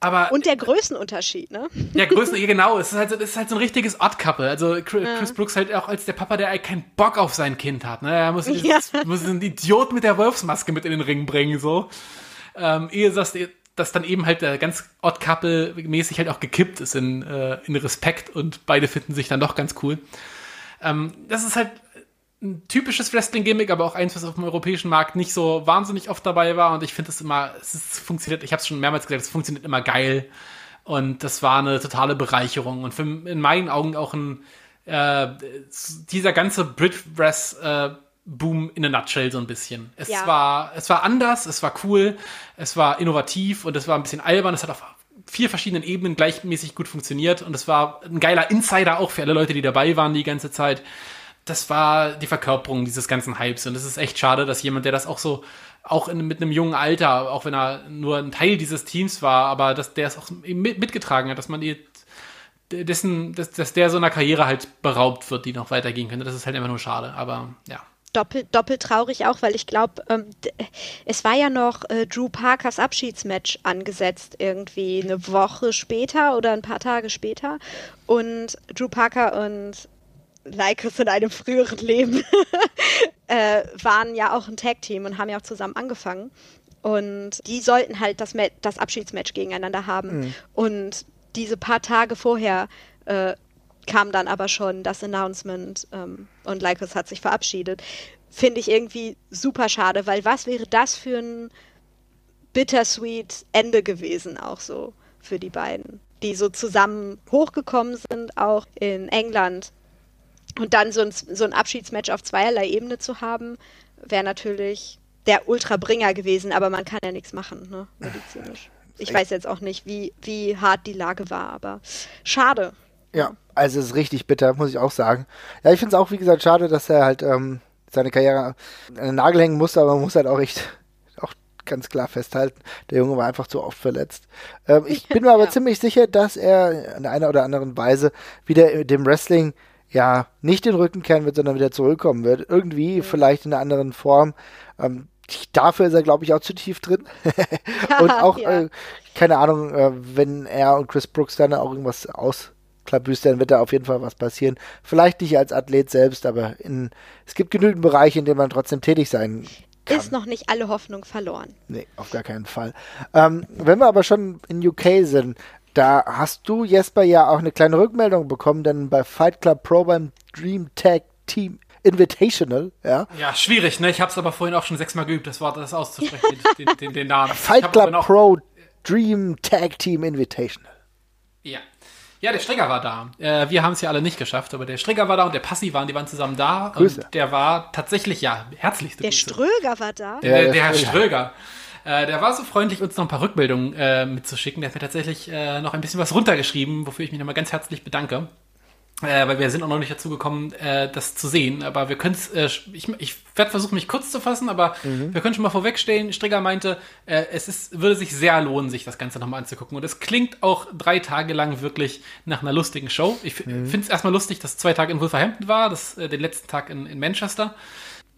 Aber, und der Größenunterschied, ne? Ja, Größen, genau. Es ist halt so, es ist halt so ein richtiges Odd-Couple. Also Chris, ja. Brooks halt auch als der Papa, der halt keinen Bock auf sein Kind hat. Ne? Er muss, ja. muss einen Idiot mit der Wolfsmaske mit in den Ring bringen, so. Ähm, ehe das, das dann eben halt der ganz Odd-Couple-mäßig halt auch gekippt ist in, äh, in Respekt und beide finden sich dann doch ganz cool. Ähm, das ist halt ein typisches Wrestling-Gimmick, aber auch eins, was auf dem europäischen Markt nicht so wahnsinnig oft dabei war. Und ich finde es immer, es ist, funktioniert, ich habe es schon mehrmals gesagt, es funktioniert immer geil. Und das war eine totale Bereicherung. Und für, in meinen Augen auch ein, äh, dieser ganze Brit-Wrest, äh, Boom in a nutshell so ein bisschen. Es ja. war, es war anders, es war cool, es war innovativ und es war ein bisschen albern. Es hat auf vier verschiedenen Ebenen gleichmäßig gut funktioniert und es war ein geiler Insider auch für alle Leute, die dabei waren die ganze Zeit das war die Verkörperung dieses ganzen Hypes. Und es ist echt schade, dass jemand, der das auch so, auch in, mit einem jungen Alter, auch wenn er nur ein Teil dieses Teams war, aber dass der es auch mitgetragen hat, dass man die, dessen, dass, dass der so einer Karriere halt beraubt wird, die noch weitergehen könnte. Das ist halt immer nur schade. Aber ja. Doppelt, doppelt traurig auch, weil ich glaube, ähm, es war ja noch äh, Drew Parkers Abschiedsmatch angesetzt, irgendwie eine Woche später oder ein paar Tage später. Und Drew Parker und Lycos in einem früheren Leben äh, waren ja auch ein Tag-Team und haben ja auch zusammen angefangen. Und die sollten halt das, das Abschiedsmatch gegeneinander haben. Mhm. Und diese paar Tage vorher äh, kam dann aber schon das Announcement ähm, und Lycos hat sich verabschiedet. Finde ich irgendwie super schade, weil was wäre das für ein bittersweet Ende gewesen, auch so für die beiden, die so zusammen hochgekommen sind, auch in England und dann so ein, so ein Abschiedsmatch auf zweierlei Ebene zu haben, wäre natürlich der Ultrabringer gewesen, aber man kann ja nichts machen, ne, medizinisch. Ich weiß jetzt auch nicht, wie, wie hart die Lage war, aber schade. Ja, also es ist richtig bitter, muss ich auch sagen. Ja, ich finde es auch, wie gesagt, schade, dass er halt ähm, seine Karriere an den Nagel hängen musste, aber man muss halt auch echt auch ganz klar festhalten, der Junge war einfach zu oft verletzt. Ähm, ich bin mir aber ja. ziemlich sicher, dass er in einer oder anderen Weise wieder dem Wrestling ja, nicht den Rücken kehren wird, sondern wieder zurückkommen wird. Irgendwie, vielleicht in einer anderen Form. Ähm, dafür ist er, glaube ich, auch zu tief drin. und auch, ja. äh, keine Ahnung, äh, wenn er und Chris Brooks dann auch irgendwas ausklabüstern, wird da auf jeden Fall was passieren. Vielleicht nicht als Athlet selbst, aber in, es gibt genügend Bereiche, in denen man trotzdem tätig sein kann. Ist noch nicht alle Hoffnung verloren. Nee, auf gar keinen Fall. Ähm, wenn wir aber schon in UK sind, da hast du, Jesper, ja auch eine kleine Rückmeldung bekommen, denn bei Fight Club Pro beim Dream Tag Team Invitational, ja. Ja, schwierig, ne? Ich habe es aber vorhin auch schon sechsmal geübt, das Wort, das auszusprechen, den, den, den, Namen. Fight Club Pro Dream Tag Team Invitational. Ja. Ja, der Strigger war da. Äh, wir haben es ja alle nicht geschafft, aber der Strigger war da und der Passi waren, die waren zusammen da. Grüße. Und der war tatsächlich, ja, herzlichste Der Grüße. Ströger war da. Der, der, der Herr Ströger. Äh, der war so freundlich, uns noch ein paar Rückmeldungen äh, mitzuschicken. Der hat mir tatsächlich äh, noch ein bisschen was runtergeschrieben, wofür ich mich nochmal ganz herzlich bedanke. Äh, weil wir sind auch noch nicht dazu gekommen, äh, das zu sehen. Aber wir können es, äh, ich, ich werde versuchen, mich kurz zu fassen, aber mhm. wir können schon mal vorwegstellen. Strigger meinte, äh, es ist, würde sich sehr lohnen, sich das Ganze nochmal anzugucken. Und es klingt auch drei Tage lang wirklich nach einer lustigen Show. Ich mhm. finde es erstmal lustig, dass zwei Tage in Wolverhampton war, das, äh, den letzten Tag in, in Manchester.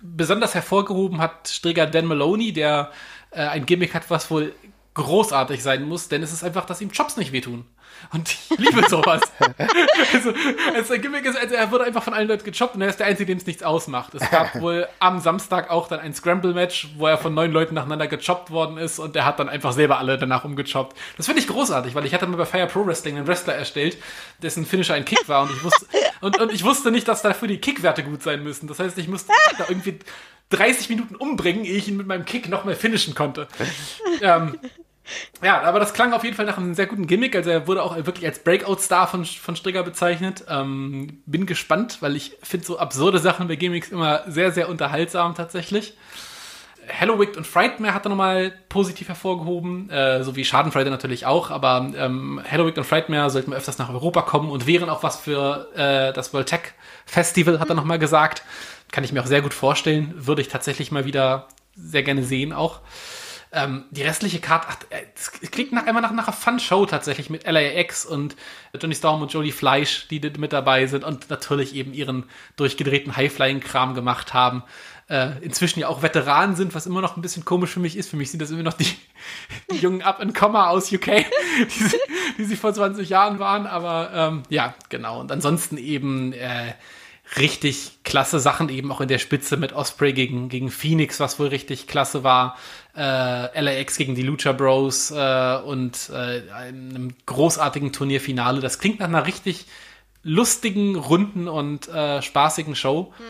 Besonders hervorgehoben hat Strigger Dan Maloney, der äh, ein Gimmick hat, was wohl großartig sein muss, denn es ist einfach, dass ihm Jobs nicht wehtun. Und ich liebe sowas. also, also, also, er wurde einfach von allen Leuten gechoppt und er ist der Einzige, dem es nichts ausmacht. Es gab wohl am Samstag auch dann ein Scramble-Match, wo er von neun Leuten nacheinander gechoppt worden ist und er hat dann einfach selber alle danach umgechoppt. Das finde ich großartig, weil ich hatte mir bei Fire Pro Wrestling einen Wrestler erstellt, dessen Finisher ein Kick war und ich wusste, und, und ich wusste nicht, dass dafür die Kickwerte gut sein müssen. Das heißt, ich musste da irgendwie 30 Minuten umbringen, ehe ich ihn mit meinem Kick noch mehr finishen konnte. ähm, ja, aber das klang auf jeden Fall nach einem sehr guten Gimmick. Also er wurde auch wirklich als Breakout-Star von, von Strigger bezeichnet. Ähm, bin gespannt, weil ich finde so absurde Sachen bei Gimmicks immer sehr, sehr unterhaltsam tatsächlich. Halloween und Frightmare hat er nochmal positiv hervorgehoben, äh, so wie Schadenfreude natürlich auch, aber ähm, Halloween und Frightmare sollten wir öfters nach Europa kommen und wären auch was für äh, das World Tech Festival, hat er nochmal gesagt. Kann ich mir auch sehr gut vorstellen, würde ich tatsächlich mal wieder sehr gerne sehen auch. Ähm, die restliche Karte, äh, es klingt nach, immer nach, nach einer Fun-Show tatsächlich mit LAX und Johnny Storm und Jodie Fleisch, die mit dabei sind und natürlich eben ihren durchgedrehten High-Flying-Kram gemacht haben. Äh, inzwischen ja auch Veteranen sind, was immer noch ein bisschen komisch für mich ist. Für mich sind das immer noch die, die jungen Up-and-Comer aus UK, die, sie, die sie vor 20 Jahren waren. Aber ähm, ja, genau. Und ansonsten eben äh, richtig klasse Sachen eben auch in der Spitze mit Osprey gegen, gegen Phoenix, was wohl richtig klasse war. Äh, LAX gegen die Lucha Bros äh, und äh, einem großartigen Turnierfinale. Das klingt nach einer richtig lustigen, runden und äh, spaßigen Show. Hm.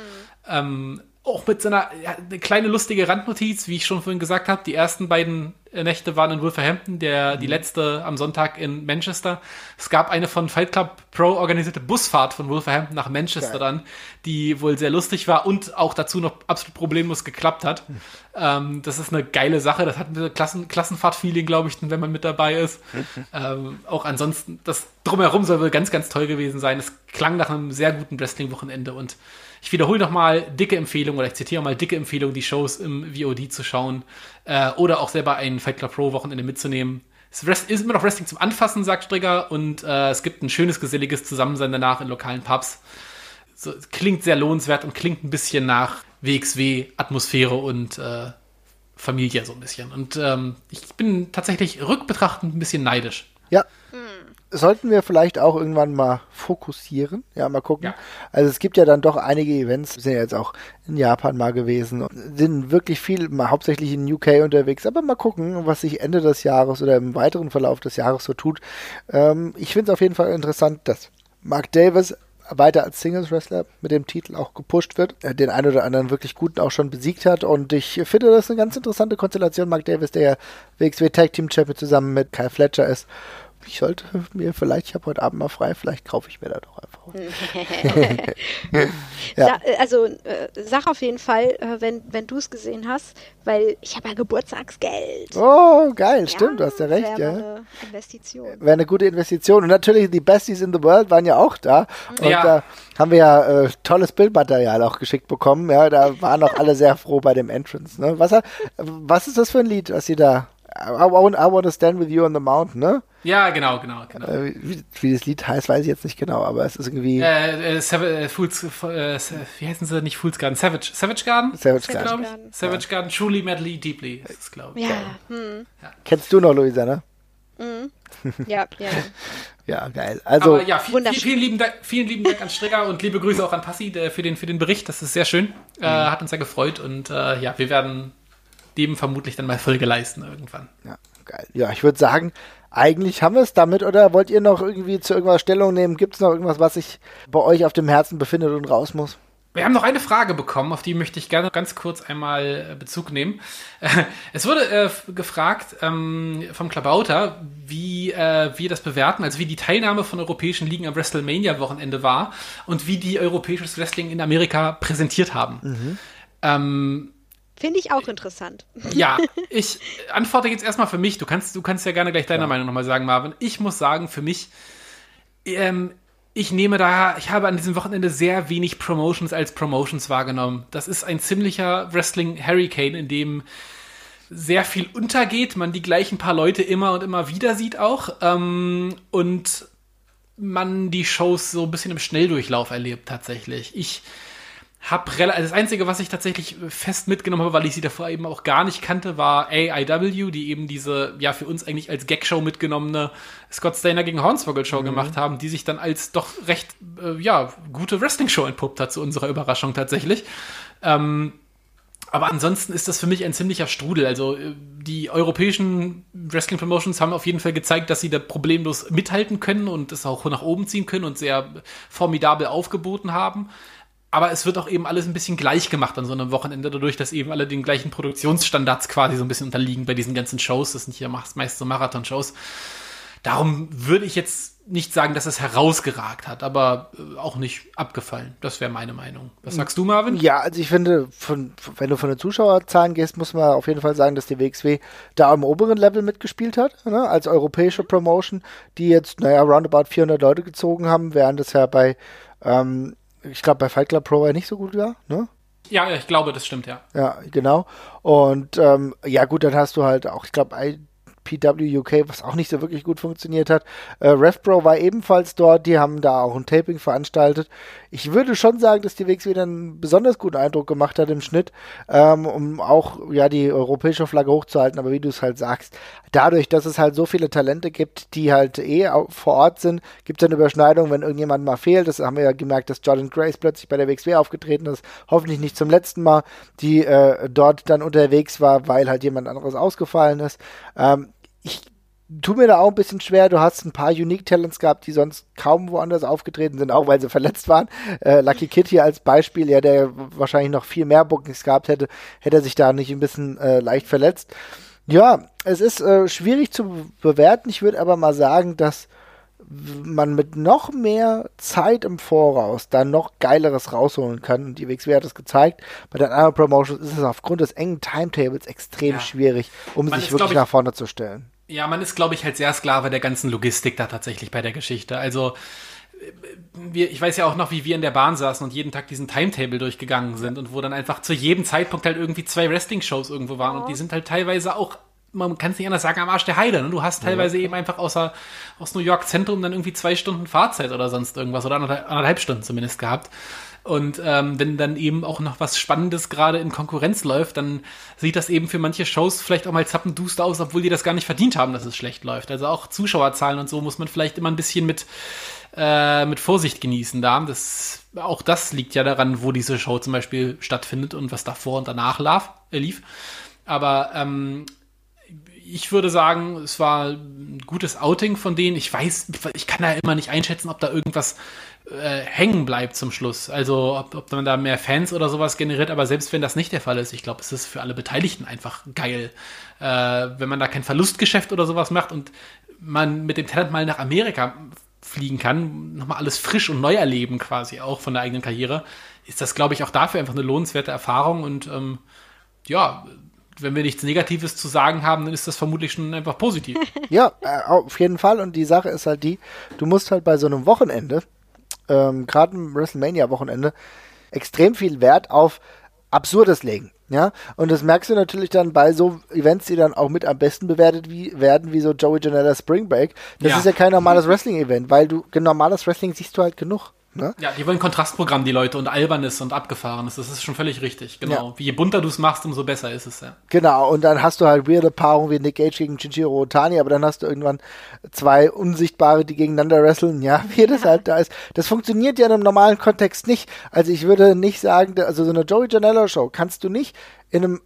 Ähm, auch mit so einer ja, eine kleine lustige Randnotiz, wie ich schon vorhin gesagt habe. Die ersten beiden äh, Nächte waren in Wolverhampton, der, mhm. die letzte am Sonntag in Manchester. Es gab eine von Fight Club Pro organisierte Busfahrt von Wolverhampton nach Manchester Geil. dann, die wohl sehr lustig war und auch dazu noch absolut problemlos geklappt hat. Mhm. Ähm, das ist eine geile Sache. Das hat ein Klassen, Klassenfahrt-Feeling, glaube ich, wenn man mit dabei ist. Mhm. Ähm, auch ansonsten, das drumherum soll wohl ganz, ganz toll gewesen sein. Es klang nach einem sehr guten Wrestling-Wochenende und ich wiederhole nochmal dicke Empfehlung oder ich zitiere mal dicke Empfehlung, die Shows im VOD zu schauen äh, oder auch selber ein Fight Club Pro Wochenende mitzunehmen. Es ist immer noch Wrestling zum Anfassen, sagt Strigger, und äh, es gibt ein schönes, geselliges Zusammensein danach in lokalen Pubs. So, klingt sehr lohnenswert und klingt ein bisschen nach WXW, Atmosphäre und äh, Familie so ein bisschen. Und ähm, ich bin tatsächlich rückbetrachtend ein bisschen neidisch. Ja, sollten wir vielleicht auch irgendwann mal fokussieren. Ja, mal gucken. Ja. Also es gibt ja dann doch einige Events, wir sind ja jetzt auch in Japan mal gewesen und sind wirklich viel, mal hauptsächlich in UK unterwegs, aber mal gucken, was sich Ende des Jahres oder im weiteren Verlauf des Jahres so tut. Ähm, ich finde es auf jeden Fall interessant, dass Mark Davis weiter als Singles Wrestler mit dem Titel auch gepusht wird, er den einen oder anderen wirklich guten auch schon besiegt hat und ich finde das eine ganz interessante Konstellation. Mark Davis, der ja WXW Tag Team Champion zusammen mit Kyle Fletcher ist ich sollte mir vielleicht, ich habe heute Abend mal frei, vielleicht kaufe ich mir da doch einfach. ja. also äh, sag auf jeden Fall, äh, wenn, wenn du es gesehen hast, weil ich habe ja Geburtstagsgeld. Oh, geil, ja, stimmt, du hast ja recht. Wäre ja. eine Investition. Wäre eine gute Investition. Und natürlich, die Besties in the World waren ja auch da. Und ja. da haben wir ja äh, tolles Bildmaterial auch geschickt bekommen. Ja, da waren auch alle sehr froh bei dem Entrance. Ne? Was, was ist das für ein Lied, was sie da I, I, I want to stand with you on the mountain, ne? Ja, genau, genau, genau. Äh, wie, wie, das Lied heißt, weiß ich jetzt nicht genau, aber es ist irgendwie. Äh, äh, äh Fools, äh, wie heißen sie nicht Fools Garden? Savage, Savage Garden? Savage Garden. Garden. Savage Garden, truly, madly, deeply, ist glaube ich. Ja. Hm. ja. Kennst du noch, Luisa, ne? Mhm. Ja, ja. ja, geil. Also, Aber ja, viel, vielen, lieben Dank, vielen lieben Dank an Stricker und liebe Grüße auch an Passi der, für, den, für den Bericht. Das ist sehr schön. Mhm. Äh, hat uns sehr gefreut und äh, ja, wir werden dem vermutlich dann mal Folge leisten irgendwann. Ja, geil. Ja, ich würde sagen, eigentlich haben wir es damit oder wollt ihr noch irgendwie zu irgendwas Stellung nehmen? Gibt es noch irgendwas, was sich bei euch auf dem Herzen befindet und raus muss? Wir haben noch eine Frage bekommen, auf die möchte ich gerne ganz kurz einmal äh, Bezug nehmen. Es wurde äh, gefragt ähm, vom Klabauter, wie äh, wir das bewerten, also wie die Teilnahme von europäischen Ligen am WrestleMania-Wochenende war und wie die europäisches Wrestling in Amerika präsentiert haben. Mhm. Ähm, Finde ich auch interessant. Ja, ich antworte jetzt erstmal für mich. Du kannst, du kannst ja gerne gleich deine ja. Meinung nochmal sagen, Marvin. Ich muss sagen, für mich, ähm, ich nehme da, ich habe an diesem Wochenende sehr wenig Promotions als Promotions wahrgenommen. Das ist ein ziemlicher Wrestling-Hurricane, in dem sehr viel untergeht, man die gleichen paar Leute immer und immer wieder sieht auch ähm, und man die Shows so ein bisschen im Schnelldurchlauf erlebt tatsächlich. Ich hab also das Einzige, was ich tatsächlich fest mitgenommen habe, weil ich sie davor eben auch gar nicht kannte, war AIW, die eben diese, ja, für uns eigentlich als Gag-Show mitgenommene Scott Steiner gegen Hornswoggle-Show mhm. gemacht haben, die sich dann als doch recht, äh, ja, gute Wrestling-Show entpuppt hat, zu unserer Überraschung tatsächlich. Ähm, aber ansonsten ist das für mich ein ziemlicher Strudel. Also äh, die europäischen Wrestling Promotions haben auf jeden Fall gezeigt, dass sie da problemlos mithalten können und es auch nach oben ziehen können und sehr formidabel aufgeboten haben aber es wird auch eben alles ein bisschen gleich gemacht an so einem Wochenende, dadurch, dass eben alle den gleichen Produktionsstandards quasi so ein bisschen unterliegen bei diesen ganzen Shows. Das sind hier meist so Marathon-Shows. Darum würde ich jetzt nicht sagen, dass es herausgeragt hat, aber äh, auch nicht abgefallen. Das wäre meine Meinung. Was sagst du, Marvin? Ja, also ich finde, von, wenn du von den Zuschauerzahlen gehst, muss man auf jeden Fall sagen, dass die WXW da am oberen Level mitgespielt hat, ne? als europäische Promotion, die jetzt, naja, roundabout 400 Leute gezogen haben, während es ja bei ähm, ich glaube, bei Fight Club Pro war nicht so gut war, ne? Ja, ich glaube, das stimmt, ja. Ja, genau. Und ähm, ja, gut, dann hast du halt auch, ich glaube, PW UK, was auch nicht so wirklich gut funktioniert hat. Äh, RevPro war ebenfalls dort, die haben da auch ein Taping veranstaltet. Ich würde schon sagen, dass die WX wieder einen besonders guten Eindruck gemacht hat im Schnitt, ähm, um auch ja die europäische Flagge hochzuhalten, aber wie du es halt sagst, dadurch, dass es halt so viele Talente gibt, die halt eh vor Ort sind, gibt es eine Überschneidung, wenn irgendjemand mal fehlt. Das haben wir ja gemerkt, dass Jordan Grace plötzlich bei der WXW aufgetreten ist, hoffentlich nicht zum letzten Mal, die äh, dort dann unterwegs war, weil halt jemand anderes ausgefallen ist. Ähm, ich tue mir da auch ein bisschen schwer. Du hast ein paar Unique Talents gehabt, die sonst kaum woanders aufgetreten sind, auch weil sie verletzt waren. Äh, Lucky Kid hier als Beispiel, ja, der wahrscheinlich noch viel mehr Bookings gehabt hätte, hätte er sich da nicht ein bisschen äh, leicht verletzt. Ja, es ist äh, schwierig zu bewerten. Ich würde aber mal sagen, dass man mit noch mehr Zeit im Voraus dann noch Geileres rausholen kann. Und die WXW hat es gezeigt. Bei den anderen Promotions ist es aufgrund des engen Timetables extrem ja. schwierig, um man sich wirklich ich, nach vorne zu stellen. Ja, man ist, glaube ich, halt sehr Sklave der ganzen Logistik da tatsächlich bei der Geschichte. Also, wir, ich weiß ja auch noch, wie wir in der Bahn saßen und jeden Tag diesen Timetable durchgegangen sind und wo dann einfach zu jedem Zeitpunkt halt irgendwie zwei Wrestling-Shows irgendwo waren. Und die sind halt teilweise auch man kann es nicht anders sagen, am Arsch der Heide. Ne? Du hast teilweise ja. eben einfach außer, aus New York Zentrum dann irgendwie zwei Stunden Fahrzeit oder sonst irgendwas oder anderthalb, anderthalb Stunden zumindest gehabt. Und ähm, wenn dann eben auch noch was Spannendes gerade in Konkurrenz läuft, dann sieht das eben für manche Shows vielleicht auch mal zappenduster aus, obwohl die das gar nicht verdient haben, dass es schlecht läuft. Also auch Zuschauerzahlen und so muss man vielleicht immer ein bisschen mit, äh, mit Vorsicht genießen da. Das, auch das liegt ja daran, wo diese Show zum Beispiel stattfindet und was davor und danach lief. Äh, lief. Aber ähm, ich würde sagen, es war ein gutes Outing von denen. Ich weiß, ich kann da immer nicht einschätzen, ob da irgendwas äh, hängen bleibt zum Schluss. Also ob, ob man da mehr Fans oder sowas generiert, aber selbst wenn das nicht der Fall ist, ich glaube, es ist für alle Beteiligten einfach geil, äh, wenn man da kein Verlustgeschäft oder sowas macht und man mit dem Talent mal nach Amerika fliegen kann, nochmal alles frisch und neu erleben quasi auch von der eigenen Karriere, ist das, glaube ich, auch dafür einfach eine lohnenswerte Erfahrung und ähm, ja, wenn wir nichts Negatives zu sagen haben, dann ist das vermutlich schon einfach positiv. ja, äh, auf jeden Fall. Und die Sache ist halt die, du musst halt bei so einem Wochenende, ähm, gerade im WrestleMania-Wochenende, extrem viel Wert auf Absurdes legen. Ja, und das merkst du natürlich dann bei so Events, die dann auch mit am besten bewertet wie, werden, wie so Joey Janela Spring Break. Das ja. ist ja kein normales Wrestling-Event, weil du normales Wrestling siehst du halt genug. Ne? Ja, die wollen Kontrastprogramm, die Leute, und Albernes und Abgefahrenes. Das ist schon völlig richtig, genau. Ja. Wie je bunter du es machst, umso besser ist es, ja. Genau, und dann hast du halt weirde Paarungen wie Nick Gage gegen Chinchiro Otani, aber dann hast du irgendwann zwei Unsichtbare, die gegeneinander wresteln. Ja, wie das halt da ist. Das funktioniert ja in einem normalen Kontext nicht. Also ich würde nicht sagen, also so eine Joey Janela Show kannst du nicht in einem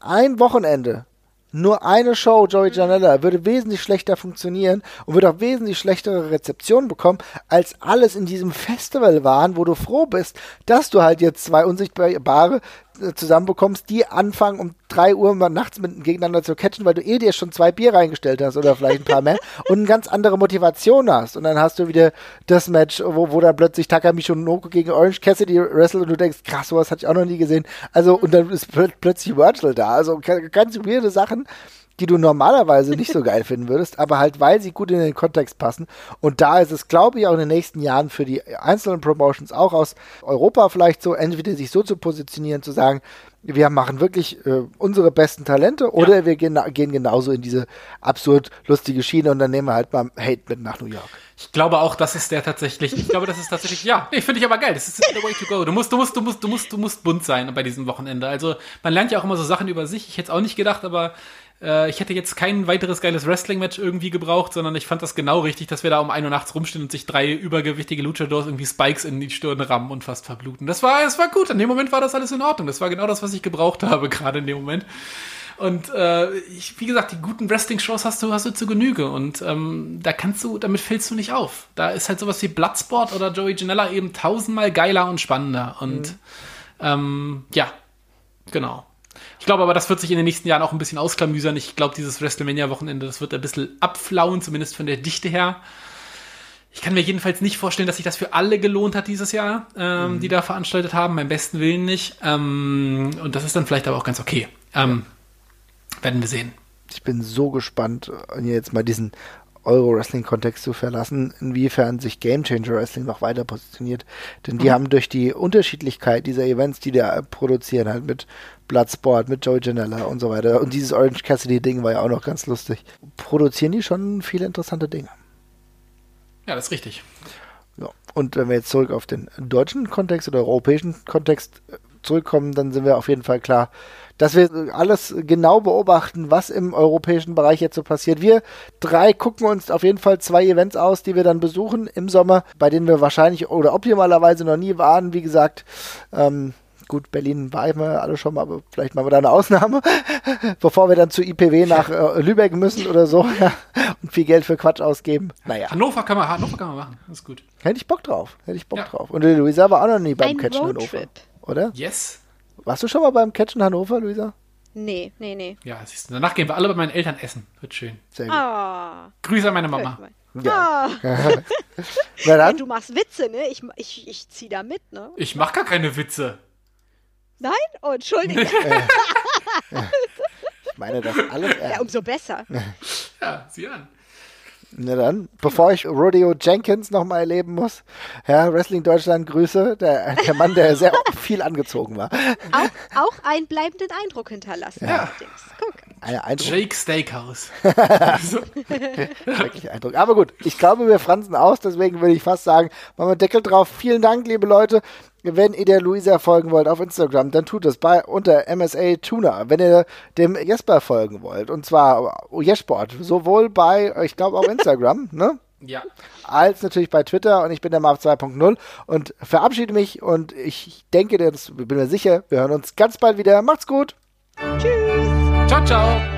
ein Wochenende nur eine Show, Joey Janella, würde wesentlich schlechter funktionieren und würde auch wesentlich schlechtere Rezeption bekommen, als alles in diesem Festival waren, wo du froh bist, dass du halt jetzt zwei unsichtbare zusammenbekommst, die anfangen um drei Uhr mal nachts mit, gegeneinander zu catchen, weil du eh dir schon zwei Bier reingestellt hast oder vielleicht ein paar mehr und eine ganz andere Motivation hast. Und dann hast du wieder das Match, wo, wo dann plötzlich Takami Shonoko gegen Orange Cassidy wrestelt und du denkst, krass, sowas hatte ich auch noch nie gesehen. Also, und dann ist pl plötzlich Virtual da. Also ganz weirde Sachen. Die du normalerweise nicht so geil finden würdest, aber halt, weil sie gut in den Kontext passen. Und da ist es, glaube ich, auch in den nächsten Jahren für die einzelnen Promotions auch aus Europa vielleicht so, entweder sich so zu positionieren, zu sagen, wir machen wirklich äh, unsere besten Talente oder ja. wir gehen, gehen genauso in diese absurd lustige Schiene und dann nehmen wir halt mal Hate mit nach New York. Ich glaube auch, das ist der tatsächlich. Ich glaube, das ist tatsächlich. Ja, nee, finde ich aber geil. Das ist the way to go. Du musst, du musst, du musst, du musst, du musst bunt sein bei diesem Wochenende. Also man lernt ja auch immer so Sachen über sich. Ich hätte es auch nicht gedacht, aber äh, ich hätte jetzt kein weiteres geiles Wrestling-Match irgendwie gebraucht, sondern ich fand das genau richtig, dass wir da um ein Uhr nachts rumstehen und sich drei übergewichtige Luchadors irgendwie Spikes in die Stirn rammen und fast verbluten. Das war, das war gut. In dem Moment war das alles in Ordnung. Das war genau das, was ich gebraucht habe, gerade in dem Moment. Und äh, ich, wie gesagt, die guten Wrestling-Shows hast du, hast du zu Genüge. Und ähm, da kannst du, damit fällst du nicht auf. Da ist halt sowas wie Bloodsport oder Joey Janella eben tausendmal geiler und spannender. Und mhm. ähm, ja, genau. Ich glaube aber, das wird sich in den nächsten Jahren auch ein bisschen ausklamüsern. Ich glaube, dieses WrestleMania-Wochenende, das wird ein bisschen abflauen, zumindest von der Dichte her. Ich kann mir jedenfalls nicht vorstellen, dass sich das für alle gelohnt hat dieses Jahr, ähm, mhm. die da veranstaltet haben. Beim besten Willen nicht. Ähm, und das ist dann vielleicht aber auch ganz okay. Ähm, werden wir sehen. Ich bin so gespannt, jetzt mal diesen Euro-Wrestling-Kontext zu verlassen, inwiefern sich Game Changer Wrestling noch weiter positioniert. Denn die mhm. haben durch die Unterschiedlichkeit dieser Events, die da produzieren, halt mit Bloodsport, mit Joey Janella und so weiter. Und dieses Orange Cassidy-Ding war ja auch noch ganz lustig. Produzieren die schon viele interessante Dinge. Ja, das ist richtig. Ja. Und wenn wir jetzt zurück auf den deutschen Kontext oder europäischen Kontext äh, zurückkommen, dann sind wir auf jeden Fall klar, dass wir alles genau beobachten, was im europäischen Bereich jetzt so passiert. Wir drei gucken uns auf jeden Fall zwei Events aus, die wir dann besuchen im Sommer, bei denen wir wahrscheinlich oder optimalerweise noch nie waren. Wie gesagt, ähm, gut, Berlin war immer alle schon mal, aber vielleicht machen wir da eine Ausnahme, bevor wir dann zu IPW nach äh, Lübeck müssen oder so ja, und viel Geld für Quatsch ausgeben. Naja. Hannover kann man, Hannover kann man machen, das ist gut. Hätte ich Bock drauf, hätte ich Bock ja. drauf. Und Luisa war auch noch nie beim Ein Catchen Hannover, oder? Yes. Warst du schon mal beim Catchen Hannover, Luisa? Nee, nee, nee. Ja, siehst du, danach gehen wir alle bei meinen Eltern essen. Wird schön. Sehr gut. Oh. Grüße an meine Mama. Ja. Oh. Na dann. du machst Witze, ne? Ich, ich, ich zieh da mit, ne? Ich mach gar keine Witze. Nein? Oh, Entschuldigung. ich meine das alles ernst. Ja, umso besser. ja, sieh an. Na dann, bevor ich Rodeo Jenkins nochmal erleben muss, ja, Wrestling Deutschland Grüße, der, der Mann, der sehr viel angezogen war. Auch, auch einen bleibenden Eindruck hinterlassen. Ja. Guck. Eindruck. Jake Steakhouse. Wirklich Eindruck. Aber gut, ich glaube, wir fransen aus, deswegen würde ich fast sagen, machen wir Deckel drauf. Vielen Dank, liebe Leute. Wenn ihr der Luisa folgen wollt auf Instagram, dann tut es bei unter MSA Tuner. Wenn ihr dem Jesper folgen wollt, und zwar Jesport, sowohl bei, ich glaube, auf Instagram, ne? Ja. Als natürlich bei Twitter und ich bin der Marv 2.0 und verabschiede mich und ich denke, das, bin mir sicher, wir hören uns ganz bald wieder. Macht's gut. Tschüss. Ciao, ciao.